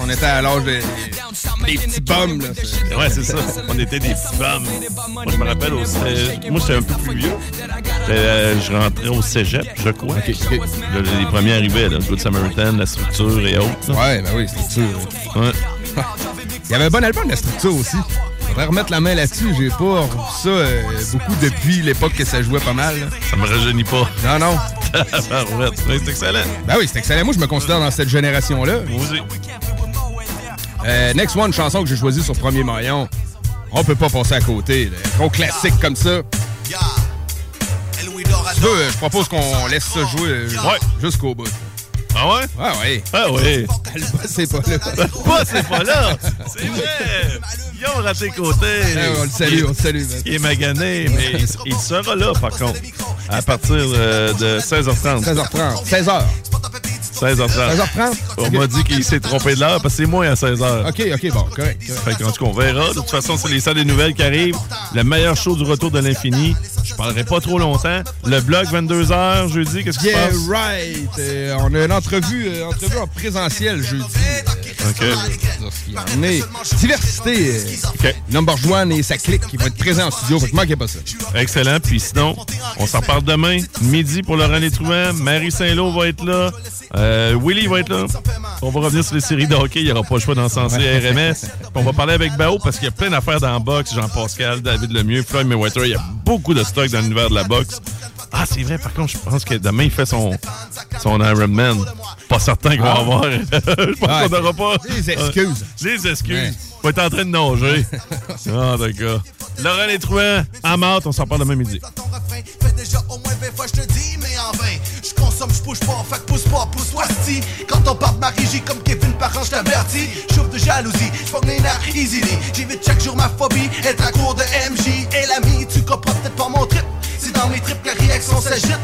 On était à l'âge des, des petits bums, là. Ouais, c'est ça. On était des petits bums. Moi, je me rappelle, au cé- moi, j'étais un peu plus vieux. Euh, je rentrais au cégep, je crois. Les premiers arrivaient, là, Good Samaritan, la structure et autres. là. Ouais, ben oui, structure. Ouais. Il y avait un bon album, la structure aussi. Faudrait remettre la main là-dessus. J'ai pas revu ça euh, beaucoup depuis l'époque que ça jouait pas mal. là. Ça me rajeunit pas. Non, non. Tabarouette. C'est excellent. Ben oui, c'est excellent. Moi, je me considère dans cette génération-là. Moi aussi. Euh, next one, chanson que j'ai choisie sur Premier Maillon. On peut pas passer à côté. là. Gros classique comme ça. Tu veux, euh, je propose qu'on laisse ça jouer euh, Ouais. jusqu'au bout. Ah ouais? Ah oui. Ah oui. C'est pas là. Pas, c'est pas là. C'est vrai. Ils ont raté côté. On le salue, on le salue. Il est magané, mais il, il sera là, par contre, à partir euh, de 16h30. 16h30. 16h. 16h30. 16h30? On m'a dit qu'il s'est trompé de l'heure parce que c'est moins à 16h. OK, OK, bon, correct. correct. Fait qu'en tout cas, on verra. De toute façon, c'est les salles des nouvelles qui arrivent. Le meilleur show du retour de l'infini. Je parlerai pas trop longtemps. Le blog, 22h, jeudi, qu'est-ce qui se Yeah, passe? right. Euh, on a une entrevue, euh, entrevue en présentiel jeudi. OK. En diversité. OK. Number One et sa clique qui vont être présents en studio. Fait que manquez pas ça. Excellent. Puis sinon, on s'en reparle demain, midi pour Laurent Les Trouvants. Marie Saint-Lô va être là. Euh, Willy va être là. On va revenir sur les séries de hockey. Il n'y aura pas le choix d'encenser RMS. On va parler avec Bao parce qu'il y a plein d'affaires dans la boxe. Jean-Pascal, David Lemieux, Floyd Mayweather. Il y a beaucoup de stock dans l'univers de la boxe. Ah, c'est vrai. Par contre, je pense que demain, il fait son, son Ironman. Pas certain qu'on va Ah. avoir. je pense Ouais. qu'on n'aura pas. Les excuses. Euh, les excuses. Ouais. Faut être en train de nager. Ah, d'accord. Laurent Les Trouvants, à Marthe, on s'en parle demain midi. Fait déjà au moins 20 fois, je te dis, mais en vain. Je consomme, je bouge pas, fait que pousse pas, pousse-toi, si. Quand on parle de Marie J comme Kevin Parent, je t'avertis. J'ouvre de jalousie, j'pogne les nerfs easily. J'évite chaque jour ma phobie, être à court de MJ. Et l'ami, tu comprends peut-être pas mon trip. C'est dans mes trips que la réaction s'agite.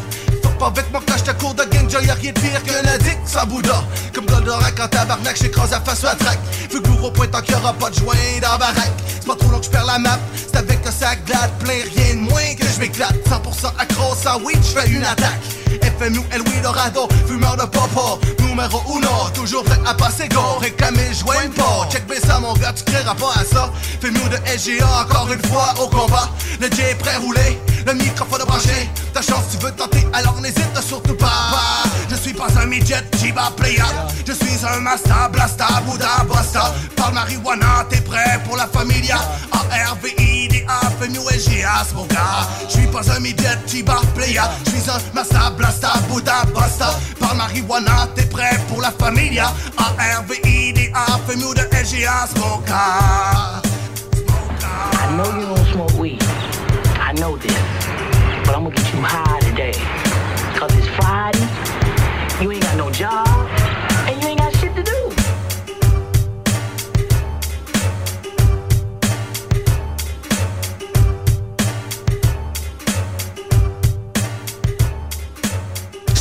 Pas avec moi quand je te cours de ganja, y'a rien de pire qu'un addict sans Bouddha. Comme Goldorak en tabarnak, j'écrase la face à track. Feu gros point tant qu'il y aura pas de joint dans la baraque. C'est pas trop long que je perds la map. C'est avec un sac glade plein, rien de moins que je m'éclate. 100% accro sans weed, je fais une attaque. FMU, El Dorado, fumeur de popo, numéro uno, toujours prêt à passer go, réclamer, je joigne pas. Check bien ça, mon gars, tu créeras pas à ça. Fais-nous de SGA encore une fois au combat. Le J est prêt à rouler, le microphone branché. Ta chance, tu veux tenter, alors n'hésite surtout pas. Je pas un midget. Je suis un master, blasta, Bouddha, Basta. Parle marijuana, t'es prêt pour la familia. A-R-V-I-D-A. Je suis pas un midget, Chiba player. Je suis un master, blasta, Bouddha, Basta. Parle marijuana, t'es prêt pour la familia. A-R-V-I-D-A. I know you don't smoke weed. I know this. But I'm gonna get you high today. Cause it's Friday. Job.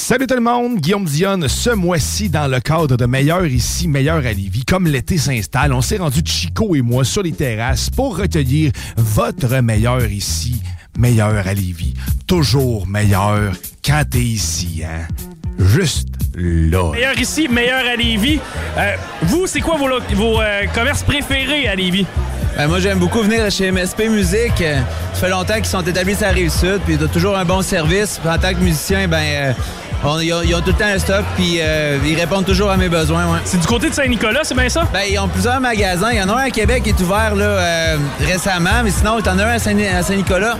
Salut tout le monde, Guillaume Dionne. Ce mois-ci, dans le cadre de Meilleur ici, Meilleur à Lévis, comme l'été s'installe, on s'est rendu Chico et moi sur les terrasses pour recueillir votre meilleur ici, Meilleur à Lévis. Toujours meilleur quand t'es ici, hein? Juste là. Meilleur ici, meilleur à Lévis. Euh, vous, c'est quoi vos, vos euh, commerces préférés à Lévis? Ben, moi, j'aime beaucoup venir chez MSP Musique. Euh, Ça fait longtemps qu'ils sont établis à la Rive-Sud, puis ils ont toujours un bon service. En tant que musicien, ben, euh, ils, ont, ils ont tout le temps un stock, puis euh, ils répondent toujours à mes besoins. Ouais. C'est du côté de Saint-Nicolas, c'est bien ça? Ben, ils ont plusieurs magasins. Il y en a un à Québec qui est ouvert là, euh, récemment, mais sinon, il y en a un à Saint- à Saint-Nicolas.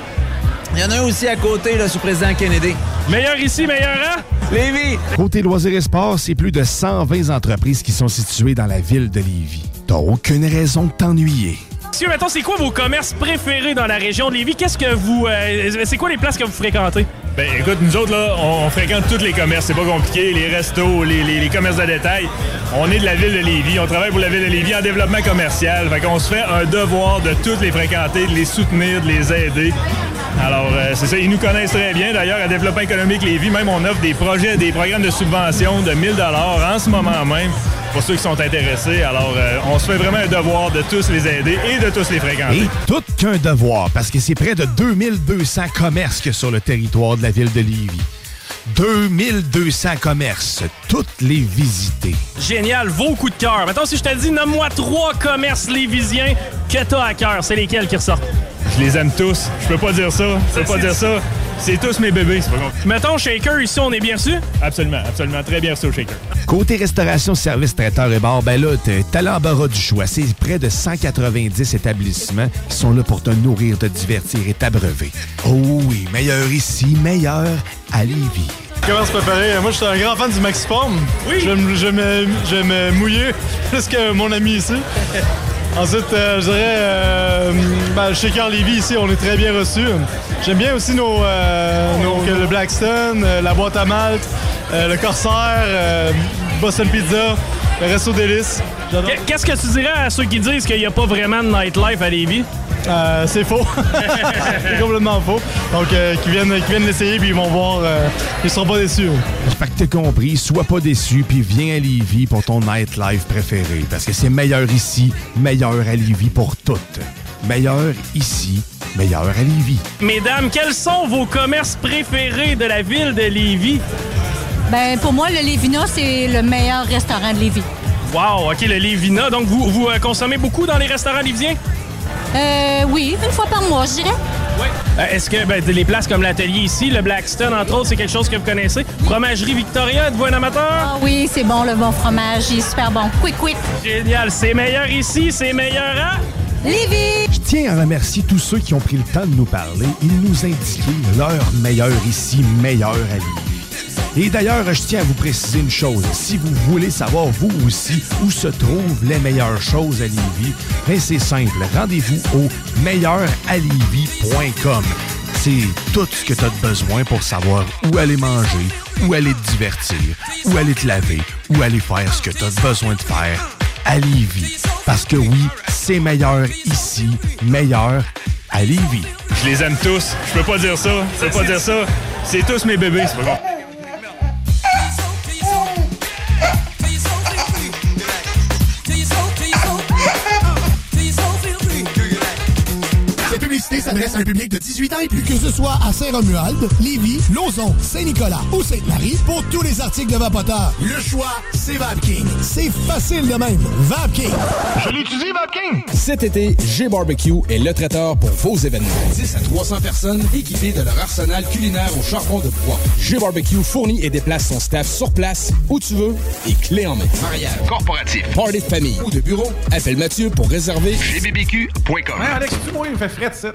Il y en a un aussi à côté, là, sous président Kennedy. Meilleur ici, meilleur à? Lévis! Côté loisirs et sports, c'est plus de 120 entreprises qui sont situées dans la ville de Lévis. T'as aucune raison de t'ennuyer. Monsieur, mettons, c'est quoi vos commerces préférés dans la région de Lévis? Qu'est-ce que vous. euh, c'est quoi les places que vous fréquentez? Ben écoute, nous autres, là, on, fréquente tous les commerces, c'est pas compliqué, les restos, les, les- les commerces de détail. On est de la ville de Lévis, on travaille pour la ville de Lévis en développement commercial. Fait qu'on se fait un devoir de toutes les fréquenter, de les soutenir, de les aider. Alors, euh, c'est ça, ils nous connaissent très bien. D'ailleurs, à Développement économique Lévis, même on offre des projets, des programmes de subvention de 1000 en ce moment même pour ceux qui sont intéressés. Alors, euh, on se fait vraiment un devoir de tous les aider et de tous les fréquenter. Et tout qu'un devoir, parce que c'est près de 2200 commerces que sur le territoire de la ville de Lévis. 2200 commerces, toutes les visiter. Génial, vos coups de cœur. Mettons, si je te dis, nomme-moi trois commerces lévisiens que t'as à cœur, c'est lesquels qui ressortent? Je les aime tous. Je peux pas dire ça. Je peux pas dire ça. C'est tous mes bébés, c'est pas compliqué. Mettons, Shaker, ici, on est bien reçu? Absolument, absolument. Très bien reçu au Shaker. Côté restauration, service, traiteur et bar, ben là, t'as t'as l'embarras du choix. C'est près de 190 établissements qui sont là pour te nourrir, te divertir et t'abreuver. Oh oui, meilleur ici, meilleur à Lévis. Commerce préféré, moi je suis un grand fan du Maxiform. Oui. Je vais me, je vais me- je vais me mouiller plus que mon ami ici. Ensuite, euh, je dirais, euh, ben, chez Carl Levy ici, on est très bien reçus. J'aime bien aussi nos, euh, nos- que le Blackstone, la boîte à malte, le Corsair, euh, Boston Pizza, le Resto Délice. Qu'est-ce que tu dirais à ceux qui disent qu'il n'y a pas vraiment de nightlife à Lévis? Euh, c'est faux. c'est complètement faux. Donc, euh, qui viennent, qui viennent l'essayer puis ils vont voir, euh, ils seront pas déçus. Fait que t'as compris, sois pas déçu, puis viens à Lévis pour ton nightlife préféré. Parce que c'est meilleur ici, meilleur à Lévis pour toutes. Meilleur ici, meilleur à Lévis. Mesdames, quels sont vos commerces préférés de la ville de Lévis? Ben, pour moi, le Lévina, c'est le meilleur restaurant de Lévis. Wow, OK, le Lévina. Donc, vous, vous euh, consommez beaucoup dans les restaurants lévisiens? Euh, oui, une fois par mois, je dirais. Euh, Est-ce que ben, les places comme l'atelier ici, le Blackstone, entre autres, c'est quelque chose que vous connaissez? Fromagerie Victoria, êtes-vous un amateur? Ah oui, c'est bon, le bon fromage, il est super bon. Quick, quick. Génial, c'est meilleur ici, c'est meilleur à... Lévis! Je tiens à remercier tous ceux qui ont pris le temps de nous parler et de nous indiquer leur meilleur ici, meilleur à Lévis. Et d'ailleurs, je tiens à vous préciser une chose. Si vous voulez savoir vous aussi où se trouvent les meilleures choses à Lévis, ben c'est simple. Rendez-vous au meilleuralevis.com. C'est tout ce que tu as besoin pour savoir où aller manger, où aller te divertir, où aller te laver, où aller faire ce que tu as besoin de faire à Lévis. Parce que oui, c'est meilleur ici, meilleur à Lévis. Je les aime tous. Je peux pas dire ça. Je peux pas dire ça. C'est tous mes bébés, c'est pas bon. Publicité s'adresse à un public de 18 ans et plus. Que ce soit à Saint-Romuald, Lévis, Lauson, Saint-Nicolas ou Sainte-Marie, pour tous les articles de Vapoteur, le choix, c'est VapKing. C'est facile de même. VapKing. Je l'utilise, VapKing! Cet été, G-Barbecue est le traiteur pour vos événements. 10 à 300 personnes équipées de leur arsenal culinaire au charbon de bois. G-Barbecue fournit et déplace son staff sur place, où tu veux, et clé en main. Mariage, corporatif, party de famille ou de bureau, appelle Mathieu pour réserver gbbq.com. Alex, tu moi, il me fait frais ça.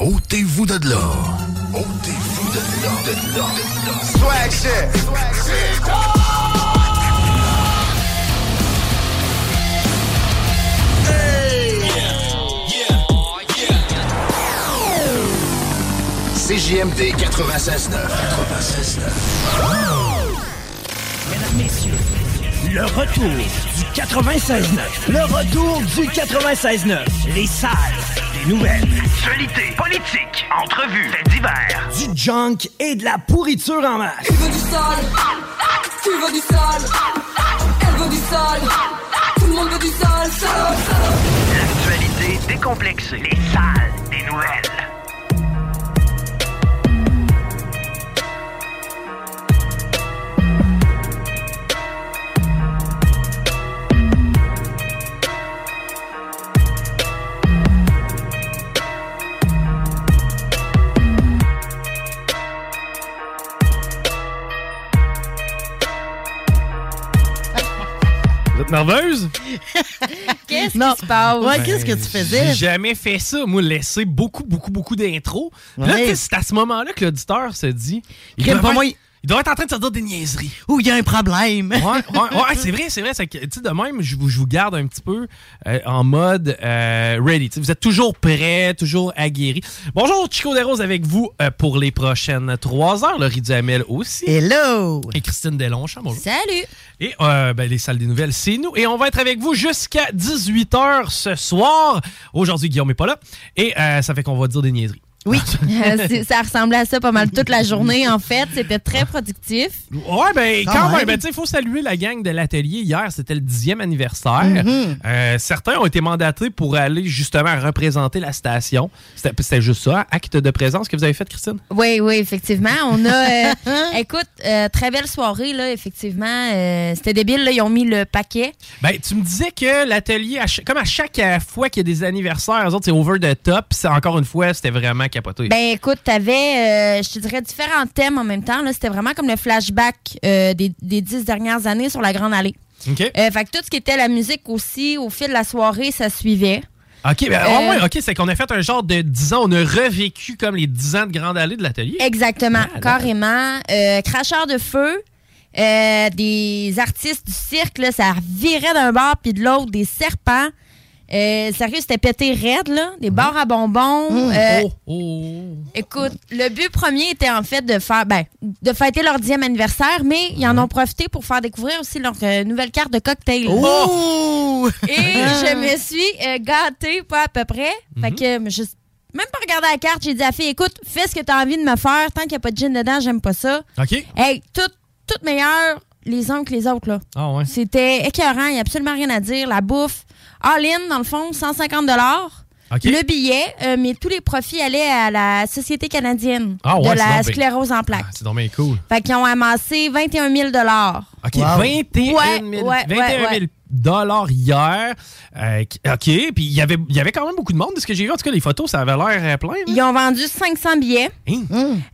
Ôtez-vous de là. Ôtez-vous de là. De là. Swag shit. Swag shit. CJMD 96.9. 96.9. Mesdames, Messieurs, le retour du 96.9. Le retour du 96.9. Les salles nouvelles. Actualité, politique, entrevues, faits divers. Du junk et de la pourriture en masse. Tu veux du sale Tu veux du sale Elle veut du sale Tout le monde veut du sale, sale, sale L'actualité décomplexée. Les salles des nouvelles. Êtes nerveuse? Qu'est-ce qui se passe? Ouais, qu'est-ce que tu faisais? J'ai jamais fait ça. Moi, laisser beaucoup, beaucoup, beaucoup d'intro. Puis Là, Ouais. tu sais, c'est à ce moment-là que l'auditeur se dit. Il doit, pas moi, il doit être en train de se dire des niaiseries. Ou il y a un problème. Ouais, ouais, ouais, c'est vrai, c'est vrai. C'est que, tu sais, de même, je vous, je vous garde un petit peu euh, en mode euh, ready. Vous êtes toujours prêts, toujours aguerris. Bonjour, Chico Desroses avec vous euh, pour les prochaines trois heures. Laurie Duhamel aussi. Hello! Et Christine Delonchamp, bonjour. Salut! Et ben, les salles des nouvelles, c'est nous. Et on va être avec vous jusqu'à 18h ce soir. Aujourd'hui, Guillaume n'est pas là. Et ça fait qu'on va dire des niaiseries. Oui, Euh, ça ressemblait à ça pas mal toute la journée, en fait. C'était très productif. Ouais, ben, Quand même. Ben, tu sais, il faut saluer la gang de l'atelier. Hier, c'était le dixième anniversaire. Mhm. Euh, certains ont été mandatés pour aller justement représenter la station. C'était juste ça, acte de présence que vous avez fait, Christine? Oui, oui, effectivement. On a. euh, écoute, euh, très belle soirée, là, effectivement. Euh, C'était débile, là. Ils ont mis le paquet. Ben, tu me disais que l'atelier, comme à chaque fois qu'il y a des anniversaires, eux autres, c'est over the top. C'est encore une fois, c'était vraiment capoté. Ben écoute, t'avais, euh, je te dirais, différents thèmes en même temps. là. C'était vraiment comme le flashback euh, des, des dix dernières années sur la Grande Allée. OK. Euh, fait que tout ce qui était la musique aussi, au fil de la soirée, ça suivait. OK, ben, Euh, ah ouais, OK, c'est qu'on a fait un genre de 10 ans, on a revécu comme les 10 ans de Grande Allée de l'atelier. Exactement, carrément. Euh, cracheur de feu, euh, des artistes du cirque, là, ça virait d'un bord puis de l'autre, des serpents. Euh, sérieux, c'était pété raide, là. Des barres à bonbons. Euh, Oh, Écoute, le but premier était en fait de faire, ben, de fêter leur dixième anniversaire, mais ils en ont profité pour faire découvrir aussi leur euh, nouvelle carte de cocktail. Oh! Et je me suis euh, gâtée, pas à peu près. Fait que, je même pas regardé la carte, j'ai dit à la fille, écoute, fais ce que tu as envie de me faire. Tant qu'il n'y a pas de gin dedans, j'aime pas ça. OK. Hey, tout, tout meilleur les uns que les autres, là. Ah ouais. C'était écœurant, il n'y a absolument rien à dire. La bouffe, all-in, dans le fond, 150 OK. Le billet, euh, mais tous les profits allaient à la Société canadienne Ah ouais, de la sclérose en plaques. C'est donc bien cool. Fait qu'ils ont amassé 21 000 OK, 21 000, Ouais, ouais, 21 ouais, 000 ouais. dollars hier. Euh, OK, puis il y avait- il y avait quand même beaucoup de monde de ce que j'ai vu. En tout cas, les photos, ça avait l'air euh, plein. là. Ils ont vendu 500 billets. Hein?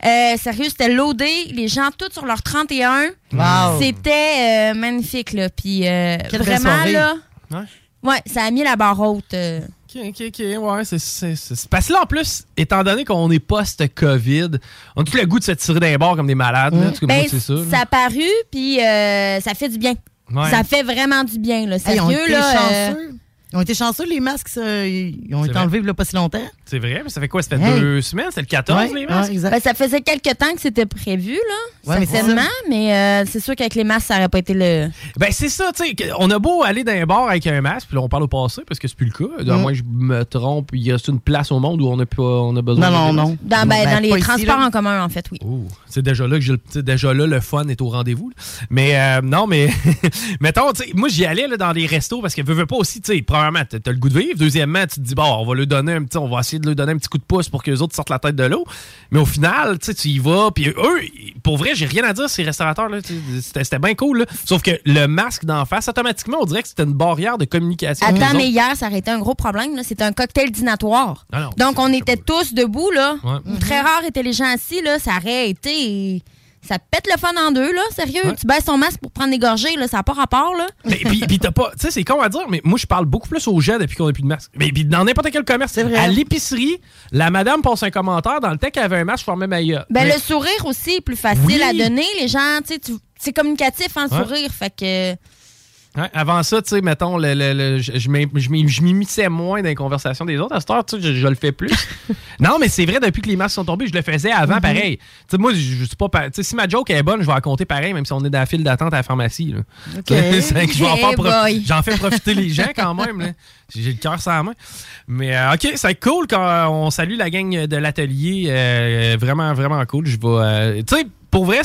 Euh, sérieux, c'était loadé. Les gens, tous sur leur 31. Wow. C'était euh, magnifique, là. Puis euh, vraiment, là, Ouais. Ouais, ça a mis la barre haute. euh. OK, OK, OK. Ouais, c'est- c'est c'est- c'est- Parce que là, en plus, étant donné qu'on est post-COVID, on a tout le goût de se tirer d'un bord comme des malades. là. Tout cas, moi, Ben, c'est ça. là. ça a paru, puis euh, ça fait du bien. Ouais. Ça fait vraiment du bien, là. Hey, Sérieux, là. euh, chanceux. Ils ont été chanceux, les masques. ça, ils ont C'est été vrai. enlevés a pas si longtemps. C'est vrai, mais ça fait quoi? Ça fait Hey. deux semaines? C'était le 14, Ouais, les masques? ouais, ben, ça faisait quelques temps que c'était prévu, là. Ouais, c'est certainement, mais, euh, c'est sûr qu'avec les masques, ça n'aurait pas été le. Ben, c'est ça, tu sais. On a beau aller dans un bar avec un masque, puis là, on parle au passé, parce que c'est plus le cas. À Mm. moins que je me trompe, il reste une place au monde où on a, pas, on a besoin Non, de non, non. Dans, ben, Ben, dans les ici, transports là. en commun, en fait, oui. C'est déjà là que j'ai le- déjà là le fun est au rendez-vous. là. Mais euh, non, mais mettons, tu sais, moi j'y allais là, dans les restos parce que veux, veux pas aussi, tu sais, premièrement, t'as t'as le goût de vivre. Deuxièmement, tu te dis bon, on va lui donner un petit, on va essayer de lui donner un petit coup de pouce pour que les autres sortent la tête de l'eau. Mais au final, tu sais, tu y vas, puis eux, pour vrai, j'ai rien à dire ces restaurateurs là, tu sais, c'était bien cool. là. Sauf que le masque d'en face, automatiquement, on dirait que c'était une barrière de communication. Attends, mais hier, ça aurait été un gros problème. C'était un cocktail dînatoire. Ah non, Donc, on était tous debout, là. Ouais. Très rares étaient les gens assis, là. Ça aurait été. Ça pète le fun en deux, là. Sérieux. Ouais. Tu baisses ton masque pour prendre des gorgées, là. Ça n'a pas rapport, là. Mais puis, puis t'as pas, tu sais, c'est con à dire, mais moi je parle beaucoup plus aux gens depuis qu'on n'a plus de masque. Mais puis dans n'importe quel commerce, à l'épicerie, la madame passe un commentaire dans le temps qu'elle avait un masque, je formais ma gueule. Ben, Mais- le sourire aussi est plus facile Oui. à donner. Les gens, tu sais, tu- c'est communicatif, hein, le Ouais. sourire. Fait que. Ouais, avant ça, tu sais, mettons, le, le- le- je, je m'im- je m'im- je m'immisçais moins dans les conversations des autres. À cette heure, tu sais, je, je le fais plus. non, mais c'est vrai, depuis que les masques sont tombés, je le faisais avant, Mhm. pareil. Tu sais, moi, je, suis pas. pa- Tu sais, si ma joke est bonne, je vais la compter pareil, même si on est dans la file d'attente à la pharmacie. là. OK. C'est que je vais en faire Hey prof- boy. J'en fais profiter les gens quand même. J'ai le cœur sur la main. Mais euh, OK, c'est cool quand on salue la gang de l'atelier. euh, vraiment, vraiment cool. Je vais. euh, tu sais, pour vrai,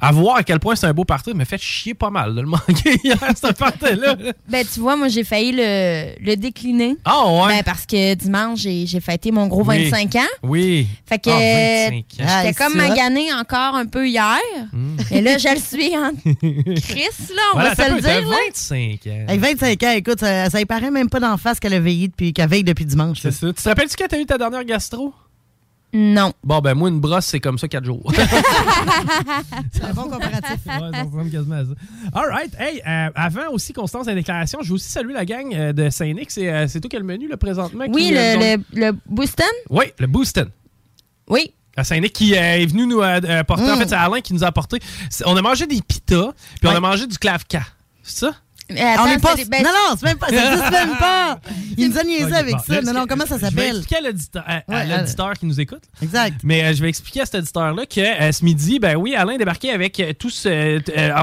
à voir à quel point c'est un beau party, me fait chier pas mal de le manquer hier, ce party-là. Ben, tu vois, moi, j'ai failli le, le décliner. Ah, ouais? Ben, parce que dimanche, j'ai j'ai fêté mon gros Oui. 25 ans. Oui. Fait que 25 ans. j'étais Ah, comme maganée encore un peu hier. Et là, je le suis en Chris, là, on Voilà, va se le dire. là. 25 ans. Avec 25 ans, écoute, ça, ça y paraît même pas d'en face qu'elle a veillé depuis, qu'elle veille depuis dimanche. C'est ça. Tu te rappelles-tu quand t'as eu ta dernière gastro? Non. Bon, ben moi, une brosse, c'est comme ça 4 jours. C'est un bon comparatif. Ouais, ça ressemble quasiment à ça. All right. Hey, euh, avant aussi qu'on se lance la déclaration, je veux aussi saluer la gang euh, de Saint-Nic. C'est euh, c'est toi qui as le menu, là, présentement? Oui, qui, euh, le, donc- le, le Booston? Oui, le Booston. Oui. Saint-Nic qui euh, est venu nous euh, euh, porter. En Mm. fait, c'est Alain qui nous a apporté. C'est- On a mangé des pitas, puis on a mangé du clavca. C'est ça? Attends, on est pas... des- non, non, c'est même pas. Ça même pas. Il nous a niaisé Ok, avec bon, ça. Non, non, comment ça Je vais s'appelle? expliquer à l'auditeur, à- à Ouais, qui nous écoute. Exact. Mais euh, je vais expliquer à cet auditeur-là que euh, ce midi, ben oui, Alain débarquait avec euh, tout ce. euh,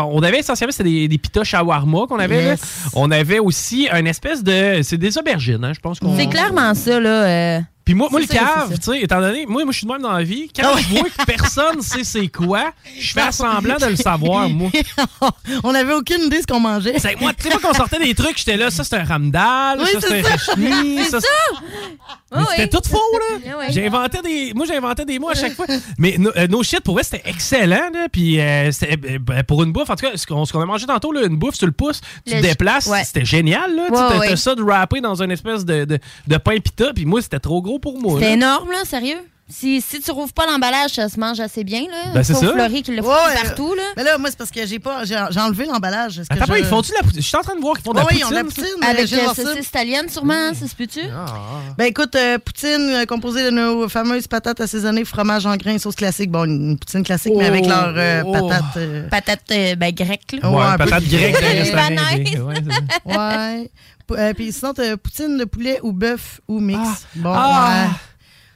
on avait essentiellement, c'était des, des pitas shawarma qu'on avait. là. On avait aussi une espèce de. C'est des aubergines, hein, je pense qu'on. C'est clairement ça, là. Puis moi, moi le cave, tu sais, étant donné, moi, moi je suis de même dans la vie, quand Ah je vois que personne sait c'est quoi, je fais semblant de le savoir, moi. on n'avait aucune idée de ce qu'on mangeait. C'est moi, tu sais, moi, qu'on sortait des trucs, j'étais là, ça c'est un ramdal, Oui, ça c'est un c'est ça. ça Oui, c'était oui. tout faux, là. Ah oui. J'inventais des. Moi, j'inventais des mots à chaque fois. Mais no, euh, no shit, pour vrai, c'était excellent, là. Puis, euh, euh, pour une bouffe, en tout cas, ce qu'on, a mangé tantôt, là, une bouffe sur le pouce, tu Le te déplaces, ouais. c'était génial, là. Tu t'as, ça de wrapper dans une espèce de, de, de pain pita, puis moi, c'était trop gros pour moi. Là. énorme, là, sérieux? Si, si tu rouvres pas l'emballage, ça se mange assez bien, là. Ben, c'est ça. Fleury qui le fout Ouais, partout, là. Mais là, moi, c'est parce que j'ai pas. J'ai j'ai enlevé l'emballage. Est-ce que Attends, pas, je- ils font-tu de la poutine? Je suis en train de voir qu'ils font de la Ouais, oui, ils poutine. ont de la poutine. Avec de euh, saucisse italienne, sûrement, ça se peut-tu? Ah. Ben écoute, euh, poutine euh, composée de nos fameuses patates assaisonnées, fromage en grains, sauce classique. Bon, une poutine classique, mais avec Oh, leurs euh, oh. patates. euh, Patates, euh, ben, grecques, là. Ouais, un peu. patate grecque dans les restaurants Libanaise. indiens. Ouais, c'est. Ouais. Euh, Puis sinon, t'as poutine de poulet ou bœuf ou mix. Bon, Ah. ouais.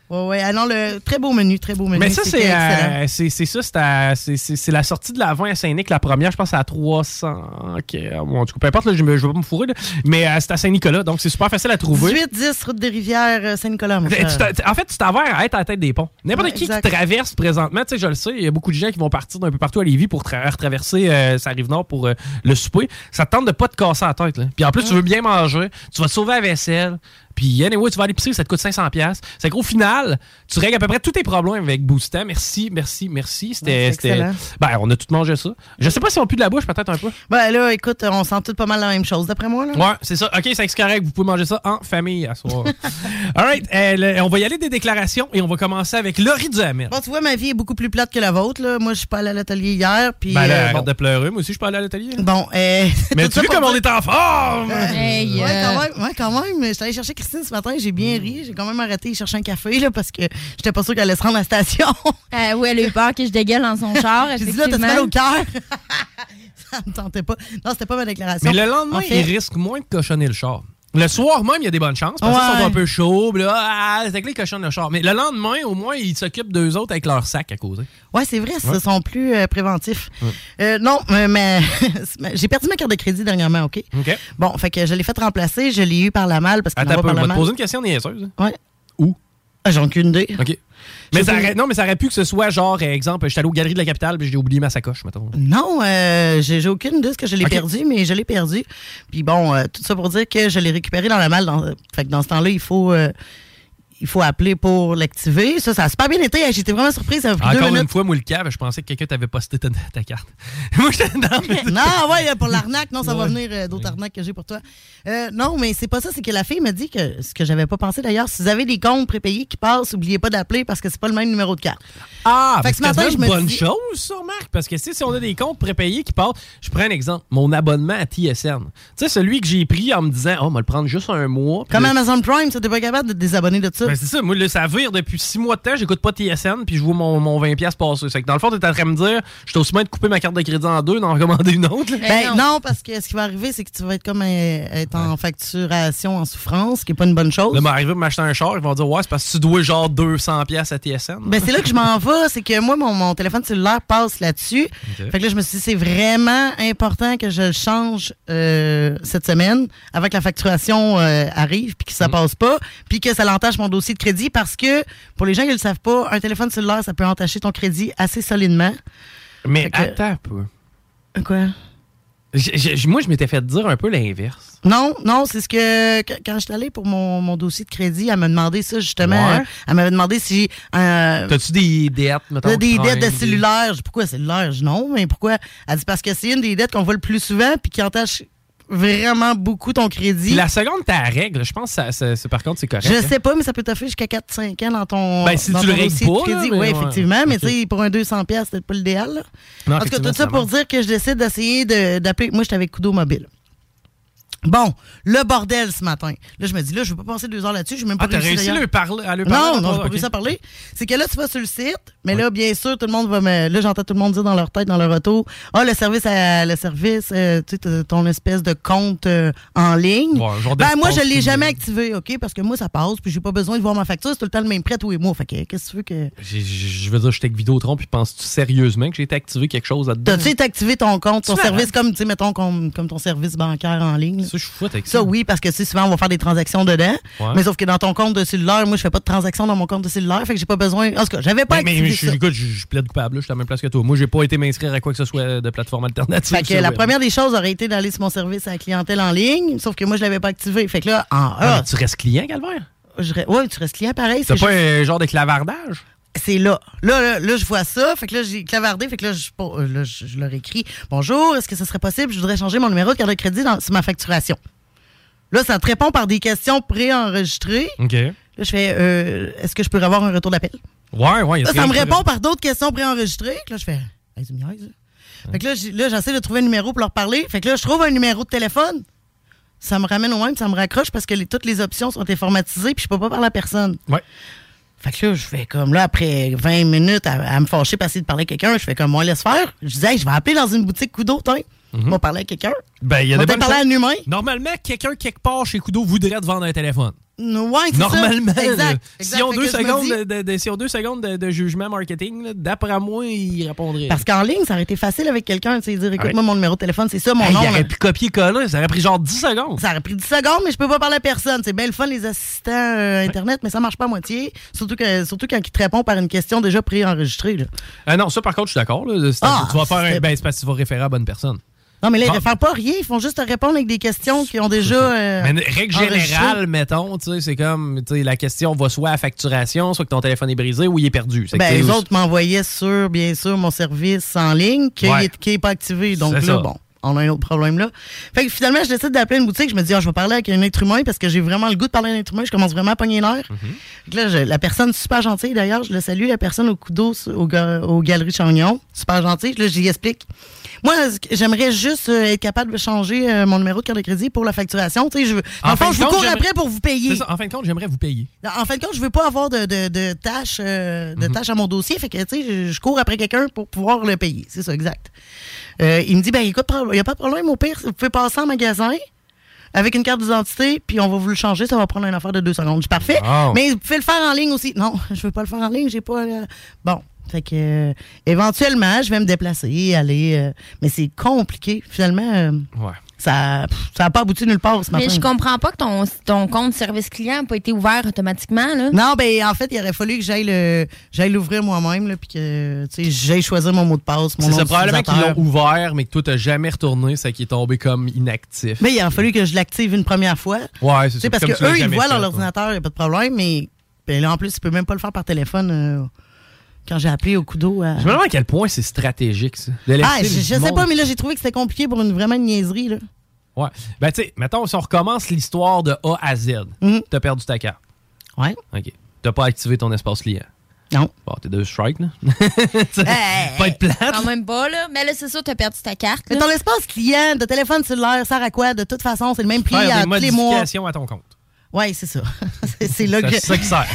Ouais, ouais. Ah non, le très beau menu, très beau menu. Mais ça, c'est, euh, c'est, ça, c'est, la sortie de l'avant à Saint-Nic, la première, je pense, à 300. Ok, bon, en tout cas, peu importe, là, je ne vais pas me fourrer, là. mais euh, c'est à Saint-Nicolas, donc c'est super facile à trouver. 18-10, route des rivières, euh, Saint-Nicolas, t'as- en fait, tu t'avères à être à la tête des ponts. N'importe Ouais, qui exact. qui traverse présentement, tu sais, je le sais, il y a beaucoup de gens qui vont partir d'un peu partout à Lévis pour tra- retraverser euh, sa rive nord pour euh, le souper. Ça te tente de pas te casser la tête. Là. Puis en plus, tu veux bien manger, tu vas te sauver la vaisselle. Puis anyway, tu vas à l'épicerie, ça te coûte 500 pièces. C'est qu'au final, tu règles à peu près tous tes problèmes avec Boostant. Merci, merci, merci. C'était, Ouais, ben, on a tout mangé ça. Je sais pas si on pue de la bouche, peut-être un peu. Ben là, écoute, on sent tout pas mal la même chose, d'après moi. Là. Ouais, c'est ça. OK, c'est correct. Vous pouvez manger ça en famille à soir. All right. euh, le- on va y aller des déclarations et on va commencer avec Laurie Duhamel. Bon, tu vois, ma vie est beaucoup plus plate que la vôtre. Là. Moi, je suis pas allée à l'atelier hier. Puis, Ben là, euh, arrête bon. de pleurer. Moi aussi, je peux aller à l'atelier. Bon, euh, Mais tu pour comme on est en forme? Hey, Ouais, euh, quand même, ouais, quand même. J'étais allée chercher Christine ce matin, j'ai bien ri. J'ai quand même arrêté de chercher un café là, parce que j'étais pas sûre qu'elle allait se rendre à la station. euh, oui, elle a eu peur que je dégueule dans son char. J'ai dit là, t'as mal au cœur? ça me tentait pas. Non, c'était pas ma déclaration. Mais le lendemain, En fait, il risque moins de cochonner le char. Le soir même, il y a des bonnes chances. Parce que ils Ouais. sont un peu chauds. ah, c'est que les cochonnent le char. Mais le lendemain, au moins, ils s'occupent d'eux autres avec leur sac à causer. Ouais, c'est vrai, Ouais. ce sont plus euh, préventifs. Euh, non, euh, mais j'ai perdu ma carte de crédit dernièrement, OK? OK. Bon, fait que je l'ai fait remplacer, je l'ai eu par la malle parce qu'il Attends la vais te poser une question niaiseuse. Ouais. Où? Ah, J'en ai aucune idée. OK. Mais ça aurait, non, mais ça aurait pu que ce soit genre, euh, exemple, j'étais allé aux Galeries de la Capitale puis j'ai oublié ma sacoche, mettons. Non, euh, j'ai aucune idée que je l'ai Ok. perdu, mais je l'ai perdu. Puis bon, euh, tout ça pour dire que je l'ai récupéré dans la malle. Dans, fait que dans ce temps-là, il faut, euh, il faut appeler pour l'activer. Ça, ça a super bien été. J'étais vraiment surprise. Ça a pris deux Encore une minutes. fois, cave, je pensais que quelqu'un t'avait posté ta, ta carte. moi, j'étais dans non, ouais, pour l'arnaque, non, ça va venir euh, d'autres arnaques que j'ai pour toi. Euh, non, mais c'est pas ça, c'est que la fille me dit que ce que j'avais pas pensé d'ailleurs, si vous avez des comptes prépayés qui passent, oubliez pas d'appeler parce que c'est pas le même numéro de carte. Ah, Fait fait que ce matin, je une me bonne dis- chose, ça, Marc. Parce que si, si on a des comptes prépayés qui partent, je prends un exemple, mon abonnement à TSN. Tu sais, celui que j'ai pris en me disant, oh, on va le prendre juste un mois. Comme Amazon Prime, ça t'es pas capable de te désabonner de ça. Ben, c'est ça, moi, là, ça vire depuis six mois de temps, j'écoute pas TSN, puis je vois mon, mon 20$ passer. C'est que dans le fond, t'es en train de me dire, je suis aussi bien de couper ma carte de crédit en deux, d'en recommander une autre. là. Ben non. parce que ce qui va arriver, c'est que tu vas être comme euh, être en facturation en souffrance, ce qui est pas une bonne chose. Là, m'arriver pour m'acheter un char, ils vont dire, ouais, c'est parce que tu dois genre 200$ piastres à TSN. Ben, c'est là que je m'en vais, c'est que moi, mon, mon téléphone cellulaire passe là-dessus. Fait que là, je me suis dit, c'est vraiment important que je le change euh, cette semaine avant que la facturation euh, arrive, puis que Mm. ça passe pas, puis que ça l'entache mon dossier de crédit parce que, pour les gens qui ne le savent pas, un téléphone cellulaire, ça peut entacher ton crédit assez solidement. Mais que- attends peu. Quoi? Moi, je m'étais fait dire un peu l'inverse. Non, non, c'est ce que quand je suis allée pour mon, mon dossier de crédit, elle m'a demandé ça justement. Ouais. Elle m'avait demandé si euh, T'as-tu des dettes, mettons? Des dettes de des- cellulaire? Je dis, pourquoi cellulaire? Non, mais pourquoi? Elle dit, parce que c'est une des dettes qu'on voit le plus souvent puis qui entache vraiment beaucoup ton crédit. La seconde, t'as la règle. Je pense que ça- ça- par contre, c'est correct. Je hein. sais pas, mais ça peut t'offrir jusqu'à 4-5 ans dans ton, Ben, si dans tu ton le règles pas, oui, ouais. effectivement. Mais tu sais, pour un 200$, c'est peut-être pas l'idéal. En tout cas, tout ça ça pour dire que je décide d'essayer de- d'appeler. Moi, j'étais avec Kudo Mobile. Bon, le bordel ce matin. Là, je me dis, là, je vais pas passer deux heures là-dessus. Je même pas Ah, t'as réussi à lui parler- à lui parler Non, non, ton- j'ai pas ok. réussi à parler. C'est que là, tu vas sur le site, mais là, bien sûr, tout le monde va me. Là, j'entends tout le monde dire dans leur tête, dans leur auto, ah, le service, à, le service, euh, tu sais, ton espèce de compte euh, en ligne. Ben, moi, je l'ai privé. jamais activé, OK? Parce que moi, ça passe, puis j'ai pas besoin de voir ma facture, c'est tout le temps le même prêt tous les mois. Fait que, qu'est-ce que tu veux que. Je veux dire, j'étais avec Vidéotron, puis penses-tu sérieusement que j'ai été activé quelque chose là-dedans? T'as-tu été activé ton compte, ton service, comme, tu sais, mettons, comme, comme ton service bancaire en ligne? Ça, je suis fou avec ça. Ça, oui, parce que souvent, on va faire des transactions dedans. Ouais. Mais sauf que dans ton compte de cellulaire, moi, je fais pas de transactions dans mon compte de cellulaire. Fait que j'ai pas besoin. En tout cas, j'avais pas Mais, mais, activé mais je, écoute, je, je plaide coupable, je suis à la même place que toi. Moi, j'ai pas été m'inscrire à quoi que ce soit de plateforme alternative. Fait que la première des choses aurait été d'aller sur mon service à la clientèle en ligne, sauf que moi, je l'avais pas activé. Fait que là, en Ah, tu restes client, Calvaire? ouais, tu restes client pareil. C'est pas juste- un genre de clavardage? C'est là. Là, là. là, je vois ça. Fait que là, j'ai clavardé. Fait que là, je, bon, euh, là, je, je leur écris Bonjour, est-ce que ce serait possible? Je voudrais changer mon numéro de carte de crédit dans, sur ma facturation. Là, ça te répond par des questions préenregistrées. OK. Là, je fais euh, Est-ce que je peux avoir un retour d'appel? Ouais, ouais. Là, ça me répond par d'autres questions préenregistrées. Là, je fais Hey, tu me niaises, là? Fait que là, j'essaie de trouver un numéro pour leur parler. Fait que là, je trouve un numéro de téléphone. Ça me ramène au même, ça me raccroche parce que les- toutes les options sont informatisées puis je peux pas parler à personne. Ouais. Fait que là, je fais comme là, après 20 minutes à, à me fâcher, essayer de parler à quelqu'un, je fais comme moi, laisse faire. Je disais, Hey, je vais appeler dans une boutique Kudo, tiens. On va parler à quelqu'un. Ben, il y a On des bonnes parler à un humain. Normalement, quelqu'un quelque part chez Kudo voudrait te vendre un téléphone. Ouais, ça. Normalement, Exact. exact. ont, Fait deux secondes dis- de, de- ont deux secondes de, de jugement marketing, d'après moi, ils répondraient. Parce qu'en ligne, ça aurait été facile avec quelqu'un, tu dire, écoute-moi, Ouais. mon numéro de téléphone, c'est ça, mon Hey, nom. il aurait pu copier-coller, ça aurait pris genre 10 secondes. Ça aurait pris 10 secondes, mais je peux pas parler à personne. C'est bien le fun, les assistants euh, Internet, mais ça marche pas à moitié. Surtout, que, surtout quand ils te répondent par une question déjà préenregistrée. Ah non, ça par contre, je suis d'accord. Ah, tu vas faire un. Ben, c'est parce que tu vas référer à la bonne personne. Non, mais là, ils ne font pas rien. Ils font juste te répondre avec des questions qui ont déjà. euh, Mais règle générale, mettons, tu sais, c'est comme, tu sais, la question va soit à facturation, soit que ton téléphone est brisé ou il est perdu. Ben, les autres m'envoyaient sur, bien sûr, mon service en ligne qui Ouais. n'est pas activé. Donc là, ça. bon, on a un autre problème là. Fait que finalement, je décide d'appeler une boutique. Je me dis, ah, je vais parler avec un être humain parce que j'ai vraiment le goût de parler à un être humain. Je commence vraiment à pogner l'air. Mhm. Là, je- la personne super gentille, d'ailleurs, je le salue, la personne au coup d'eau au, aux Galeries Chagnon. Super gentille. Là, j'y explique. Moi, j'aimerais juste euh, être capable de changer euh, mon numéro de carte de crédit pour la facturation. Tu sais, je veux, En en fin je vous cours après pour vous payer. Ça, en fin de compte, j'aimerais vous payer. En fin de compte, je veux pas avoir de, de, de tâches euh, Mhm. de tâches à mon dossier. Fait que, tu sais, je, je cours après quelqu'un pour pouvoir le payer. C'est ça, exact. Euh, il me dit, ben écoute, il n'y a pas de problème. Au pire, vous pouvez passer en magasin avec une carte d'identité, puis on va vous le changer. Ça va prendre une affaire de deux secondes. Je dis, parfait. Wow. Mais vous pouvez le faire en ligne aussi. Non, je veux pas le faire en ligne. J'ai pas. euh, Bon. Fait que, euh, éventuellement, je vais me déplacer, aller. euh, mais c'est compliqué. Finalement, euh, Ouais. Ça n'a pas abouti nulle part ce matin. Mais je comprends pas que ton, ton compte service client n'a pas été ouvert automatiquement. Là. Non, ben en fait, il aurait fallu que j'aille le j'aille l'ouvrir moi-même là, puis que tu sais, j'aille choisir mon mot de passe, mon C'est nom ça, probablement qu'ils l'ont ouvert, mais que toi, t'as jamais retourné, c'est qu'il est tombé comme inactif. Mais il aurait fallu que je l'active une première fois. Ouais, c'est Tu sais, ça. parce Comme que tu l'as eux, ils voient dans l'ordinateur, il n'y a pas de problème, mais ben, là, en plus, ils peuvent même pas le faire par téléphone euh, quand j'ai appelé au coup d'eau. à- Je me demande à quel point c'est stratégique, ça. Ah, je, je sais pas, mais là, j'ai trouvé que c'était compliqué pour une vraiment une niaiserie. Là. Ouais. Ben, tu sais, mettons, si on recommence l'histoire de A à Z, t'as perdu ta carte. Mhm. Ouais. OK. T'as pas activé ton espace client. Non. Bon, t'es deux strikes, là. Hey, pas être plate. Quand même pas, là. Mais là, c'est ça, tu as perdu ta carte. Mais là. ton espace client de téléphone cellulaire sert à quoi? De toute façon, c'est le même prix à tous les mois. à ton compte. Oui, c'est ça. c'est c'est là que. C'est ça qui sert.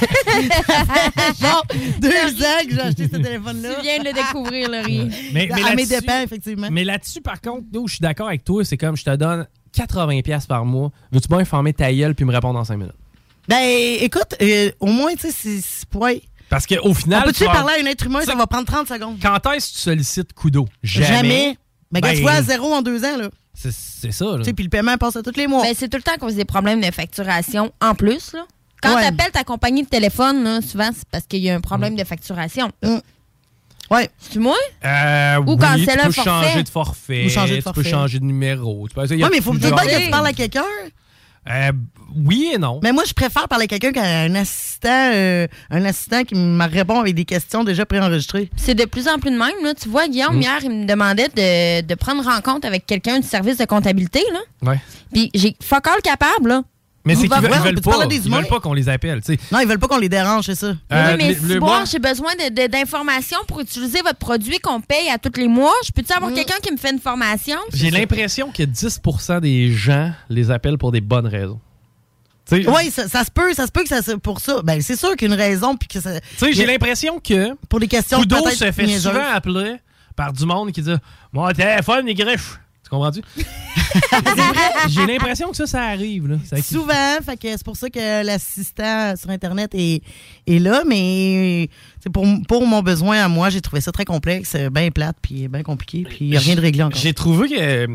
bon, deux ans que j'ai acheté ce téléphone-là. Tu viens de le découvrir, Laurie. Mais, mais à mes là-dessus- dépens, effectivement. Mais là-dessus, par contre, là où je suis d'accord avec toi, c'est comme je te donne 80$ piastres par mois. Veux-tu bien fermer ta gueule puis me répondre dans 5 minutes? Ben, écoute, euh, au moins, tu sais, c'est-. Ouais. Parce qu'au final. On peut-tu parler à un être humain? Ça va prendre 30 secondes? Quand est-ce que tu sollicites Kudo? Jamais. Jamais. Mais quand Ben, tu vois à zéro en deux ans, là. C'est c'est ça, là. Tu sais, puis le paiement passe à tous les mois. Ben, c'est tout le temps à cause des problèmes de facturation en plus. Là. Quand Ouais. tu appelles ta compagnie de téléphone, là, souvent, c'est parce qu'il y a un problème de facturation. Ouais. C'est moi? Euh, Ou oui, canceller tu un peux forfait. changer de forfait. Ou changer de Tu peux forfait. changer de numéro. Tu peux, a Oui, mais il faut peut-être que tu parles à quelqu'un. Euh, oui et non. Mais moi, je préfère parler à quelqu'un qu'un assistant, euh, un assistant qui me répond avec des questions déjà préenregistrées. C'est de plus en plus de même. Là. Tu vois, Guillaume, Mm. hier, il me demandait de, de prendre rencontre avec quelqu'un du service de comptabilité. Là. Ouais. Puis j'ai fuck all capable. Là. Mais c'est qu'ils veulent, veulent pas. Ils veulent pas qu'on les appelle. tu sais. Non, ils veulent pas qu'on les dérange, c'est ça. Euh, oui, mais les- si moi, bon- j'ai besoin d'informations pour utiliser votre produit qu'on paye à tous les mois. Je peux-tu Mm. avoir quelqu'un qui me fait une formation? J'ai l'impression que 10% des gens les appellent pour des bonnes raisons. Tu sais, Oui, ça, ça se peut, ça se peut que ça se- pour ça. Ben, c'est sûr qu'une raison puis que ça. Tu sais, j'ai l'impression que pour des questions se fait niaiseuses. souvent appeler par du monde qui dit Mon téléphone est griffe. Tu comprends-tu? J'ai l'impression que ça, ça arrive. Là. Ça- Souvent, fait que c'est pour ça que l'assistant sur Internet est, est là, mais c'est pour, pour mon besoin à moi, j'ai trouvé ça très complexe, bien plate, puis bien compliqué, puis il n'y a rien de réglé encore. J'ai trouvé que, euh,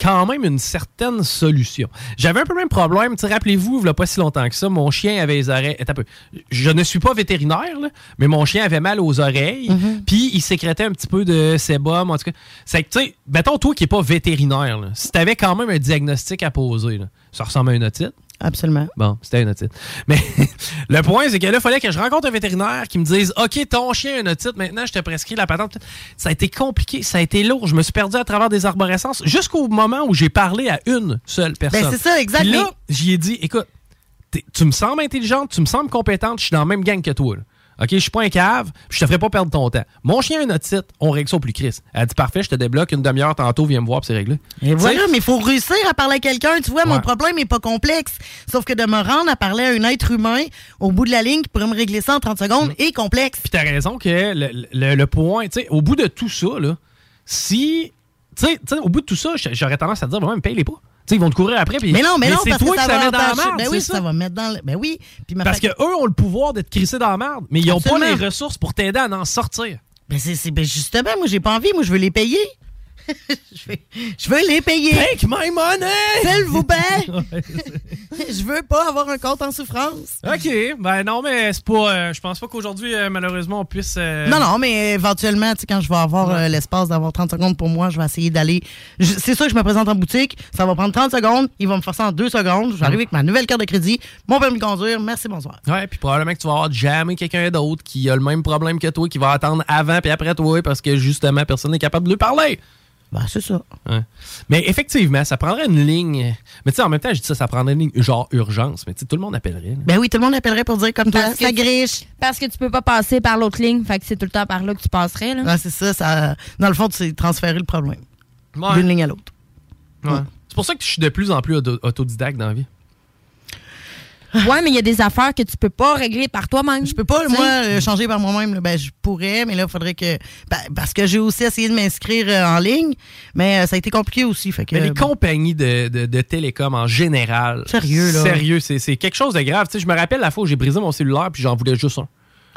quand même une certaine solution. J'avais un peu le même problème. Rappelez-vous, il n'y a pas si longtemps que ça, mon chien avait les oreilles. Attends un peu. Je ne suis pas vétérinaire, là, mais mon chien avait mal aux oreilles, Mm-hmm. puis il sécrétait un petit peu de sébum. En tout cas, c'est que, tu sais, mettons, toi qui n'es pas vétérinaire, là, si tu avais quand même un diagnostic à poser, là, ça ressemble à une otite. Absolument. Bon, c'était une otite. Mais le point, c'est que là, il fallait que je rencontre un vétérinaire qui me dise OK, ton chien a une otite, maintenant je te prescris la patente. Ça a été compliqué, ça a été lourd. Je me suis perdu à travers des arborescences jusqu'au moment où j'ai parlé à une seule personne. Ben, c'est ça, exact, Puis là, j'y ai dit écoute, tu me sembles intelligente, tu me sembles compétente, je suis dans la même gang que toi. là. OK, je suis pas un cave, je te ferai pas perdre ton temps. Mon chien a une otite, on règle ça au plus Chris. Elle dit parfait, je te débloque une demi-heure tantôt, viens me voir, c'est réglé. Et voilà, mais il faut réussir à parler à quelqu'un. Tu vois, mon problème n'est pas complexe. Sauf que de me rendre à parler à un être humain au bout de la ligne qui pourrait me régler ça en 30 secondes est complexe. Puis t'as raison que le, le- le point, tu sais, au bout de tout ça, là, si. Tu sais, tu sais, au bout de tout ça, j'aurais tendance à te dire, vraiment, paye-les pas. Tu sais, ils vont te courir après. Puis, Mais non, mais, non, c'est parce toi que ça met dans la merde. Ben oui, ça. va mettre dans le... Ben oui. Puis ma Parce fac- qu'eux ont le pouvoir d'être crissés dans la merde, mais ils n'ont pas les ressources pour t'aider à en sortir. Ben, c'est, c'est- ben justement, moi, j'ai pas envie. Moi, je veux les payer. Je veux les payer. Take my money! S'il vous plaît. Je veux pas avoir un compte en souffrance. OK. Ben non, mais c'est pas. euh, je pense pas qu'aujourd'hui, euh, malheureusement, on puisse. euh, Non, non, mais éventuellement, tu sais, quand je vais avoir l'espace d'avoir 30 secondes pour moi, je vais essayer d'aller. je- C'est sûr que je me présente en boutique, ça va prendre 30 secondes, il va me faire ça en 2 secondes. Je vais arriver avec ma nouvelle carte de crédit, mon permis de conduire, merci, bonsoir. Ouais, puis probablement que tu vas avoir jamais quelqu'un d'autre qui a le même problème que toi, qui va attendre avant puis après toi parce que justement, personne n'est capable de lui parler. Ben, c'est ça. Ouais. Mais effectivement, ça prendrait une ligne. Mais tu sais, en même temps, je dis ça, ça prendrait une ligne genre urgence. Mais tu sais, tout le monde appellerait. là. Ben oui, tout le monde appellerait pour dire comme toi, Parce que ça tu- griche. Parce que tu peux pas passer par l'autre ligne, fait que c'est tout le temps par là que tu passerais. Là. Ouais, c'est ça, ça. Dans le fond, tu sais transférer le problème Ouais. d'une ligne à l'autre. Ouais. C'est pour ça que je suis de plus en plus auto- autodidacte dans la vie. Ouais, mais il y a des affaires que tu peux pas régler par toi-même. Je peux pas, moi, euh, changer par moi-même. Ben, je pourrais, mais là, il faudrait que. ben, parce que j'ai aussi essayé de m'inscrire euh, en ligne, mais euh, ça a été compliqué aussi. Fait que, Mais les bon. compagnies de, de, de télécom en général. Sérieux, là. Sérieux, c'est c'est quelque chose de grave. Tu sais, je me rappelle la fois où j'ai brisé mon cellulaire puis j'en voulais juste un.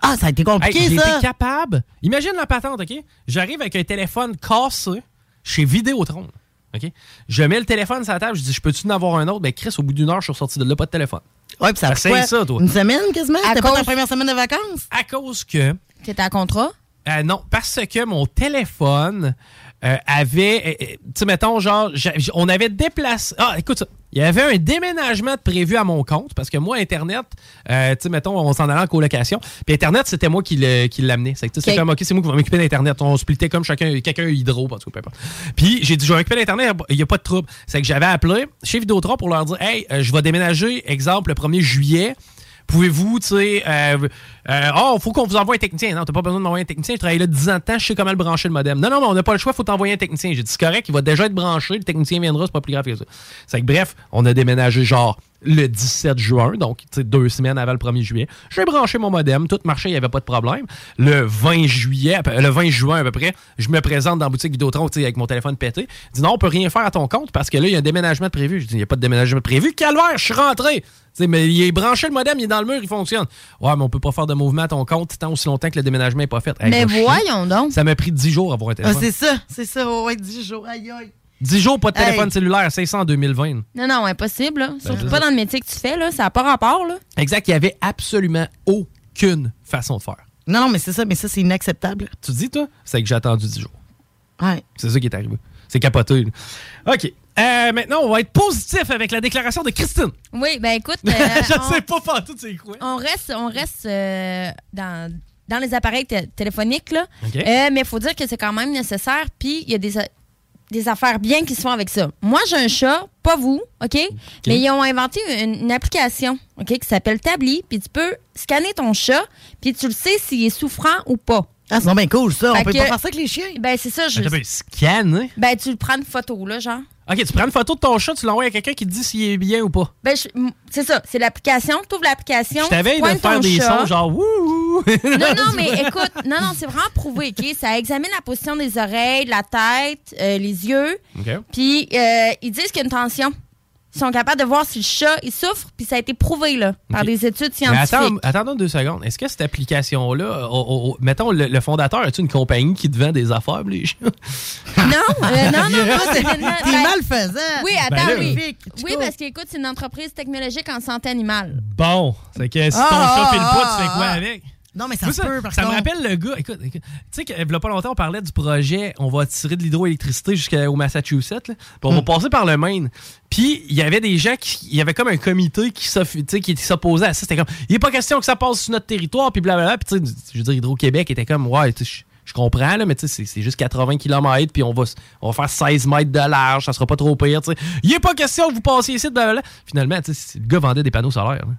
Ah, ça a été compliqué, Hey, ça. été capable. Imagine la patente, OK? J'arrive avec un téléphone cassé chez Vidéotron. OK? Je mets le téléphone sur la table, je dis, je peux-tu en avoir un autre? Ben, Chris, au bout d'une heure, je suis sorti de là, pas de téléphone. Ouais, puis ça a quoi? ça, toi. Une semaine quasiment? À C'était pas ta cause- première semaine de vacances? À cause que. T'étais à contrat? Euh, non, parce que mon téléphone euh, avait. euh, euh, tu sais, mettons, genre, on avait déplacé. Ah, écoute ça. Il y avait un déménagement de prévu à mon compte parce que moi, Internet, euh, tu sais, mettons, on s'en allait en colocation. Puis Internet, c'était moi qui l'amenais. C'est que, tu sais, c'est Ok. comme, OK, c'est moi qui vais m'occuper d'Internet. On splittait comme chacun, quelqu'un hydro, parce que peu importe. Puis j'ai dit, je vais m'occuper d'Internet, il n'y a pas de trouble. C'est que j'avais appelé chez Vidéotron pour leur dire, hey, je vais déménager, exemple, le 1er juillet. Pouvez-vous, tu sais, euh, euh, oh, faut qu'on vous envoie un technicien. Non, t'as pas besoin de m'envoyer un technicien. Je travaille là 10 ans de temps, je sais comment le brancher le modem. Non, non, mais on n'a pas le choix, faut t'envoyer un technicien. J'ai dit, c'est correct, il va déjà être branché, le technicien viendra, c'est pas plus grave que ça. C'est que bref, on a déménagé genre le 17 juin, donc deux semaines avant le 1er juillet. J'ai branché mon modem, tout marchait, il n'y avait pas de problème. Le 20 juillet, à peu- le 20 juin à peu près, je me présente dans la boutique Vidéotron avec mon téléphone pété. Il dit non, on peut rien faire à ton compte parce que là, il y a un déménagement de prévu. Je dis, il n'y a pas de déménagement de prévu. Calvaire, je suis rentré. Mais il est branché le modem, il est dans le mur, il fonctionne. Ouais, mais on peut pas faire de mouvement à ton compte tant aussi longtemps que le déménagement n'est pas fait. Hey, Mais voyons donc. Ça m'a pris 10 jours à avoir un Ah, téléphone. c'est ça, c'est ça, ouais, ouais, 10 jours, aïe, aïe. 10 jours, pas de Hey. téléphone cellulaire, 500 en 2020. Non, non, impossible. Là. Ben, Surtout pas dans le métier que tu fais. Là. Ça n'a pas rapport. Là. Exact, il y avait absolument aucune façon de faire. Non, non, mais c'est ça, mais ça, c'est inacceptable. Tu dis, toi? C'est que j'ai attendu 10 jours. Ouais. C'est ça qui est arrivé. C'est capoté. là. OK. Euh, maintenant, on va être positif avec la déclaration de Christine. Oui, ben écoute. euh, Je on- sais pas faire tout c'est quoi. On reste, on reste euh, dans, dans les appareils té- téléphoniques, là. Mais il faut dire que c'est quand même nécessaire. Puis il y a des, des affaires bien qui se font avec ça. Moi, j'ai un chat, pas vous, OK? Mais ils ont inventé une, une application, OK, qui s'appelle Tabli. Puis tu peux scanner ton chat, puis tu le sais s'il est souffrant ou pas. Ah, c'est bien cool, ça. On peut que- pas faire ça avec les chiens. Ben, c'est ça. Je... Attends, ben, scan, hein? Ben, tu le prends une photo, là, genre. OK, tu prends une photo de ton chat, tu l'envoies à quelqu'un qui te dit s'il est bien ou pas. Ben, je- m- c'est ça. C'est l'application. Tu ouvres l'application. Je t'avais tu de pointes faire ton des chat. sons genre wouhou. Non, non, mais écoute, non, non, c'est vraiment prouvé, OK? Ça examine la position des oreilles, de la tête, euh, les yeux. OK. Puis, euh, ils disent qu'il y a une tension. Ils sont capables de voir si le chat, il souffre, puis ça a été prouvé, là, par des études Mais scientifiques. attends, attendons deux secondes. Est-ce que cette application-là, mettons, le, le fondateur, as-tu une compagnie qui te vend des affaires, les chats? Non, euh, non, non, non, c'est ben- malfaisant. Oui, Ben attends, là. oui. Oui, parce qu'écoute, c'est une entreprise technologique en santé animale. Bon, c'est que si ton Ah, chat file ah, pas, tu fais quoi ah. avec? Non, mais ça Moi, se peut, par Ça me rappelle le gars. Écoute, écoute, tu sais qu'il y a pas longtemps, on parlait du projet On va tirer de l'hydroélectricité jusqu'au Massachusetts. là, puis on Hmm. va passer par le Maine. Puis il y avait des gens qui. Il y avait comme un comité qui s'opposait à ça. C'était comme il n'est pas question que ça passe sur notre territoire. Puis blablabla. Puis tu sais, je veux dire, Hydro-Québec était comme ouais, tu sais, je- comprends, là, mais tu sais, c'est- juste 80 km, puis on va, s- on va faire 16 mètres de large, ça sera pas trop pire. tu sais. Il n'est pas question que vous passiez ici, blablabla. Finalement, tu sais, le gars vendait des panneaux solaires. là.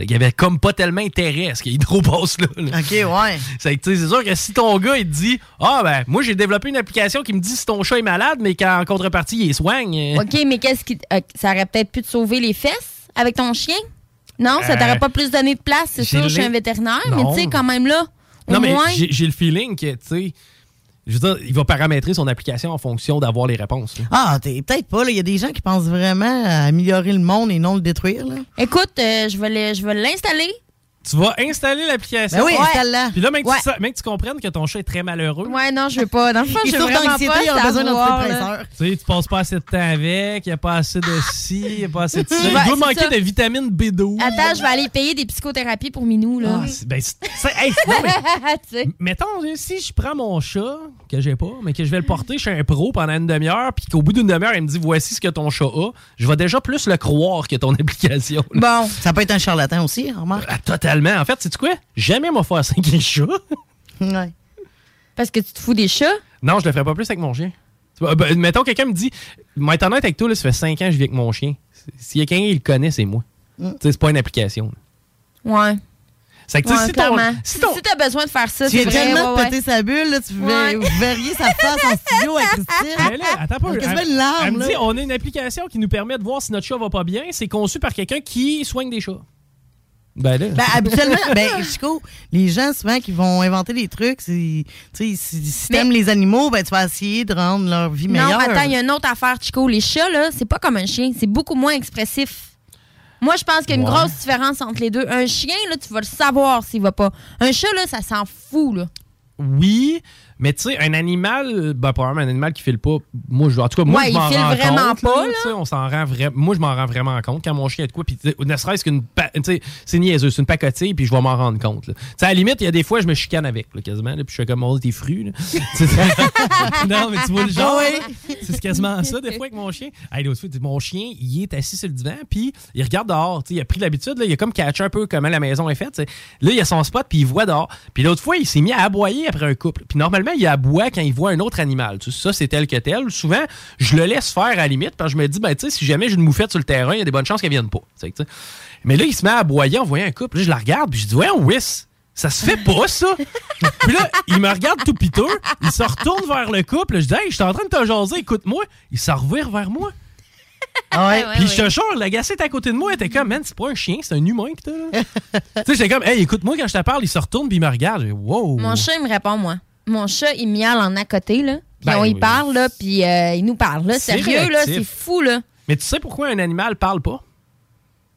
C'est qu'il y avait comme pas tellement intérêt à ce qu'Hydro passe là. là. OK, ouais. C'est sûr que si ton gars, il te dit Ah, ben, moi, j'ai développé une application qui me dit si ton chat est malade, mais qu'en contrepartie, il soigne. euh, OK, mais qu'est-ce qui. euh, ça aurait peut-être pu te sauver les fesses avec ton chien? Non, ça Euh, t'aurait pas plus donné de place, c'est sûr, chez l'im- un vétérinaire, mais tu sais, quand même là, au Non, mais j'ai le feeling que, tu sais, je veux dire, il va paramétrer son application en fonction d'avoir les réponses. là. Ah, t'es peut-être pas, là. Il y a des gens qui pensent vraiment à améliorer le monde et non le détruire, là. Écoute, euh, je vais le- je vais l'installer. Tu vas installer l'application. Ben oui, Ouais. installe-la. Puis là, même que, Ouais. tu, même que tu comprennes que ton chat est très malheureux. Ouais, non, je veux pas. Dans le fond, Il je veux vraiment d'anxiété, pas il a besoin d'un. Tu sais, tu passes pas assez de temps avec, il n'y a pas assez de ci, il n'y a pas assez de ça. Il doit manquer ça. de vitamine B12. Attends, je vais aller payer des psychothérapies pour Minou, là. Ah, c'est- ben, c'est- c'est- hey, non, mais- mettons, si je prends mon chat, que j'ai pas, mais que je vais le porter chez un pro pendant une demi-heure, puis qu'au bout d'une demi-heure, il me dit voici ce que ton chat a, je vais déjà plus le croire que ton application. Bon. Ça peut être un charlatan aussi, remarque. Ah, totalement. En fait, sais-tu quoi? Jamais m'a faire 5 chats. Ouais. Parce que tu te fous des chats? Non, je le ferai pas plus avec mon chien. Tu vois, ben, mettons, quelqu'un me dit, moi, être honnête avec toi, là, ça fait 5 ans que je vis avec mon chien. S'il y a quelqu'un qui le connaît, c'est moi. Mm. Tu sais, c'est pas une application. là. Ouais. C'est que, tu sais, Ouais, si ton- si Si, ton- si t'as besoin de faire ça, Tu vrai. tellement ouais, de péter ouais. sa bulle, là, tu verriez sa face en studio à Christine. Mais là, attends pas. Elle, une larme, elle me là. dit, on a une application qui nous permet de voir si notre chat va pas bien. C'est conçu par quelqu'un qui soigne des chats. Ben là. Ben, habituellement, ben, Chico, les gens, souvent, qui vont inventer des trucs, sais, si, si t'aimes les animaux, ben, tu vas essayer de rendre leur vie Non, meilleure. attends, il y a une autre affaire, Chico. Les chats, là, c'est pas comme un chien. C'est beaucoup moins expressif. Moi, je pense qu'il y a une Ouais. grosse différence entre les deux. Un chien, là, tu vas le savoir s'il va pas. Un chat, là, ça s'en fout, là. Oui, mais tu sais, un animal, ben, probablement un animal qui file pas. Moi, je, en tout cas, moi, Ouais, je m'en rends vraiment compte. pas, On s'en rend. Moi, je m'en rends vraiment compte quand mon chien est de quoi. Puis, ne serait-ce qu'une. pa- Tu sais, c'est niaiseux, c'est une pacotille, puis je vais m'en rendre compte. Tu sais, à la limite, il y a des fois, je me chicane avec, là, quasiment. là, puis je fais comme, oh, t'es fru. là. Tu sais, non, mais tu vois le genre. Là? C'est quasiment ça, des fois, avec mon chien. Hey, l'autre fois, mon chien, il est assis sur le divan, puis il regarde dehors. Tu sais, il a pris l'habitude, là, il a comme catché un peu comment la maison est faite. Là, il a son spot, puis il voit dehors. Puis l'autre fois, il s'est mis à aboyer après un couple. Puis normalement, il aboie quand il voit un autre animal. Tu sais, ça, c'est tel que tel. Souvent, je le laisse faire à la limite, parce que je me dis, ben, tu sais, si jamais j'ai une moufette sur le terrain, il y a des bonnes chances qu'elle vienne pas. Tu sais, tu sais. Mais là, il se met à aboyer en voyant un couple. Là, je la regarde, puis je dis, ouais, Wiss. Ça se fait pas, ça! Puis là, il me regarde tout piteux, il se retourne vers le couple, je dis, hey, je suis en train de te jaser, écoute-moi. Il s'en revire vers moi. Ah ouais. Puis je te jure, le gars est à côté de moi, il était comme, man, c'est pas un chien, c'est un humain que t'as là. tu sais, j'étais comme, hey, écoute-moi quand je te parle, il se retourne puis il me regarde. Wow. Mon il me répond, moi. Mon chat, il miale en à côté, là. Puis Ben on y oui. parle, là, puis euh, il nous parle, là. C'est Sérieux, là, c'est fou, là. Mais tu sais pourquoi un animal parle pas?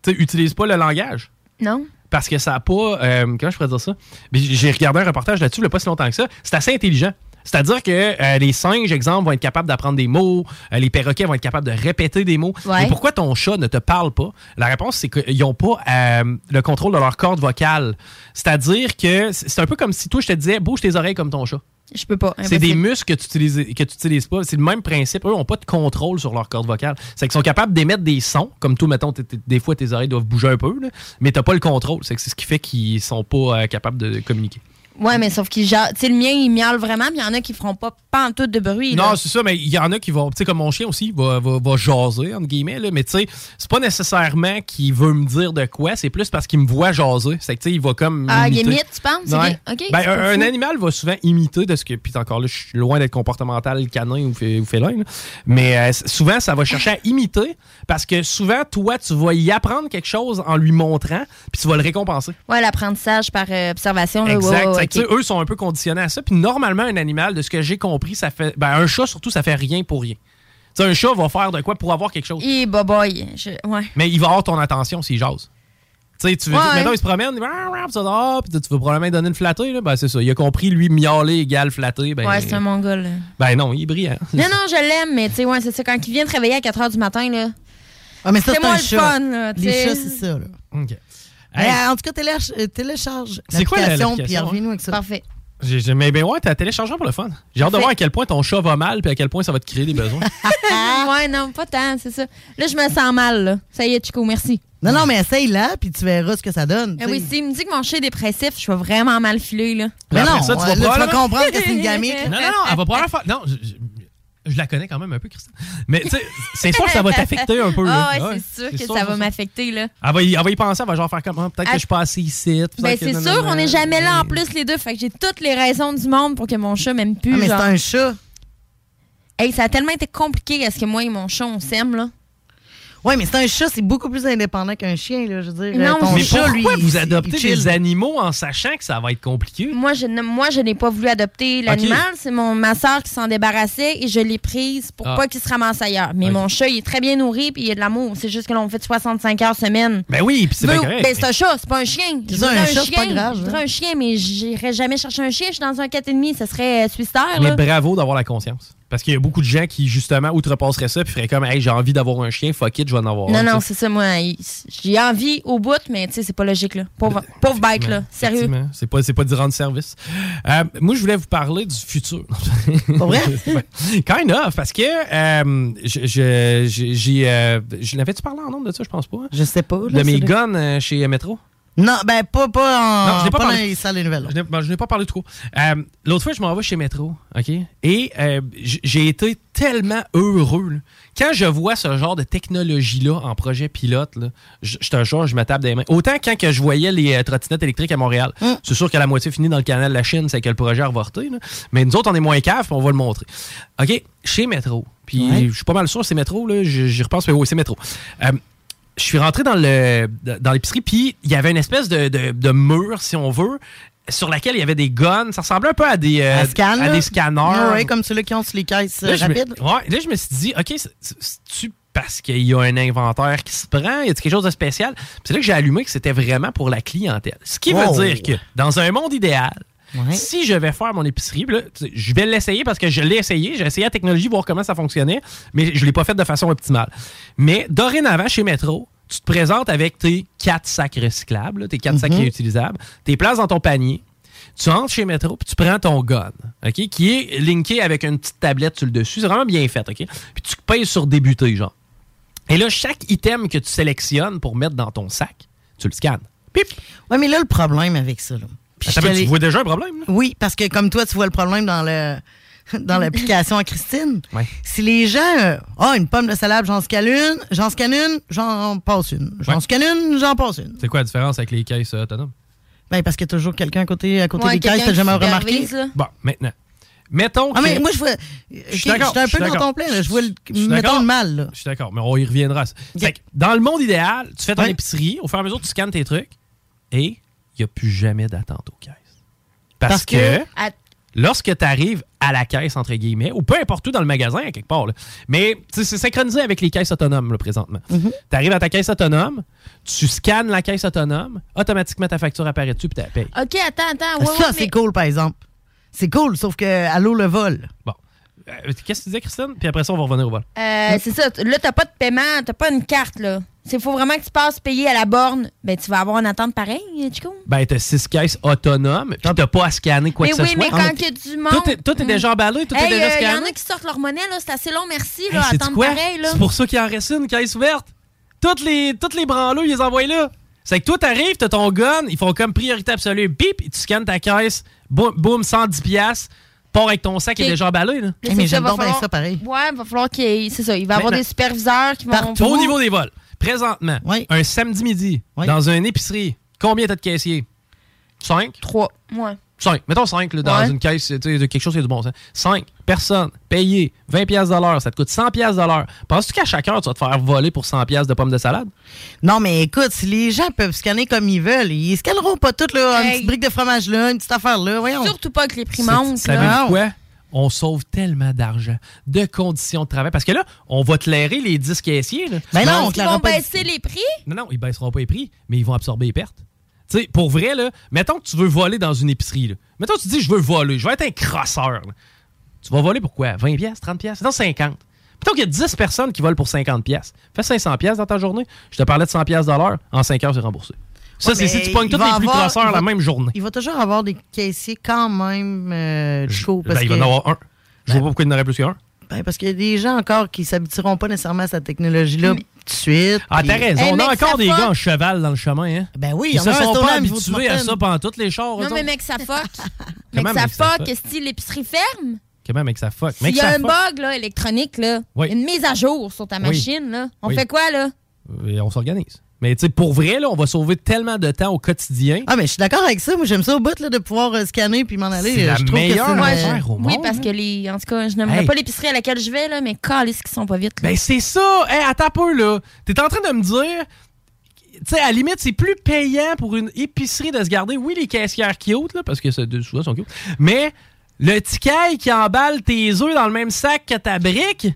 Tu sais, utilise pas le langage. Non? Parce que ça a pas. euh, comment je pourrais dire ça? J'ai regardé un reportage là-dessus il y a pas si longtemps que ça. C'est assez intelligent. C'est-à-dire que euh, les singes, exemple, vont être capables d'apprendre des mots, euh, les perroquets vont être capables de répéter des mots. Ouais. Mais pourquoi ton chat ne te parle pas? La réponse, c'est qu'ils n'ont pas euh, le contrôle de leur corde vocale. C'est-à-dire que c'est un peu comme si toi, je te disais, bouge tes oreilles comme ton chat. Je peux pas. C'est des muscles que tu utilises, que tu utilises pas. C'est le même principe. Eux n'ont pas de contrôle sur leur corde vocale. C'est qu'ils sont capables d'émettre des sons, comme toi, mettons, des fois tes oreilles doivent bouger un peu, là, mais t'as pas le contrôle. C'est ce qui fait qu'ils sont pas euh, capables de communiquer. Ouais, mais sauf qu'il ja- Tu sais, le mien, il miale vraiment, puis il y en a qui feront pas pantoute de bruit. Non, c'est ça, mais il y en a qui vont, tu sais, comme mon chien aussi, va, va, va jaser, entre guillemets, là, mais tu sais, c'est pas nécessairement qu'il veut me dire de quoi, c'est plus parce qu'il me voit jaser. C'est que, tu sais, il va comme. Ah, il imite, tu penses? Ouais. bien. OK, Ben, un, animal va souvent imiter de ce que. Puis encore là, je suis loin d'être comportemental canin ou, fé- ou félin, là. mais euh, souvent, ça va chercher à imiter parce que souvent, toi, tu vas y apprendre quelque chose en lui montrant, puis tu vas le récompenser. Ouais, l'apprentissage par euh, observation. Là, Exact. ouais, Fait que, eux sont un peu conditionnés à ça. Puis normalement, un animal, de ce que j'ai compris, ça fait. Ben, un chat, surtout, ça fait rien pour rien. Tu sais, un chat va faire de quoi pour avoir quelque chose? Et boboy. Je... Ouais. Mais il va avoir ton attention s'il jase. Tu sais, tu veux, Ouais. maintenant, il se promène, il va, ah, ah, puis tu veux probablement lui donner une flattée, là. Ben, c'est ça. Il a compris, lui, miauler égale flatter. Ben, ouais, c'est un mongol. là. ben non, il est brillant. Non, non, je l'aime, mais tu sais, ouais, c'est ça. Quand il vient te réveiller à 4 h du matin, là. Ah, mais ça, c'est moi un le chat. fun, là. Les chats, c'est ça, là. OK. Hey. euh, en tout cas, téléch- euh, télécharge C'est quoi la- l'application, puis reviens-nous avec ça. Parfait. Mais ben ouais, t'as téléchargé pour le fun. J'ai hâte de voir à quel point ton chat va mal, puis à quel point ça va te créer des besoins. ouais, non, pas tant, c'est ça. Là, je me sens mal, là. Ça y est, Chico, merci. Non, non, mais essaye-la, puis tu verras ce que ça donne. Tu oui, s'il me dit que mon chat est dépressif, je vais vraiment mal filer, là. Mais non, ça, tu vas là, tu vas comprendre que c'est une gamique. non, non, non, elle va probablement faire. Non, je, la connais quand même un peu, Christine. Mais tu sais, c'est sûr que ça va t'affecter un peu. Ah ouais, Ouais, c'est sûr que ça va m'affecter, là. Elle va, y, elle va y penser, elle va genre faire comme, Ah, peut-être que je suis pas assez ici. Ben, c'est sûr, on n'est jamais là en plus, les deux. Fait que j'ai toutes les raisons du monde pour que mon chat m'aime plus. Ah, mais c'est un chat. Hey, ça a tellement été compliqué à ce que moi et mon chat, on s'aime, là. Ouais, mais c'est un chat, c'est beaucoup plus indépendant qu'un chien, là. Je veux dire, Non, ton Mais chat, lui. pourquoi vous adoptez des animaux en sachant que ça va être compliqué? Moi, je, ne- moi, je n'ai pas voulu adopter l'animal. C'est mon ma soeur qui s'en débarrassait et je l'ai prise pour Ah. pas qu'il se ramasse ailleurs. Mais mon chat, il est très bien nourri puis il a de l'amour. C'est juste que l'on fait 65 heures semaine. Ben oui, puis c'est bien Ben, correct. ben, c'est un chat, c'est pas un chien. C'est Je un chat, c'est pas chien. grave, Je hein. voudrais un chien, mais j'irais jamais chercher un chien. Je suis dans un 4,5, ça serait euh, suicidaire. Mais là. bravo d'avoir la conscience. Parce qu'il y a beaucoup de gens qui, justement, outrepasseraient ça puis feraient comme, hey, j'ai envie d'avoir un chien, fuck it, je vais en avoir Non, un. non, sais. c'est ça, moi. J'ai envie au bout, mais tu sais, c'est pas logique, là. Pauvre, pauvre bike, là. Sérieux. C'est pas, pas d'y rendre service. Euh, moi, je voulais vous parler du futur. Pas vrai? Kind of, parce que euh, je- je- j'ai. euh, je l'avais-tu parlé en nombre de ça, je pense pas. hein? Je sais pas. là, De mes c'est le- guns euh, chez Metro? Non, ben, pas, pas en. Non, je n'ai pas pas parlé. dans les salles des nouvelles. Je n'ai ben, je n'ai pas parlé trop. Euh, L'autre fois, je m'en vais chez Metro, OK? Et euh, j'ai été tellement heureux. là. Quand je vois ce genre de technologie-là en projet pilote, là, je, je te jure, je me tape des mains. Autant quand que je voyais les euh, trottinettes électriques à Montréal, c'est sûr que la moitié finit dans le canal de la Chine, c'est que le projet a avorté. là. Mais nous autres, on est moins cave, puis on va le montrer. OK? Chez Metro. Puis Ouais. je suis pas mal sûr, c'est Metro, là. J'y repense, mais oui, c'est Metro. Je suis rentré dans le dans l'épicerie, puis il y avait une espèce de, de- de mur, si on veut, sur laquelle il y avait des guns. Ça ressemblait un peu à des, euh, scan, à des scanners. Ouais, comme ceux-là qui ont sur les caisses Là, je me- rapides. ouais, là, je me suis dit, OK, c'est- c'est- c'est-tu parce qu'il y a un inventaire qui se prend? Y a quelque chose de spécial? C'est là que j'ai allumé que c'était vraiment pour la clientèle. Ce qui veut dire que dans un monde idéal, Ouais. si je vais faire mon épicerie, là, je vais l'essayer parce que je l'ai essayé. J'ai essayé la technologie, voir comment ça fonctionnait, mais je ne l'ai pas fait de façon optimale. Mais dorénavant, chez Metro, tu te présentes avec tes quatre sacs recyclables, là, tes quatre sacs Mhm. réutilisables, tes places dans ton panier. Tu entres chez Metro, puis tu prends ton gun, OK, qui est linké avec une petite tablette sur le dessus. C'est vraiment bien fait, OK? Puis tu payes sur débuter, genre. Et là, chaque item que tu sélectionnes pour mettre dans ton sac, tu le scannes. Pip! Ouais, mais là, le problème avec ça, là. Attends, mais tu vois déjà un problème, là? Oui, parce que comme toi, tu vois le problème dans le dans l'application à Christine. Ouais. Si les gens euh, ah une pomme de salade, j'en scanne une, j'en scanne une, j'en passe une. J'en Ouais. scanne une, j'en passe une. C'est quoi la différence avec les caisses euh, autonomes? Ben parce qu'il y a toujours quelqu'un à côté à côté Ouais, des caisses, t'as jamais remarqué? là. Bon, maintenant. Mettons Ah que... mais moi je vois Je suis un je suis peu dans d'accord. ton là. je vois le mettons d'accord. le mal là. Je suis d'accord, mais on y reviendra. Fait que dans le monde idéal, tu fais ton Ouais. épicerie, au fur et à mesure, tu scannes tes trucs et il n'y a plus jamais d'attente aux caisses. Parce, Parce que, que- À- lorsque tu arrives à la caisse, entre guillemets, ou peu importe où dans le magasin, à quelque part, là, mais c'est synchronisé avec les caisses autonomes là, présentement. Mm-hmm. Tu arrives à ta caisse autonome, tu scannes la caisse autonome, automatiquement ta facture apparaît dessus puis tu la payes. OK, attends, attends. Ouais, ça ouais, c'est mais- cool par exemple. C'est cool sauf que allô le vol. Bon. Euh, Qu'est-ce que tu disais, Christine? Puis après ça, on va revenir au vol. Euh, c'est ça. Là, t'as pas de paiement, t'as pas une carte, là. Il faut vraiment que tu passes payer à la borne. Ben, tu vas avoir une attente pareille, Chico? Ben, t'as six caisses autonomes, puis t'as pas à scanner quoi mais que ce oui, soit. mais quand il y a du monde. Tout est, tout est déjà emballé, tout Hey, est déjà euh, Il y scanné. en a qui sortent leur monnaie, là. C'est assez long, merci, Hey, là. sais-tu attendre quoi? pareil, là. C'est pour ça qu'il en reste une caisse ouverte. Toutes les, toutes les branleux, ils les envoient là. C'est que toi, t'arrives, t'as ton gun, ils font comme priorité absolue, bip, et tu scannes ta caisse, boum, boum 110 piastres, pars avec ton sac qui est déjà emballé. Là. Mais c'est ça, va falloir- Ouais, il va falloir qu'il y ait- C'est ça, il va y avoir des superviseurs qui vont. Au niveau des vols, présentement, un samedi midi, dans une épicerie, combien t'as de caissiers? 5? 3. Ouais. 5. Mettons 5 dans Ouais. une caisse, tu sais, de quelque chose qui a du bon sens. 5 personnes payées 20 pièces de l'heure, ça te coûte 100 pièces de l'heure. Penses-tu qu'à chaque heure, tu vas te faire voler pour 100 pièces de pommes de salade? Non, mais écoute, si les gens peuvent scanner comme ils veulent, ils scanneront pas tout, là, une Hey. petite brique de fromage là, une petite affaire là, voyons. Surtout pas que les prix montent. Ça quoi? On sauve tellement d'argent, de conditions de travail. Parce que là, on va te lairer les 10 caissiers. Là. Ben non, Ils vont baisser les prix? non, non, ils baisseront pas les prix, mais ils vont absorber les pertes. Tu sais, pour vrai, là, mettons que tu veux voler dans une épicerie. Là. Mettons que tu dis, je veux voler, je vais être un crosseur. là. Tu vas voler pour quoi? 20 pièces, 30 pièces? Non, 50. Mettons qu'il y a 10 personnes qui volent pour 50 pièces. Fais 500 pièces dans ta journée. Je te parlais de 100 pièces de l'heure. En 5 heures, c'est remboursé. Ça, Ouais, c'est si tu pognes tous les plus avoir- crosseurs la même journée. Il va toujours avoir des caissiers quand même, euh, parce Ben, il va en avoir un. Je vois pas pourquoi il y en aurait plus qu'un. Ben, parce qu'il y a des gens encore qui s'habitueront pas nécessairement à cette technologie-là tout de suite. Ah, t'as raison. on a encore des gars en cheval dans le chemin, hein? Ben oui, Ils il se sont pas habitués à ça pendant tous les chars. Non, mais mec, ça fuck. Mec, ça fuck. fuck? Si l'épicerie ferme, Comment, mec, ça fuck? s'il Mec, y a un bug là, électronique, là, Oui. une mise à jour sur ta machine, là, on fait quoi, là? Et on s'organise. Mais tu sais, pour vrai, là, on va sauver tellement de temps au quotidien. Ah, mais je suis d'accord avec ça. Moi, j'aime ça au bout là, de pouvoir euh, scanner puis m'en aller. C'est Euh, la je trouve que meilleure c'est une- affaire au Oui, parce hein. que les. En tout cas, je n'aimerais Hey. pas l'épicerie à laquelle je vais, là, mais calisse qui sont pas vite. là. Ben, c'est ça! Hey, attends un peu, là. T'es en train de me dire. Tu sais, à la limite, c'est plus payant pour une épicerie de se garder. Oui, les caissières cute, là, parce que de- souvent, sont cute. Mais le ticaille qui emballe tes œufs dans le même sac que ta brique.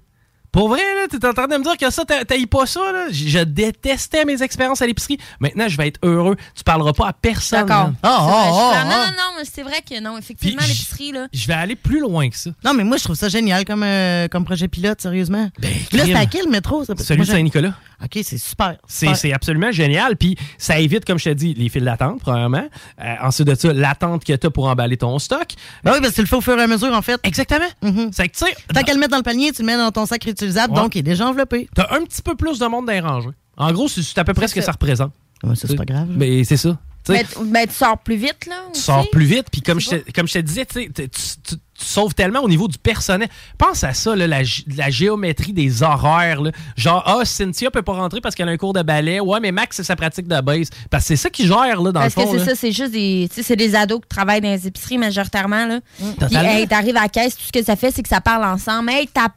Pour vrai, là, t'es en train de me dire que ça, t'haïs pas ça, là? Je je détestais mes expériences à l'épicerie. Maintenant, je vais être heureux. Tu parleras pas à personne. D'accord. là, non, non, non, c'est vrai que non, effectivement, Puis, l'épicerie, là. Je vais aller plus loin que ça. Non, mais moi, je trouve ça génial comme, euh, comme projet pilote, sérieusement. là, c'est à qui le métro? Ça? Celui de Saint-Nicolas. OK, c'est super. C'est super. c'est absolument génial. Puis ça évite, comme je te dis, les files d'attente, premièrement. Euh, ensuite de ça, l'attente que tu as pour emballer ton stock. Ben oui, parce que tu le fais au fur et à mesure, en fait. Exactement. C'est que, tu sais, Tant qu'à le mettre dans le panier, tu le mets dans ton sac réutilisable, Ouais. donc il est déjà enveloppé. tu as un petit peu plus de monde dans les rangées. En gros, c'est à peu près ce que ça. représente. ça, c'est pas grave. Mais c'est ça. Tu sais, t- ben, tu sors plus vite, là. tu sors plus vite. Puis comme, je te- comme je te disais, tu, sais, tu, tu- tu sauves tellement au niveau du personnel. Pense à ça, là, la, gé- la géométrie des horaires. là. Genre, ah, Cynthia peut pas rentrer parce qu'elle a un cours de ballet. Ouais, mais Max, c'est sa pratique de base. Parce que c'est ça qui gère, là, dans Parce le fond. que c'est là. ça, c'est juste des. Tu sais, c'est des ados qui travaillent dans les épiceries majoritairement, là. Puis, Totalement. hey, t'arrives à la caisse, tout ce que ça fait, c'est que ça parle ensemble. Hey, t'as.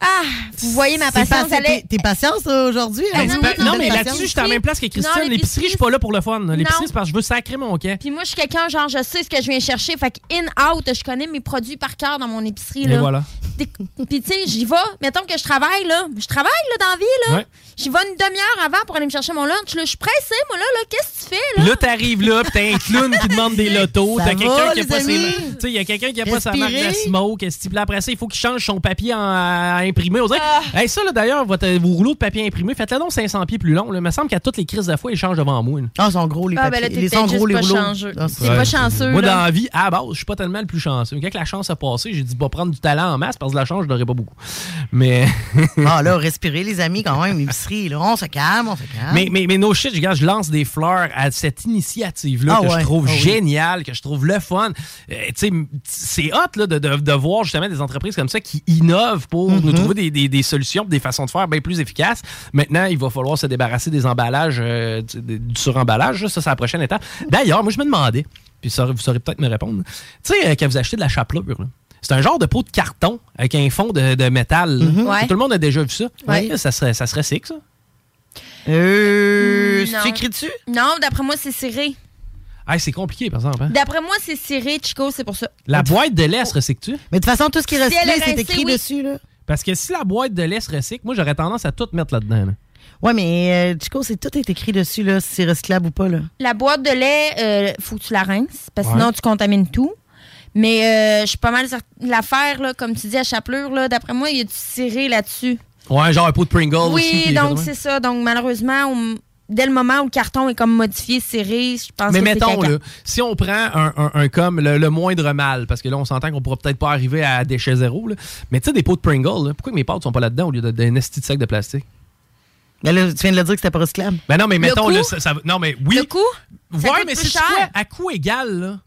Ah, vous voyez ma patience, pas-. T'es patience aujourd'hui? Ah, non, Tu non, peux- non, Non, mais là-dessus, je suis à la même place que Christine. L'épicerie, je suis pas là pour le fun. L'épicerie, c'est parce que je veux sacrer mon camp. Puis moi, je suis quelqu'un, genre, je sais ce que je viens chercher. Fait que in-out, je connais mes produits par cœur dans mon épicerie. Et Là. voilà. Puis, tu sais, j'y vais. Mettons que je travaille, là. Je travaille, là, dans la vie, là. Ouais. J'y vais une demi-heure avant pour aller me chercher mon lunch, là. Je suis pressée, moi, là. là. Qu'est-ce que tu fais, là? là, t'arrives là, pis t'as un clown qui demande des lotos. T'as quelqu'un qui a pas ses. Tu sais, il y a quelqu'un qui a pas sa marque de smoke. après ça, il faut qu'il change son papier en, à imprimer. On dirait, Ah. Hey, ça, là, d'ailleurs, votre, vos rouleaux de papier imprimé, faites-le donc 500 pieds plus long. Là. Il me semble qu'à toutes les crises de fois, ils changent devant moi. là. Ah, ils sont gros, les Ah, ben papiers. là, t'es les peut-être sont gros, les pas rouleaux. chanceux. Ah, T'es pas chanceux, Moi, là. dans la vie, à la base, je suis pas tellement le plus chanceux. Quand la chance a passé, j'ai dit, pas prendre du talent en masse parce que la chance, je l'aurais pas beaucoup. Mais. Ah, là, respirez, les amis, quand même. L'épicerie, là. On se calme, on se calme. Mais, mais, mais no shit, je, regarde, je lance des fleurs à cette initiative-là Ah que ouais, je trouve oui. géniale, que je trouve le fun. Euh, tu sais, m- c'est hot là, de, de- de voir justement des entreprises comme ça qui innovent pour Mhm. nous trouver des, des- des solutions, des façons de faire bien plus efficaces. Maintenant, il va falloir se débarrasser des emballages, euh, du, suremballage. Ça, c'est la prochaine étape. D'ailleurs, moi, je me demandais, puis ça, vous saurez peut-être me répondre. Tu sais, euh, quand vous achetez de la chapelure, là, c'est un genre de pot de carton avec un fond de, de métal. Mhm. Ouais. Tout le monde a déjà vu ça. Ouais. Ça serait, ça serait sick, ça. Euh. Non. C'est écrit dessus? Non, d'après moi, c'est ciré. Ah, c'est compliqué, par exemple. hein? D'après moi, c'est ciré, Chico, c'est pour ça. La boîte de lait se recycle-tu? Mais de toute façon, tout ce qui est c'est écrit oui. dessus, là. Parce que si la boîte de lait se recycle, moi, j'aurais tendance à tout mettre là-dedans. là. Ouais, mais euh, Chico, c'est tout est écrit dessus, là, si c'est recyclable ou pas, là. La boîte de lait, euh, faut que tu la rinces, parce que Ouais. sinon tu contamines tout. Mais euh, je suis pas mal certaine. L'affaire, là, comme tu dis, à chapelure, là, d'après moi, il y a du ciré là-dessus. Ouais, genre un pot de Pringles aussi. Oui, donc c'est ça. Donc malheureusement, on- dès le moment où le carton est comme modifié, serré, je pense Mais que c'est mettons, là, si on prend un, un- un comme le, le moindre mal, parce que là, on s'entend qu'on pourra peut-être pas arriver à déchet zéro, là, mais tu sais, des pots de Pringles, là, pourquoi mes pâtes sont pas là-dedans au lieu d'un esti de sac de plastique? Mais là, tu viens de le dire que c'était pas recyclable. Ben non, mais Le mettons, coût? là, ça, ça- non, mais oui. Le coût? Ouais, mais c'est cher. quoi? À coût égal, là?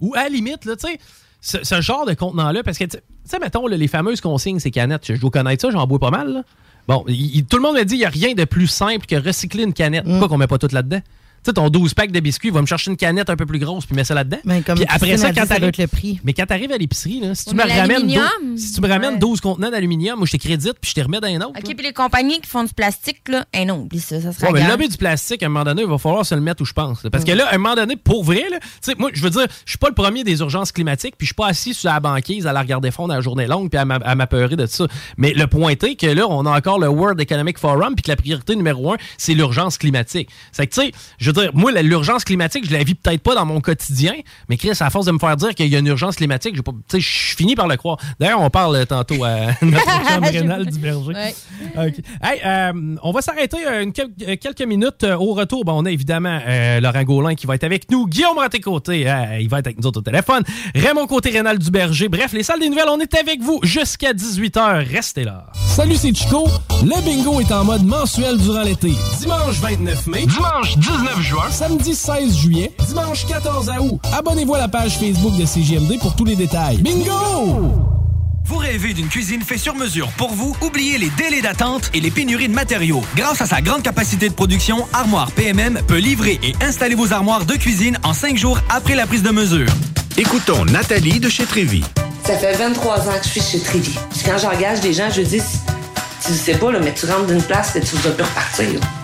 Ou à la limite, là, tu sais, ce, ce genre de contenant-là, parce que, tu sais, mettons, là, les fameuses consignes, ces canettes, je dois connaître ça, j'en bois pas mal, là. Bon, il- tout le monde me dit, il n'y a rien de plus simple que recycler une canette. Mm. Pourquoi qu'on met pas tout là-dedans? Tu sais, ton 12 pack de biscuits, va me chercher une canette un peu plus grosse puis mets ça là-dedans. Ben, comme Puis après ça, quand t'arrives- être le prix. Mais quand t'arrives à l'épicerie, là, si tu me mais ramènes 12, l'aluminium, si tu me ramènes 12 contenants d'aluminium, moi je te crédite puis je te remets dans un autre. OK, puis les compagnies qui font du plastique, là, eh non, oublie ça, ça sera Ouais, mais lobby du plastique, à un moment donné, il va falloir se le mettre où je pense. là. Parce que là, à un moment donné, pour vrai, là, tu sais, moi, je veux dire, je suis pas le premier des urgences climatiques, puis je suis pas assis sur la banquise à la regarder fondre à la journée longue, puis à m'a- à m'apeurer de ça. Mais le point est que là, on a encore le World Economic Forum, puis que la priorité numéro un, c'est l'urgence climatique. C'est que, tu sais, je veux dire, moi, l'urgence climatique, je la vis peut-être pas dans mon quotidien, mais Chris, à force de me faire dire qu'il y a une urgence climatique, je finis par le croire. D'ailleurs, on parle euh, tantôt à notre chum Rénal Duberger. Ouais. OK. Hey, euh, on va s'arrêter euh, quelques minutes au retour. Bon, on a évidemment euh, Laurent Gaulin qui va être avec nous. Guillaume à tes côtés, euh, il va être avec nous autres au téléphone. Raymond Côté, Rénal Duberger. Bref, les salles des nouvelles, on est avec vous jusqu'à 18h. Restez là. Salut, c'est Chico. Le bingo est en mode mensuel durant l'été. Dimanche 29 mai. Dimanche 19 juin. Samedi 16 juillet. Dimanche 14 août. Abonnez-vous à la page Facebook de CGMD pour tous les détails. Bingo! Vous rêvez d'une cuisine faite sur mesure pour vous, oubliez les délais d'attente et les pénuries de matériaux. Grâce à sa grande capacité de production, Armoire PMM peut livrer et installer vos armoires de cuisine en cinq jours après la prise de mesure. Écoutons Nathalie de chez Trévy. Ça fait 23 ans que je suis chez Trévy. Puis quand j'engage des gens, je dis, tu sais pas, là, mais tu rentres d'une place et tu vas plus repartir. là.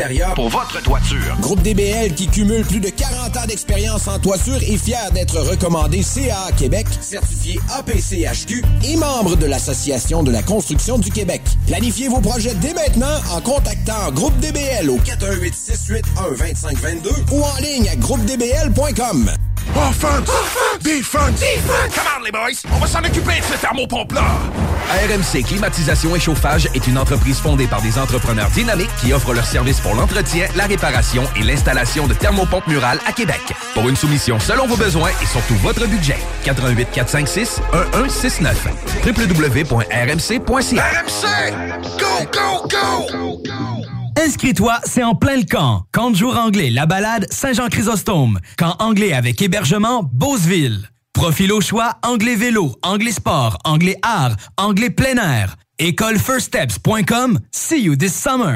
pour votre toiture. Groupe DBL qui cumule plus de 40 ans d'expérience en toiture est fier d'être recommandé CA Québec, certifié APCHQ et membre de l'Association de la construction du Québec. Planifiez vos projets dès maintenant en contactant Groupe DBL au 418 681 2522 ou en ligne à groupedbl.com. Offense! Defense! Defense! Come on, les boys! On va s'en occuper de ce thermopompe-là! RMC Climatisation et Chauffage est une entreprise fondée par des entrepreneurs dynamiques qui offrent leurs services pour l'entretien, la réparation et l'installation de thermopompes murales à Québec. Pour une soumission selon vos besoins et surtout votre budget, 88 456 1169 www.rmc.ca RMC! Go, go, go! Inscris-toi, c'est en plein le camp. Camp de jour anglais, la balade Saint-Jean-Chrysostome. Camp anglais avec hébergement Beauceville. Profil au choix, anglais vélo, anglais sport, anglais art, anglais plein air. Écolefirststeps.com. See you this summer.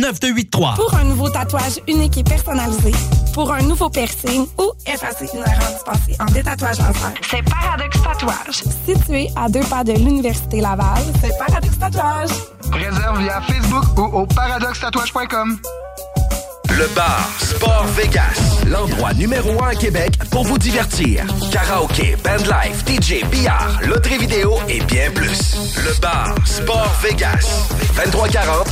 581-984-9283. Pour un nouveau tatouage unique et personnalisé, pour un nouveau piercing ou effacer une erreur dispensée en détatouage laser, c'est Paradox Tatouage. Situé à deux pas de l'Université Laval, c'est Paradox Tatouage. Réserve via Facebook ou au paradoxtatouage.com. Le bar Sport Vegas, l'endroit numéro un à Québec pour vous divertir. Karaoke, bandlife, DJ, billard, loterie vidéo et bien plus. Le bar Sport Vegas, 2340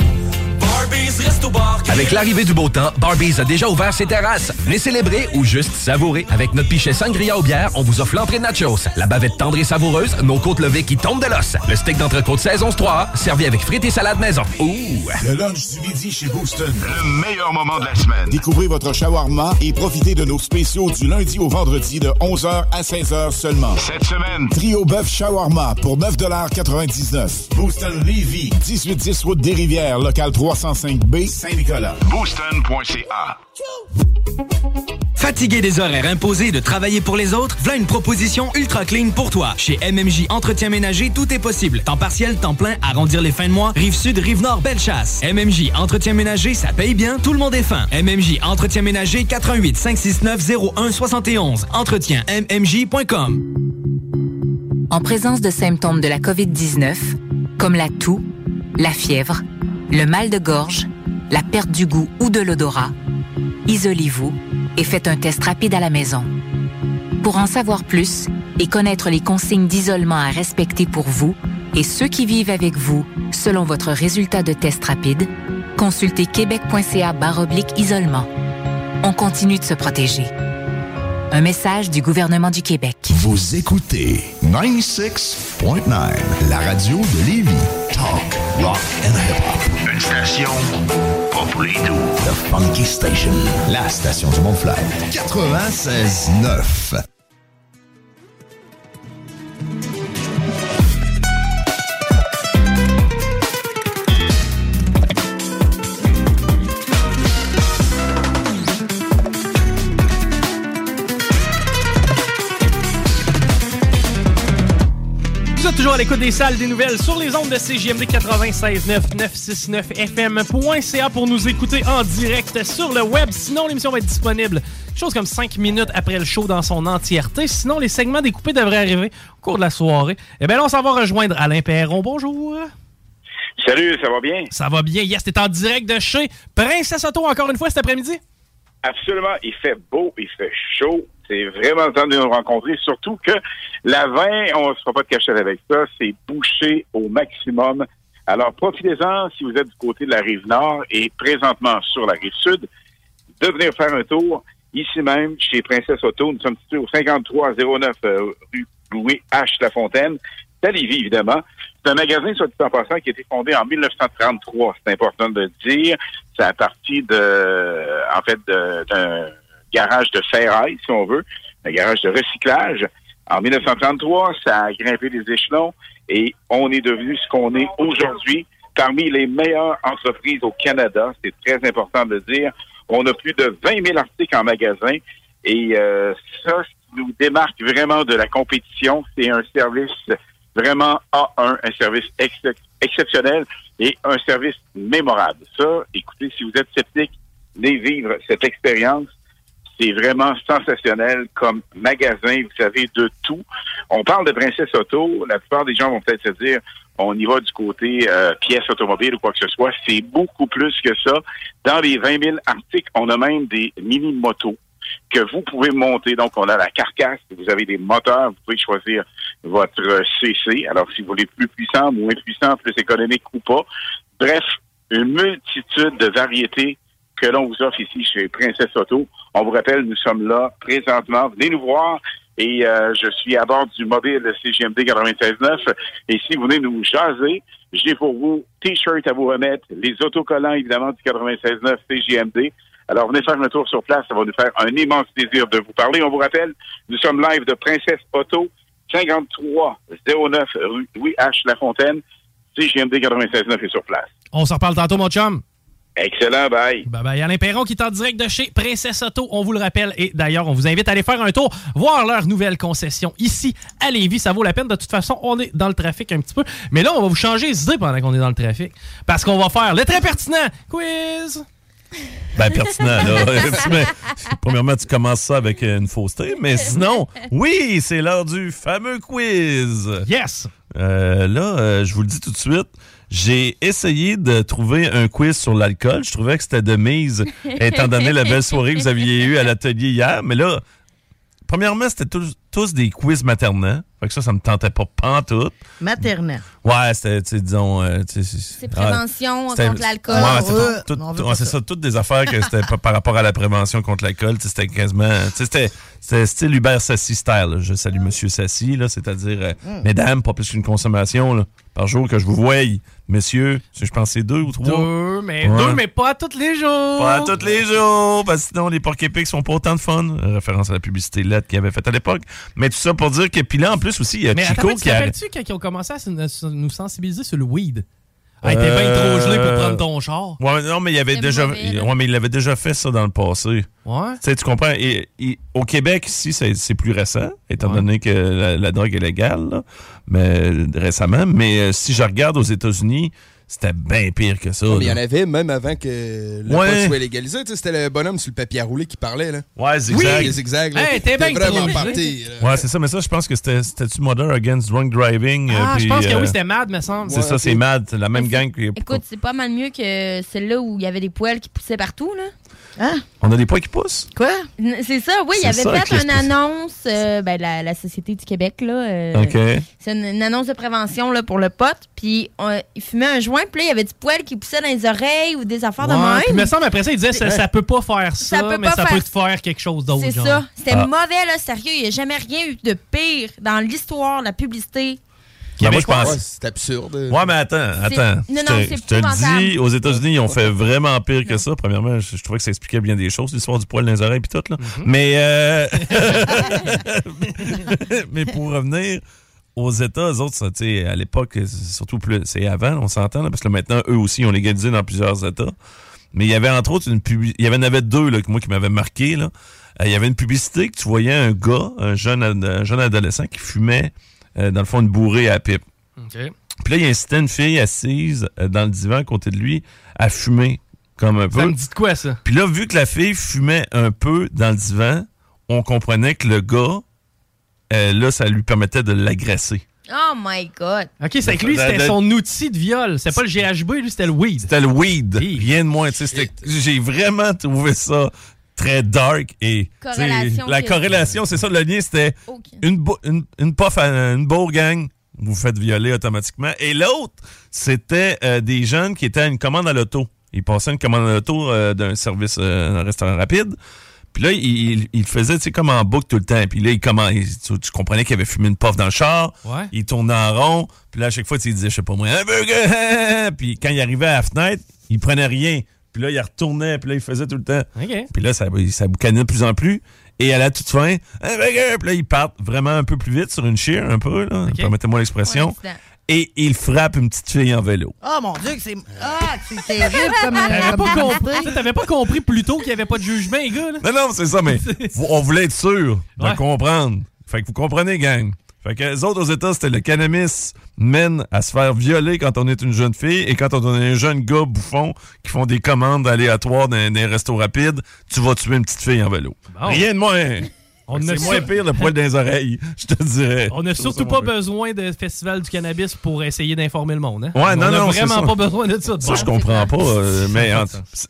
Yeah. Avec l'arrivée du beau temps, Barbies a déjà ouvert ses terrasses. Venez célébrer ou juste savourer. Avec notre pichet sangria au bière, on vous offre l'entrée de nachos, la bavette tendre et savoureuse, nos côtes levées qui tombent de l'os, le steak d'entrecôte saison 3 servi avec frites et salade maison. Ouh! Le lunch du midi chez Booston. Le meilleur moment de la semaine. Découvrez votre shawarma et profitez de nos spéciaux du lundi au vendredi de 11h à 16h seulement. Cette semaine, trio bœuf shawarma pour 9,99 Booston Levy, 1810 route des Rivières, local 305B, Saint-Nicolas. Booston.ca. Fatigué des horaires imposés de travailler pour les autres, voilà une proposition ultra clean pour toi. Chez MMJ Entretien Ménager, tout est possible. Temps partiel, temps plein, arrondir les fins de mois, rive sud, rive nord, belle chasse. MMJ Entretien Ménager, ça paye bien, tout le monde est fin. MMJ Entretien Ménager, 88 569 0171. Entretien MMJ.com. En présence de symptômes de la COVID-19, comme la toux, la fièvre, le mal de gorge, la perte du goût ou de l'odorat, isolez-vous et faites un test rapide à la maison. Pour en savoir plus et connaître les consignes d'isolement à respecter pour vous et ceux qui vivent avec vous selon votre résultat de test rapide, Consultez québec.ca isolement. On continue de se protéger. Un message du gouvernement du Québec. Vous écoutez 96.9, la radio de Lévis. Talk, rock and hip-hop. Une station pas pour les doux. The Funky Station, la station du Mont-Flair. 96.9. toujours à l'écoute des salles des nouvelles sur les ondes de CJMD 96.9 969fm.ca pour nous écouter en direct sur le web. Sinon, l'émission va être disponible quelque chose comme 5 minutes après le show dans son entièreté. Sinon, les segments découpés devraient arriver au cours de la soirée. Eh bien là, on s'en va rejoindre Alain Perron. Bonjour. Salut, ça va bien? Ça va bien. Yes, t'es en direct de chez Princesse Auto encore une fois cet après-midi? Absolument. Il fait beau, il fait chaud. C'est vraiment le temps de nous rencontrer. Surtout que la vin, on ne se fera pas de cachette avec ça, c'est bouché au maximum. Alors, profitez-en si vous êtes du côté de la rive nord et présentement sur la rive sud, de venir faire un tour ici même chez Princesse Auto. Nous sommes situés au 5309 euh, rue Louis H. Lafontaine. C'est évidemment. C'est un magasin, soit dit en passant, qui a été fondé en 1933. C'est important de le dire. C'est à partir de, en fait, d'un garage de ferraille, si on veut, un garage de recyclage. En 1933, ça a grimpé les échelons et on est devenu ce qu'on est aujourd'hui parmi les meilleures entreprises au Canada. C'est très important de le dire. On a plus de 20 000 articles en magasin et euh, ça, ce nous démarque vraiment de la compétition, c'est un service vraiment A1, un service ex- exceptionnel et un service mémorable. Ça, écoutez, si vous êtes sceptique, venez vivre cette expérience. C'est vraiment sensationnel comme magasin. Vous savez de tout. On parle de Princesse Auto. La plupart des gens vont peut-être se dire, on y va du côté euh, pièces automobiles ou quoi que ce soit. C'est beaucoup plus que ça. Dans les 20 000 articles, on a même des mini-motos que vous pouvez monter. Donc, on a la carcasse. Vous avez des moteurs. Vous pouvez choisir votre CC. Alors, si vous voulez plus puissant, moins puissant, plus économique ou pas. Bref, une multitude de variétés que l'on vous offre ici chez Princesse Auto. On vous rappelle, nous sommes là présentement. Venez nous voir. Et euh, je suis à bord du mobile CGMD 96.9. Et si vous venez nous jaser, j'ai pour vous T-shirt à vous remettre, les autocollants évidemment du 96.9 CGMD. Alors venez faire un tour sur place, ça va nous faire un immense plaisir de vous parler. On vous rappelle, nous sommes live de Princesse Auto, 5309 rue Louis H. Lafontaine. CGMD 96.9 est sur place. On s'en reparle tantôt, mon chum. Excellent, bye. Bye bye. Alain Perron qui est en direct de chez Princesse Auto, on vous le rappelle. Et d'ailleurs, on vous invite à aller faire un tour, voir leur nouvelle concession ici à Lévis. Ça vaut la peine. De toute façon, on est dans le trafic un petit peu. Mais là, on va vous changer les idées pendant qu'on est dans le trafic. Parce qu'on va faire le très pertinent quiz. Ben, pertinent, là. Mais, premièrement, tu commences ça avec une fausseté, mais sinon, oui, c'est l'heure du fameux quiz. Yes! Euh, là, euh, je vous le dis tout de suite, j'ai essayé de trouver un quiz sur l'alcool. Je trouvais que c'était de mise, étant donné la belle soirée que vous aviez eue à l'atelier hier. Mais là, premièrement, c'était tous, tous des quiz maternels. Fait que ça, ça me tentait pas pantoute. Maternelle. Ouais, c'était, disons... euh, C'est prévention contre l'alcool. Ouais, c'est Ouais, ça. ça, toutes des affaires que c'était pas par rapport à la prévention contre l'alcool. C'était quasiment. C'était style Hubert Sassi style. là. Je salue Monsieur Sassi, là, c'est-à-dire, euh, Mm. mesdames, pas plus qu'une consommation là, par jour que je vous voie. Messieurs, je pense que c'est deux ou trois. Deux, mais, Ouais. deux, mais pas tous les jours. Pas tous les jours, parce que sinon les porcs épics sont pas autant de fun. Référence à la publicité LED qu'il avait faite à l'époque. Mais tout ça pour dire que, puis là, en plus aussi, il y a Mais Chico tu qui a. rappelles-tu quand ils ont commencé à nous sensibiliser sur le weed? Ah, t'es bien trop gelé pour prendre ton char. Ouais, non, mais il avait déjà, ouais, mais il avait déjà fait ça dans le passé. Ouais. Tu sais, tu comprends? Et, et au Québec, ici, c'est plus récent, étant donné que la, la drogue est légale, là, mais récemment. Mais euh, si je regarde aux États-Unis, c'était bien pire que ça. Il y en avait même avant que le Ouais. pot soit légalisé. Tu sais, C'était le bonhomme sur le papier à rouler qui parlait. Là. Ouais, zigzag. Oui, les zigzags. là. Hey, t'es bien vraiment parti. Ouais, c'est ça, mais ça, je pense que c'était c'était-tu Mother Against Drunk Driving. euh, Ah, je pense que euh, oui, c'était Mad, me semble. C'est ça, c'est Mad, c'est la même gang. qui- Écoute, c'est pas mal mieux que celle-là où il y avait des poêles qui poussaient partout, là. Hein? On a des poids qui poussent? Quoi? C'est ça, oui, il C'est avait ça, fait une annonce, euh, ben, la, la Société du Québec, là. euh, OK. C'est une, une annonce de prévention là, pour le pot. Puis on- il fumait un joint, puis là, il y avait du poil qui poussait dans les oreilles ou des affaires de même. puis il me semble après ça, il disait ça, ça peut pas faire ça, Ça peut mais pas ça faire- peut te faire quelque chose d'autre. C'est ça. C'était Ah. mauvais, là, sérieux. Il n'y a jamais rien eu de pire dans l'histoire, la publicité. Ben, moi, je pense. Ouais, c'est absurde. Ouais, mais attends, attends. Non, je non, te, c'est je te le dis, aux États-Unis, ils ont fait vraiment pire que ça. Premièrement, je, je trouvais que ça expliquait bien des choses, l'histoire du poil dans les oreilles et tout. Là. Mm-hmm. Mais, euh, mais pour revenir aux États, eux autres, ça, tu sais, à l'époque, c'est surtout plus, c'est avant, on s'entend, parce que maintenant, eux aussi, ils ont légalisé dans plusieurs États. Mais il y avait entre autres une publicité, il y en avait deux, là, que moi, qui m'avaient marqué, là. Euh, Il y avait une publicité que tu voyais un gars, un jeune, un jeune adolescent qui fumait, euh, dans le fond, une bourrée à pipe. Puis là, il incitait une fille assise euh, dans le divan à côté de lui à fumer comme un peu. Ça me dit de quoi, ça? Puis là, vu que la fille fumait un peu dans le divan, on comprenait que le gars, euh, là, ça lui permettait de l'agresser. Oh my God. OK, c'est que lui, c'était son outil de viol. C'était pas le GHB, lui, c'était le weed. C'était le weed. Rien de moins. tu sais, c'était- J'ai vraiment trouvé ça très dark et Corrélation la corrélation, c'est ça, le lien, c'était une, une, une puff à une beau gang, vous faites violer automatiquement. Et l'autre, c'était euh, des jeunes qui étaient à une commande à l'auto. Ils passaient une commande à l'auto euh, d'un service, euh, un restaurant rapide. Puis là, il, il, il faisait, tu sais, comme en boucle tout le temps. Puis là, il, comment, il- tu, tu comprenais qu'il avait fumé une puff dans le char. Ouais. Il tournait en rond. Puis là, à chaque fois, tu il disait, je sais pas moi, un burger. puis quand il arrivait à la fenêtre, il prenait rien. Puis là, il retournait. Puis là, il faisait tout le temps. Puis là, ça, ça boucanait de plus en plus. Et à la toute fin. Puis là, ils partent vraiment un peu plus vite sur une shear, un peu, là. Permettez-moi l'expression. Et il frappe une petite fille en vélo. Oh mon Dieu, que c'est. Ah, c'est terrible comme. euh, T'avais comme pas, compris, t'avais pas compris plus tôt qu'il n'y avait pas de jugement, les gars. Là. Non, non, c'est ça, mais on voulait être sûr de Ouais. comprendre. Fait que vous comprenez, gang. Fait que les autres aux États, c'était le cannabis mène à se faire violer quand on est une jeune fille et quand on est un jeune gars bouffon qui font des commandes aléatoires dans des restos rapides, tu vas tuer une petite fille en vélo. Bon. Rien de moins. On c'est a moins pire le poil dans les oreilles, je te dirais. On n'a surtout pas besoin de festival du cannabis pour essayer d'informer le monde. Hein? Ouais, on non, non, vraiment pas besoin de ça. Ça, je comprends pas. euh, mais en-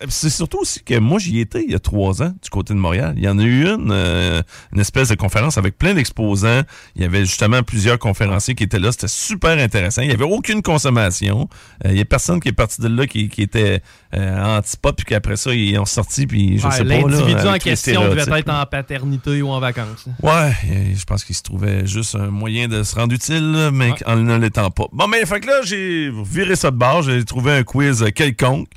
c'est surtout aussi que moi, j'y étais il y a trois ans du côté de Montréal. Il y en a eu une, euh, une espèce de conférence avec plein d'exposants. Il y avait justement plusieurs conférenciers qui étaient là. C'était super intéressant. Il y avait aucune consommation. Euh, il y a personne qui est parti de là qui, qui était euh, anti-pop puis qu'après ça, ils ont sorti puis je Ouais, sais pas. L'individu en question devait être en paternité ou en vacances. Ouais, je pense qu'il se trouvait juste un moyen de se rendre utile, mais Ouais. en ne l'étant pas. Bon, mais fait que là, j'ai viré ça de bord, j'ai trouvé un quiz quelconque.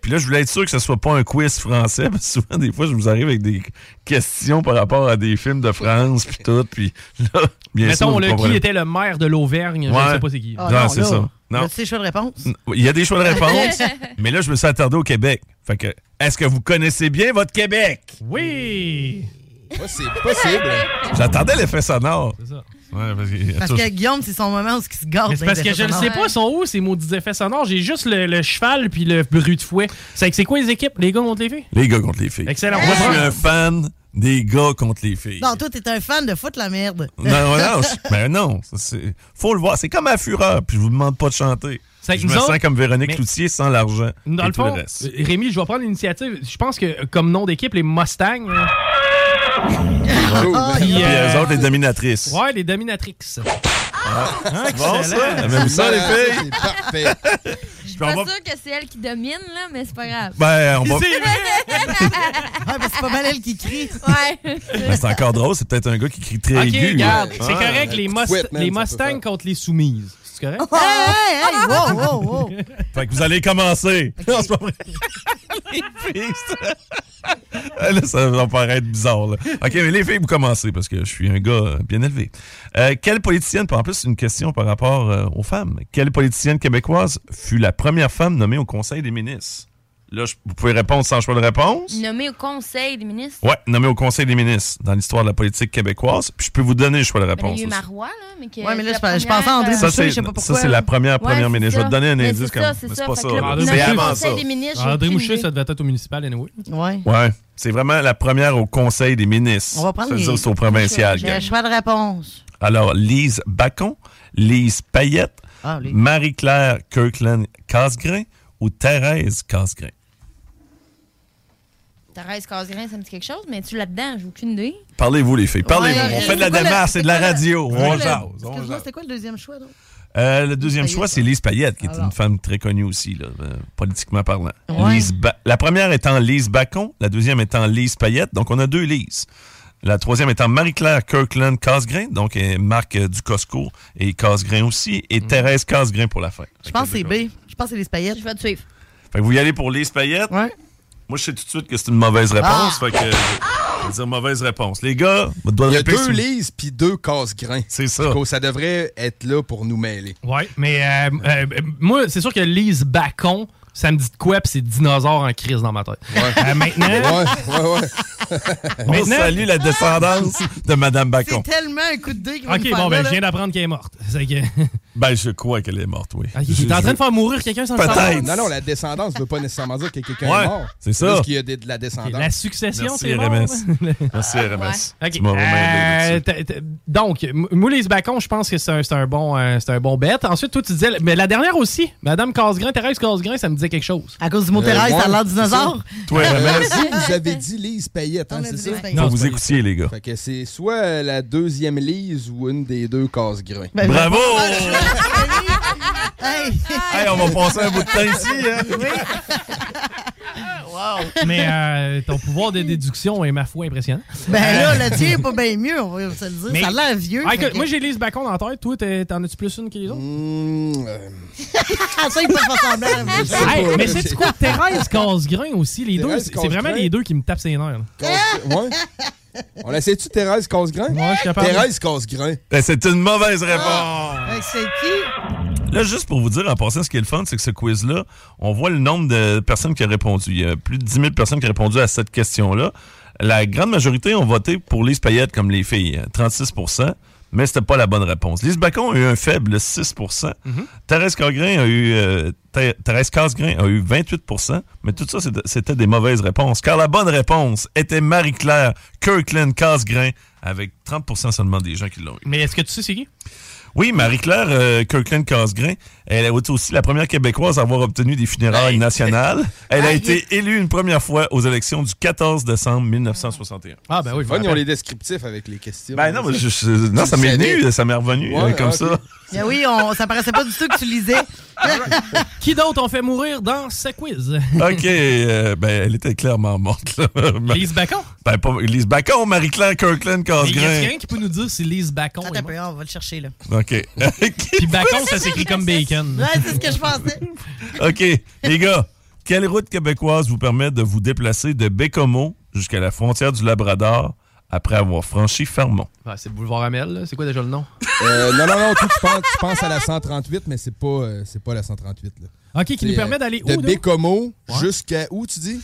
Puis là, je voulais être sûr que ce soit pas un quiz français, parce que souvent, des fois, je vous arrive avec des questions par rapport à des films de France, puis tout, puis là, bien sûr, Mettons, vous là, qui était le maire de l'Auvergne, je Ouais. ne sais pas c'est qui. Ah, Non, non, c'est ça. Non. As-tu des choix de réponse? Il y a des choix de réponse, mais là, je me suis attardé au Québec. Fait que, est-ce que vous connaissez bien votre Québec? Oui! C'est possible. J'attendais l'effet sonore. C'est ça. Ouais, parce que Guillaume, c'est son moment où il se garde. C'est parce que je ne sais pas, sont où ces maudits effets sonores. J'ai juste le, le cheval puis le bruit de fouet. C'est c'est quoi les équipes? Les gars contre les filles? Les gars contre les filles. Excellent. Moi, je suis un fan des gars contre les filles. Non, toi, t'es un fan de foot la merde. Non, non, ben non, ça, c'est- faut le voir. C'est comme à Fureur, puis je vous demande pas de chanter. Je me sens comme Véronique Cloutier sans l'argent. Dans et le tout fond, reste. Rémi, je vais prendre l'initiative. Je pense que comme nom d'équipe, les Mustangs. hein. Puis Puis, euh, eux autres, les dominatrices. Ouais, les dominatrix. Ah, Hein, c'est bon, ça. Aimez-vous ça, les filles? C'est parfait. Je suis pas sûre que c'est elle qui domine, là, mais c'est pas grave. Ben, on va. Ouais, parce que c'est pas mal elle qui crie. Ouais. Ben, c'est encore drôle, c'est peut-être un gars qui crie très Ok, aigu. regarde, là. c'est Ah. correct, les, Must- Quit, man, les Mustangs contre les soumises. C'est correct? Hey, hey, hey, wow, wow, wow. Fait que vous allez commencer. Non, c'est pas vrai. les filles, là, ça va paraître bizarre. Là. OK, mais les filles, vous commencez parce que je suis un gars bien élevé. Euh, quelle politicienne, en plus, une question par rapport euh, aux femmes. Quelle politicienne québécoise fut la première femme nommée au Conseil des ministres? Là, je- vous pouvez répondre sans choix de réponse. Nommé au Conseil des ministres. Ouais, nommée au Conseil des ministres dans l'histoire de la politique québécoise. Puis je peux vous donner le choix de Ben, il réponse. y a eu aussi. Marois, là. Mais que Ouais, mais là, c'est je pensais à première, André Ça, Boucher, c'est je sais pas ça, c'est la première première c'est ministre. Je vais te donner un Mais indice c'est comme. c'est c'est ça. pas Fait ça. nommé C'est au avant Conseil ça. des ministres, j'ai André idée. ça devait être au municipal, anyway. Ouais. Ouais. C'est vraiment la première au Conseil des ministres. On va prendre les- c'est au provincial. J'ai un choix de réponse. Alors, Lise Bacon, Lise Payette, Ah, Marie-Claire Kirkland Casgrain ou Thérèse Casgrain? Thérèse Casgrain, ça me dit quelque chose, mais tu là-dedans, j'ai aucune idée. Parlez-vous, les filles. Parlez-vous. Ouais, on fait de la démarche, c'est de la radio. c'est On quoi le- jase. Excuse-moi, c'était quoi le deuxième choix, donc? Euh, le deuxième Payette. choix, c'est Lise Payette, qui est une femme très connue aussi, là, euh, politiquement parlant. Ouais. Lise Ba- la première étant Lise Bacon, la deuxième étant Lise Payette. Donc, on a deux Lises. La troisième étant Marie-Claire Kirkland Casgrain, donc Marc du Costco et Casgrain aussi, et Thérèse Casgrain pour la fin. Je pense que c'est B. Je pense que c'est les paillettes. Je vais te suivre. Fait que vous y allez pour Lise Payette. Ouais. Moi, je sais tout de suite que c'est une mauvaise réponse. Ah! Fait que, je vais dire mauvaise réponse. Les gars, Il y a deux lises puis deux casse-grains. C'est ça. Ça devrait être là pour nous mêler. Ouais, mais euh, euh, moi, c'est sûr que Lise Bacon, ça me dit de quoi, puis c'est dinosaure en crise dans ma tête. Euh, maintenant. Ouais, ouais, ouais. On Maintenant- salue la descendance de Madame Bacon. C'est tellement un coup de dé qu'il Ok, bon, ben, là, je viens d'apprendre qu'elle est morte. Que- Ben, je crois qu'elle est morte, oui. Ah, il est en train de faire mourir quelqu'un sans le Peut-être. savoir. Non, non, la descendance ne veut pas nécessairement dire que quelqu'un Ouais, est mort. c'est ça. Qu'il y a de la descendance. La succession, Merci, c'est mort. RMS. Merci, RMS. Ok. Tu m'as vraiment Euh, aidé là-dessus. t- t- donc, m- moi, les bacons, je pense que c'est un, c'est un bon, euh, c'est un bon bet. Ensuite, toi, tu disais, mais la dernière aussi, Madame Casgrain, Thérèse Casgrain, ça me disait quelque chose. À cause du mot Euh, Thérèse, ouais, ça a l'air dinosaure. Toi, vous, avez dit Lise Payette, hein, c'est ça? Non, vous écoutiez, les gars. Fait que c'est soit la deuxième Lise ou une des deux casse-grains. Ben, Bravo! Hey! Hey, on va passer un bout de temps ici, hein? mais euh, ton pouvoir de déduction est, ma foi, impressionnant. Ben là, Euh, le tien est pas bien mieux, on va se le dire. Mais- Ça a l'air vieux. ah, fait écoute, que- moi, j'ai Lise Bacon dans la tête. Toi, t'en as-tu plus une que les autres? Mmh, euh, Ah, ça, il peut semblant. sais Hey, pas, mais c'est quoi? Thérèse Casgrain aussi. Les deux, Thérèse c'est c'est vraiment les deux qui me tapent ses nerfs. ouais. On essaie-tu Thérèse Casgrain? Ouais, je suis capable. Thérèse Casgrain. Ben, c'est une mauvaise réponse. Hey, C'est qui? Là, juste pour vous dire, en passant, ce qui est le fun, c'est que ce quiz-là, on voit le nombre de personnes qui ont répondu. Il y a plus de 10 000 personnes qui ont répondu à cette question-là. La grande majorité ont voté pour Lise Payette comme les filles, hein, 36% mais c'était pas la bonne réponse. Lise Bacon a eu un faible 6 Thérèse Casgrain a eu euh, Thé- Thérèse Casgrain a eu 28% mais tout ça, c'était- c'était des mauvaises réponses. Car la bonne réponse était Marie-Claire Kirkland Casgrain, avec 30% seulement des gens qui l'ont eu. Mais est-ce que tu sais c'est qui? Oui, Marie-Claire euh, Kirkland Casgrain, elle a été aussi la première Québécoise à avoir obtenu des funérailles nationales. Elle a été élue une première fois aux élections du 14 décembre 1961. Ah, ben oui, Fun, ils ont les descriptifs avec les questions. Ben non, mais je- je- non ça m'est venu, ça m'est revenu Ouais, euh, comme ça. Ben oui, on, ça paraissait pas du tout que tu lisais. Qui d'autre on fait mourir dans ce quiz? OK, euh, ben elle était clairement morte. Là. Lise Bacon? Ben pas Lise Bacon, Marie-Claire Kirkland Il y a Casgrain. quelqu'un qui peut nous dire si Lise Bacon Attends est morte? on va le chercher, là. OK. Puis Bacon, ça s'écrit comme bacon. Ouais, c'est ce que je pensais. OK, les gars, quelle route québécoise vous permet de vous déplacer de Bécomo jusqu'à la frontière du Labrador après avoir franchi Fermont? Ouais, c'est Boulevard Amel, c'est quoi déjà le nom? Non, non, non, tu penses, tu penses à la 138, mais c'est pas, pas la 138. Là. OK, qui nous permet d'aller où? De? Bécomo jusqu'à où, tu dis?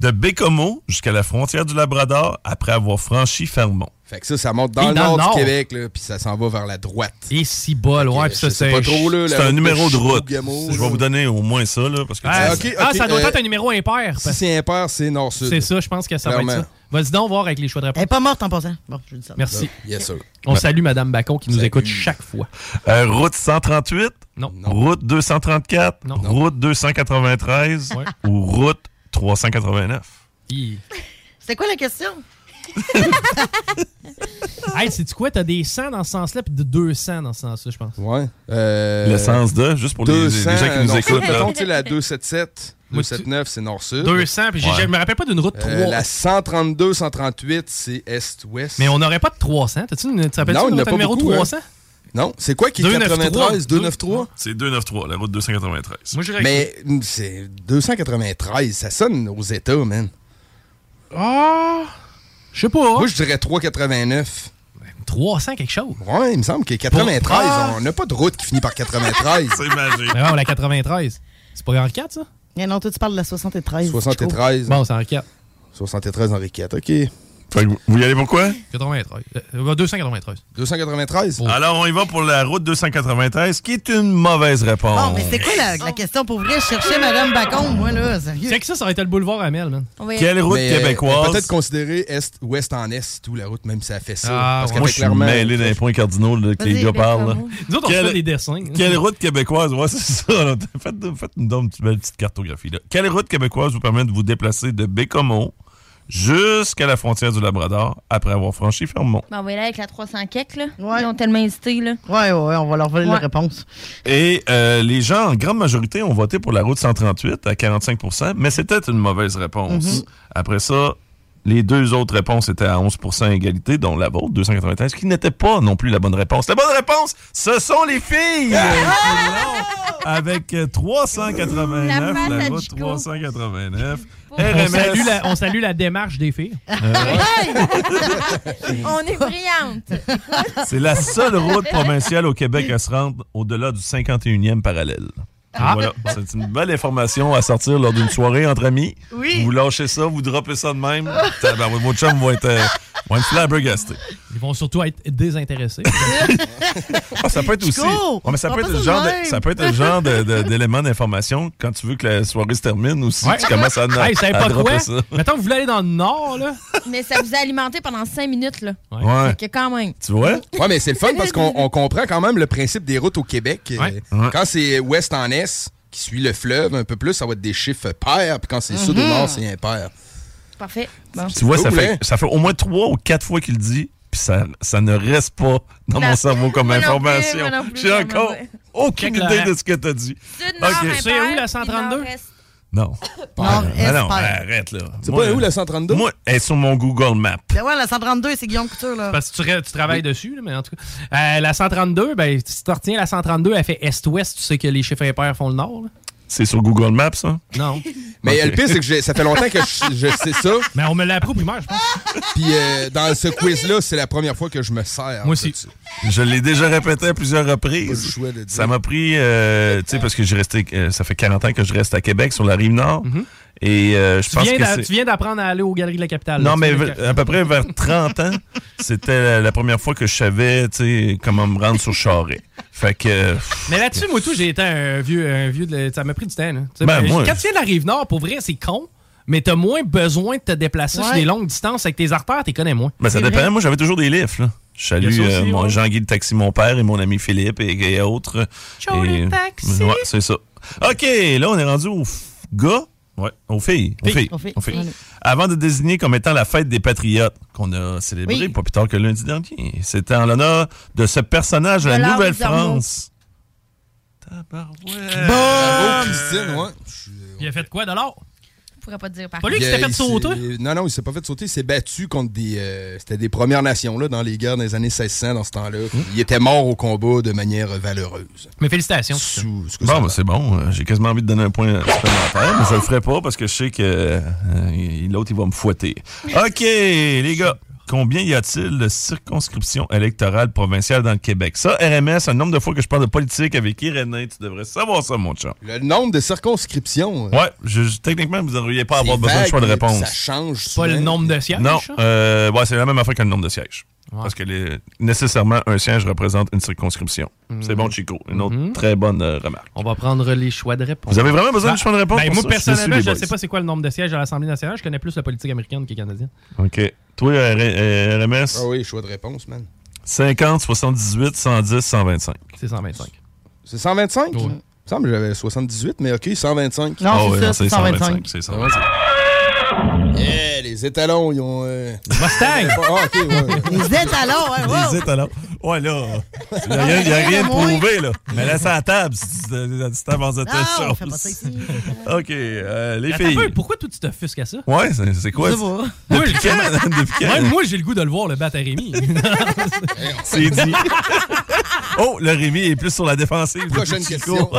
De Bécomo jusqu'à la frontière du Labrador après avoir franchi Fermont. Fait que ça, ça monte dans, le, dans nord le nord. du Québec, là, puis ça s'en va vers la droite. Et si bol, ouais, puis ça, c'est. pas trop, là. C'est un numéro de route. Je vais vous donner au moins ça, là, parce que Ah, ok, c'est- ah, ça doit euh, être un numéro impair. Si c'est impair, c'est nord-sud. C'est ça, je pense que ça va être ça. Vas-y donc voir avec les choix de Elle réponse. est pas morte en passant. Bon, je dis ça. Merci. Yes, sir. On salue Madame Bacon qui nous Salut. écoute chaque fois. Euh, route 138, Non. route 234, Non. route 293 Ouais. ou route 389. Hi. C'était quoi la question? Hey, sais-tu quoi? T'as des 100 dans ce sens-là, puis de 200 dans ce sens-là, je pense. Ouais. Euh, Le sens de, juste pour les, les 200, gens qui nous écoutent. Mettons, tu la 277, Moi, tu- 279, c'est nord-sud. 200, puis j'ai- Ouais. je me rappelle pas d'une route 3. Euh, la 132, 138, c'est est-ouest. Mais on n'aurait pas de 300. T'as-tu une, tu Non, notre pas numéro beaucoup, hein. 300? Non, c'est quoi qui est 293? 93, 293? C'est 293, la route 293. Moi, je dirais Mais mm, c'est 293, ça sonne aux États, man. Ah! Je sais pas. Moi, je dirais 389. 300 quelque chose. Ouais, il me semble que 93, Ah! on n'a pas de route qui finit par 93. C'est magique. Mais non, la 93. C'est pas Henri IV, ça? Eh non, toi, tu parles de la 73. 73. Bon, c'est Henri IV. 73 Henri IV, OK. Fait que vous- y allez pour quoi? 93. Euh, 293. 293? Oh. Alors, on y va pour la route 293, qui est une mauvaise réponse. Bon, mais c'est quoi la, la question pour vrai? Je cherchais Madame Bacon, moi, là, sérieux. C'est que ça, ça aurait été le boulevard Amel, man. Oui. Quelle route Mais, euh, québécoise? Peut-être considérer est, ouest en est, tout la route, même si ça fait ça. Ah, parce ouais. qu'elle Moi, je suis clairement. mêlé dans les points cardinaux là, que les gars parlent. Nous autres, on Quelle- fait des dessins. Quelle route québécoise? Ouais, c'est ça. là. Faites, faites une, donc, une belle petite cartographie. Là. Quelle route québécoise vous permet de vous déplacer de Bécomo jusqu'à la frontière du Labrador après avoir franchi Fermont. Ben, on va y aller avec la 300 kek, là. Ils ont tellement hésité, là. Ouais, ouais, on va leur voler Ouais. la réponse. Et euh, les gens, en grande majorité, ont voté pour la route 138 à 45% mais c'était une mauvaise réponse. Mhm. Après ça, les deux autres réponses étaient à 11% égalité, dont la vôtre, 293, qui n'était pas non plus la bonne réponse. La bonne réponse, ce sont les filles! Ah! Euh, avec euh, 389, La la, à route Chico. 389. On salue, la, on salue la démarche des filles. on est brillantes. C'est la seule route provinciale au Québec à se rendre au-delà du 51e parallèle. Ah. Voilà, c'est une belle information à sortir lors d'une soirée entre amis. Oui. Vous lâchez ça, vous droppez ça de même. Ben, votre chum va être, euh, va être flabbergasté. Ils vont surtout être désintéressés. Ah, ça peut être aussi. Mais ça peut être le ça genre de ça peut être le genre de- de- d'élément d'information quand tu veux que la soirée se termine aussi. Ouais. Tu commences à, Hey, à pas dropper quoi? ça. Mettons que vous voulez aller dans le nord, là. Mais ça vous a alimenté pendant 5 minutes, là. Ouais. Que quand même. Tu vois? Ouais, mais c'est le fun parce qu'on on comprend quand même le principe des routes au Québec. Euh, Quand c'est ouest en est, qui suit le fleuve un peu plus, ça va être des chiffres pairs. Puis quand c'est sud au Mhm. nord, c'est impair. Parfait. Bon. Tu vois, ça fait, hein? ça fait au moins trois ou quatre fois qu'il le dit, puis ça, ça ne reste pas dans mon cerveau comme Moi information. J'ai encore aucune idée de ce que tu as dit. C'est où la 132? Non. Nord-est, Ah non, pair. arrête là. C'est pas où la 132? Moi, elle est sur mon Google Map. Ben ouais, la 132, c'est Guillaume Couture, là. Parce que tu, tu travailles dessus, là, mais en tout cas. Euh, la 132, ben, si tu retiens la 132, elle fait est-ouest, tu sais que les chiffres impairs font le nord. là. C'est sur Google Maps, ça? Non. Mais le pire, c'est que ça fait longtemps que je, je sais ça. Mais on me l'a appris au primaire, je pense. Puis euh, dans ce quiz-là, c'est la première fois que je me sers. Moi aussi. Je l'ai déjà répété à plusieurs reprises. choix de dire. Ça m'a pris, euh, tu sais, parce que j'ai resté, euh, ça fait 40 ans que je reste à Québec, sur la rive nord. Et euh, je Tu pense viens, que tu viens d'apprendre à aller aux Galeries de la Capitale. Non, mais à peu près vers 30 ans, c'était la, la première fois que je savais, tu sais, comment me rendre sur Charret. Fait que... Mais là-dessus, moi, tout, j'ai été un vieux, un vieux de- ça m'a pris du temps. là. Ben, ben, moi- Quand tu viens de la Rive-Nord, pour vrai, c'est con, mais t'as moins besoin de te déplacer sur des longues distances avec tes artères, t'es connais moins. Ben, ça dépend. vrai. Moi, j'avais toujours des livres. Là. Je salue euh, aussi, mon ouais. Jean-Guy le taxi, mon père, et mon ami Philippe et, et autres. Ciao, Et- les taxis. Ouais, c'est ça. OK, là, on est rendu aux f- gars. Ouais, aux filles. Aux Filles. filles. Aux filles. aux filles. Allez. Avant de désigner comme étant la fête des Patriotes, qu'on a célébrée Oui. pas plus tard que lundi dernier, c'était en l'honneur de ce personnage de la Nouvelle-France. Bravo, Bon! Christine, ouais. Il a fait quoi de l'or? Pourrais pas te dire par Pas lui qui s'était fait sauter? Non, non, il s'est pas fait sauter. Il s'est battu contre des. euh, C'était des Premières Nations, là, dans les guerres des années 1600, dans ce temps-là. Il était mort au combat de manière valeureuse. Mais félicitations. Sous ce que Bon, ben, c'est bon. Euh, J'ai quasiment envie de donner un point supplémentaire, mais je le ferai pas parce que je sais que euh, l'autre, il va me fouetter. OK, les gars. Combien y a-t-il de circonscriptions électorales provinciales dans le Québec? Ça, RMS, un nombre de fois que je parle de politique avec Irénée, tu devrais savoir ça, mon chat. Le nombre de circonscriptions. euh, Ouais, je, je- techniquement, vous n'auriez pas à avoir besoin de choix de réponse. Ça change. Pas le nombre de sièges? Non, hein? euh, ouais, c'est la même affaire que le nombre de sièges. Ouais. Parce que les- nécessairement, un siège représente une circonscription. C'est bon, Chico. Une autre très bonne euh, remarque. On va prendre les choix de réponse. Vous avez vraiment besoin de Ah, choix de réponse? ben, moi, ça? personnellement, Je ne sais pas c'est quoi le nombre de sièges à l'Assemblée nationale. Je connais plus la politique américaine que canadienne. OK. Toi, R- euh, RMS? Ah oui, choix de réponse, man. 50, 78, 110, 125. C'est 125. C'est 125? Oui. Il me semble que j'avais 78, mais OK, 125. Non, Ah c'est ouais, ça, non, c'est 125. C'est 125. Yeah, les étalons, ils ont. euh, Mustang! Ah, ouais. Les étalons, ouais, wow. Les étalons. Ouais, là, il n'y a, rien- il y a rien de prouvé, là. Mais laisse à la table si tu t'avances de telle on chose. fait pas ça ici. OK, euh, les Attends filles. peu, pourquoi toi tu t'offusques à ça? Ouais, c'est c'est quoi? Ça? Depuis j'ai- quand? Depuis quand? Même moi, j'ai le goût de le voir, le battre à Rémi. C'est dit. oh, le Rémi est plus sur la défensive. Prochaine question.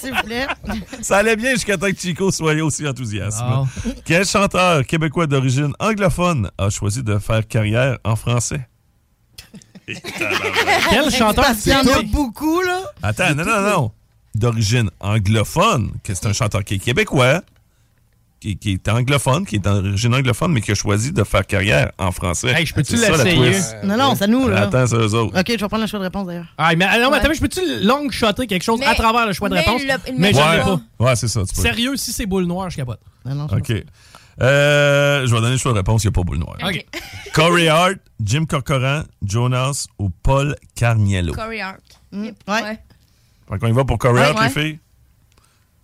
S'il vous plaît. Ça allait bien jusqu'à temps que Chico soit aussi enthousiaste. Ah. Quel chanteur québécois d'origine anglophone a choisi de faire carrière en français? Quel chanteur Parce qu'il y en a beaucoup, là. Attends, non, non, non. D'origine anglophone, que c'est un chanteur qui est québécois, qui, qui est anglophone, qui est d'origine anglophone, mais qui a choisi de faire carrière en français. Hey, je peux-tu l'essayer? twist. Non, non, c'est à nous, là. Attends, c'est eux autres. OK, je vais prendre le choix de réponse, d'ailleurs. Ah, mais, non, mais Ouais. attends, mais je peux-tu long shotter quelque chose Mais- à travers le choix de mais réponse? le- mais je mais Ouais, pas. ouais c'est ça. Tu peux. Sérieux, si c'est boule noire, je capote. Non, non, je OK. Euh, je vais donner le choix de réponse, il n'y a pas boule noire. OK. Corey Hart, Jim Corcoran, Jonas ou Paul Carniello? Corey Hart. Mm, Yep. ouais. Fait qu'on y va pour Corey Ouais, Hart, ouais. les filles?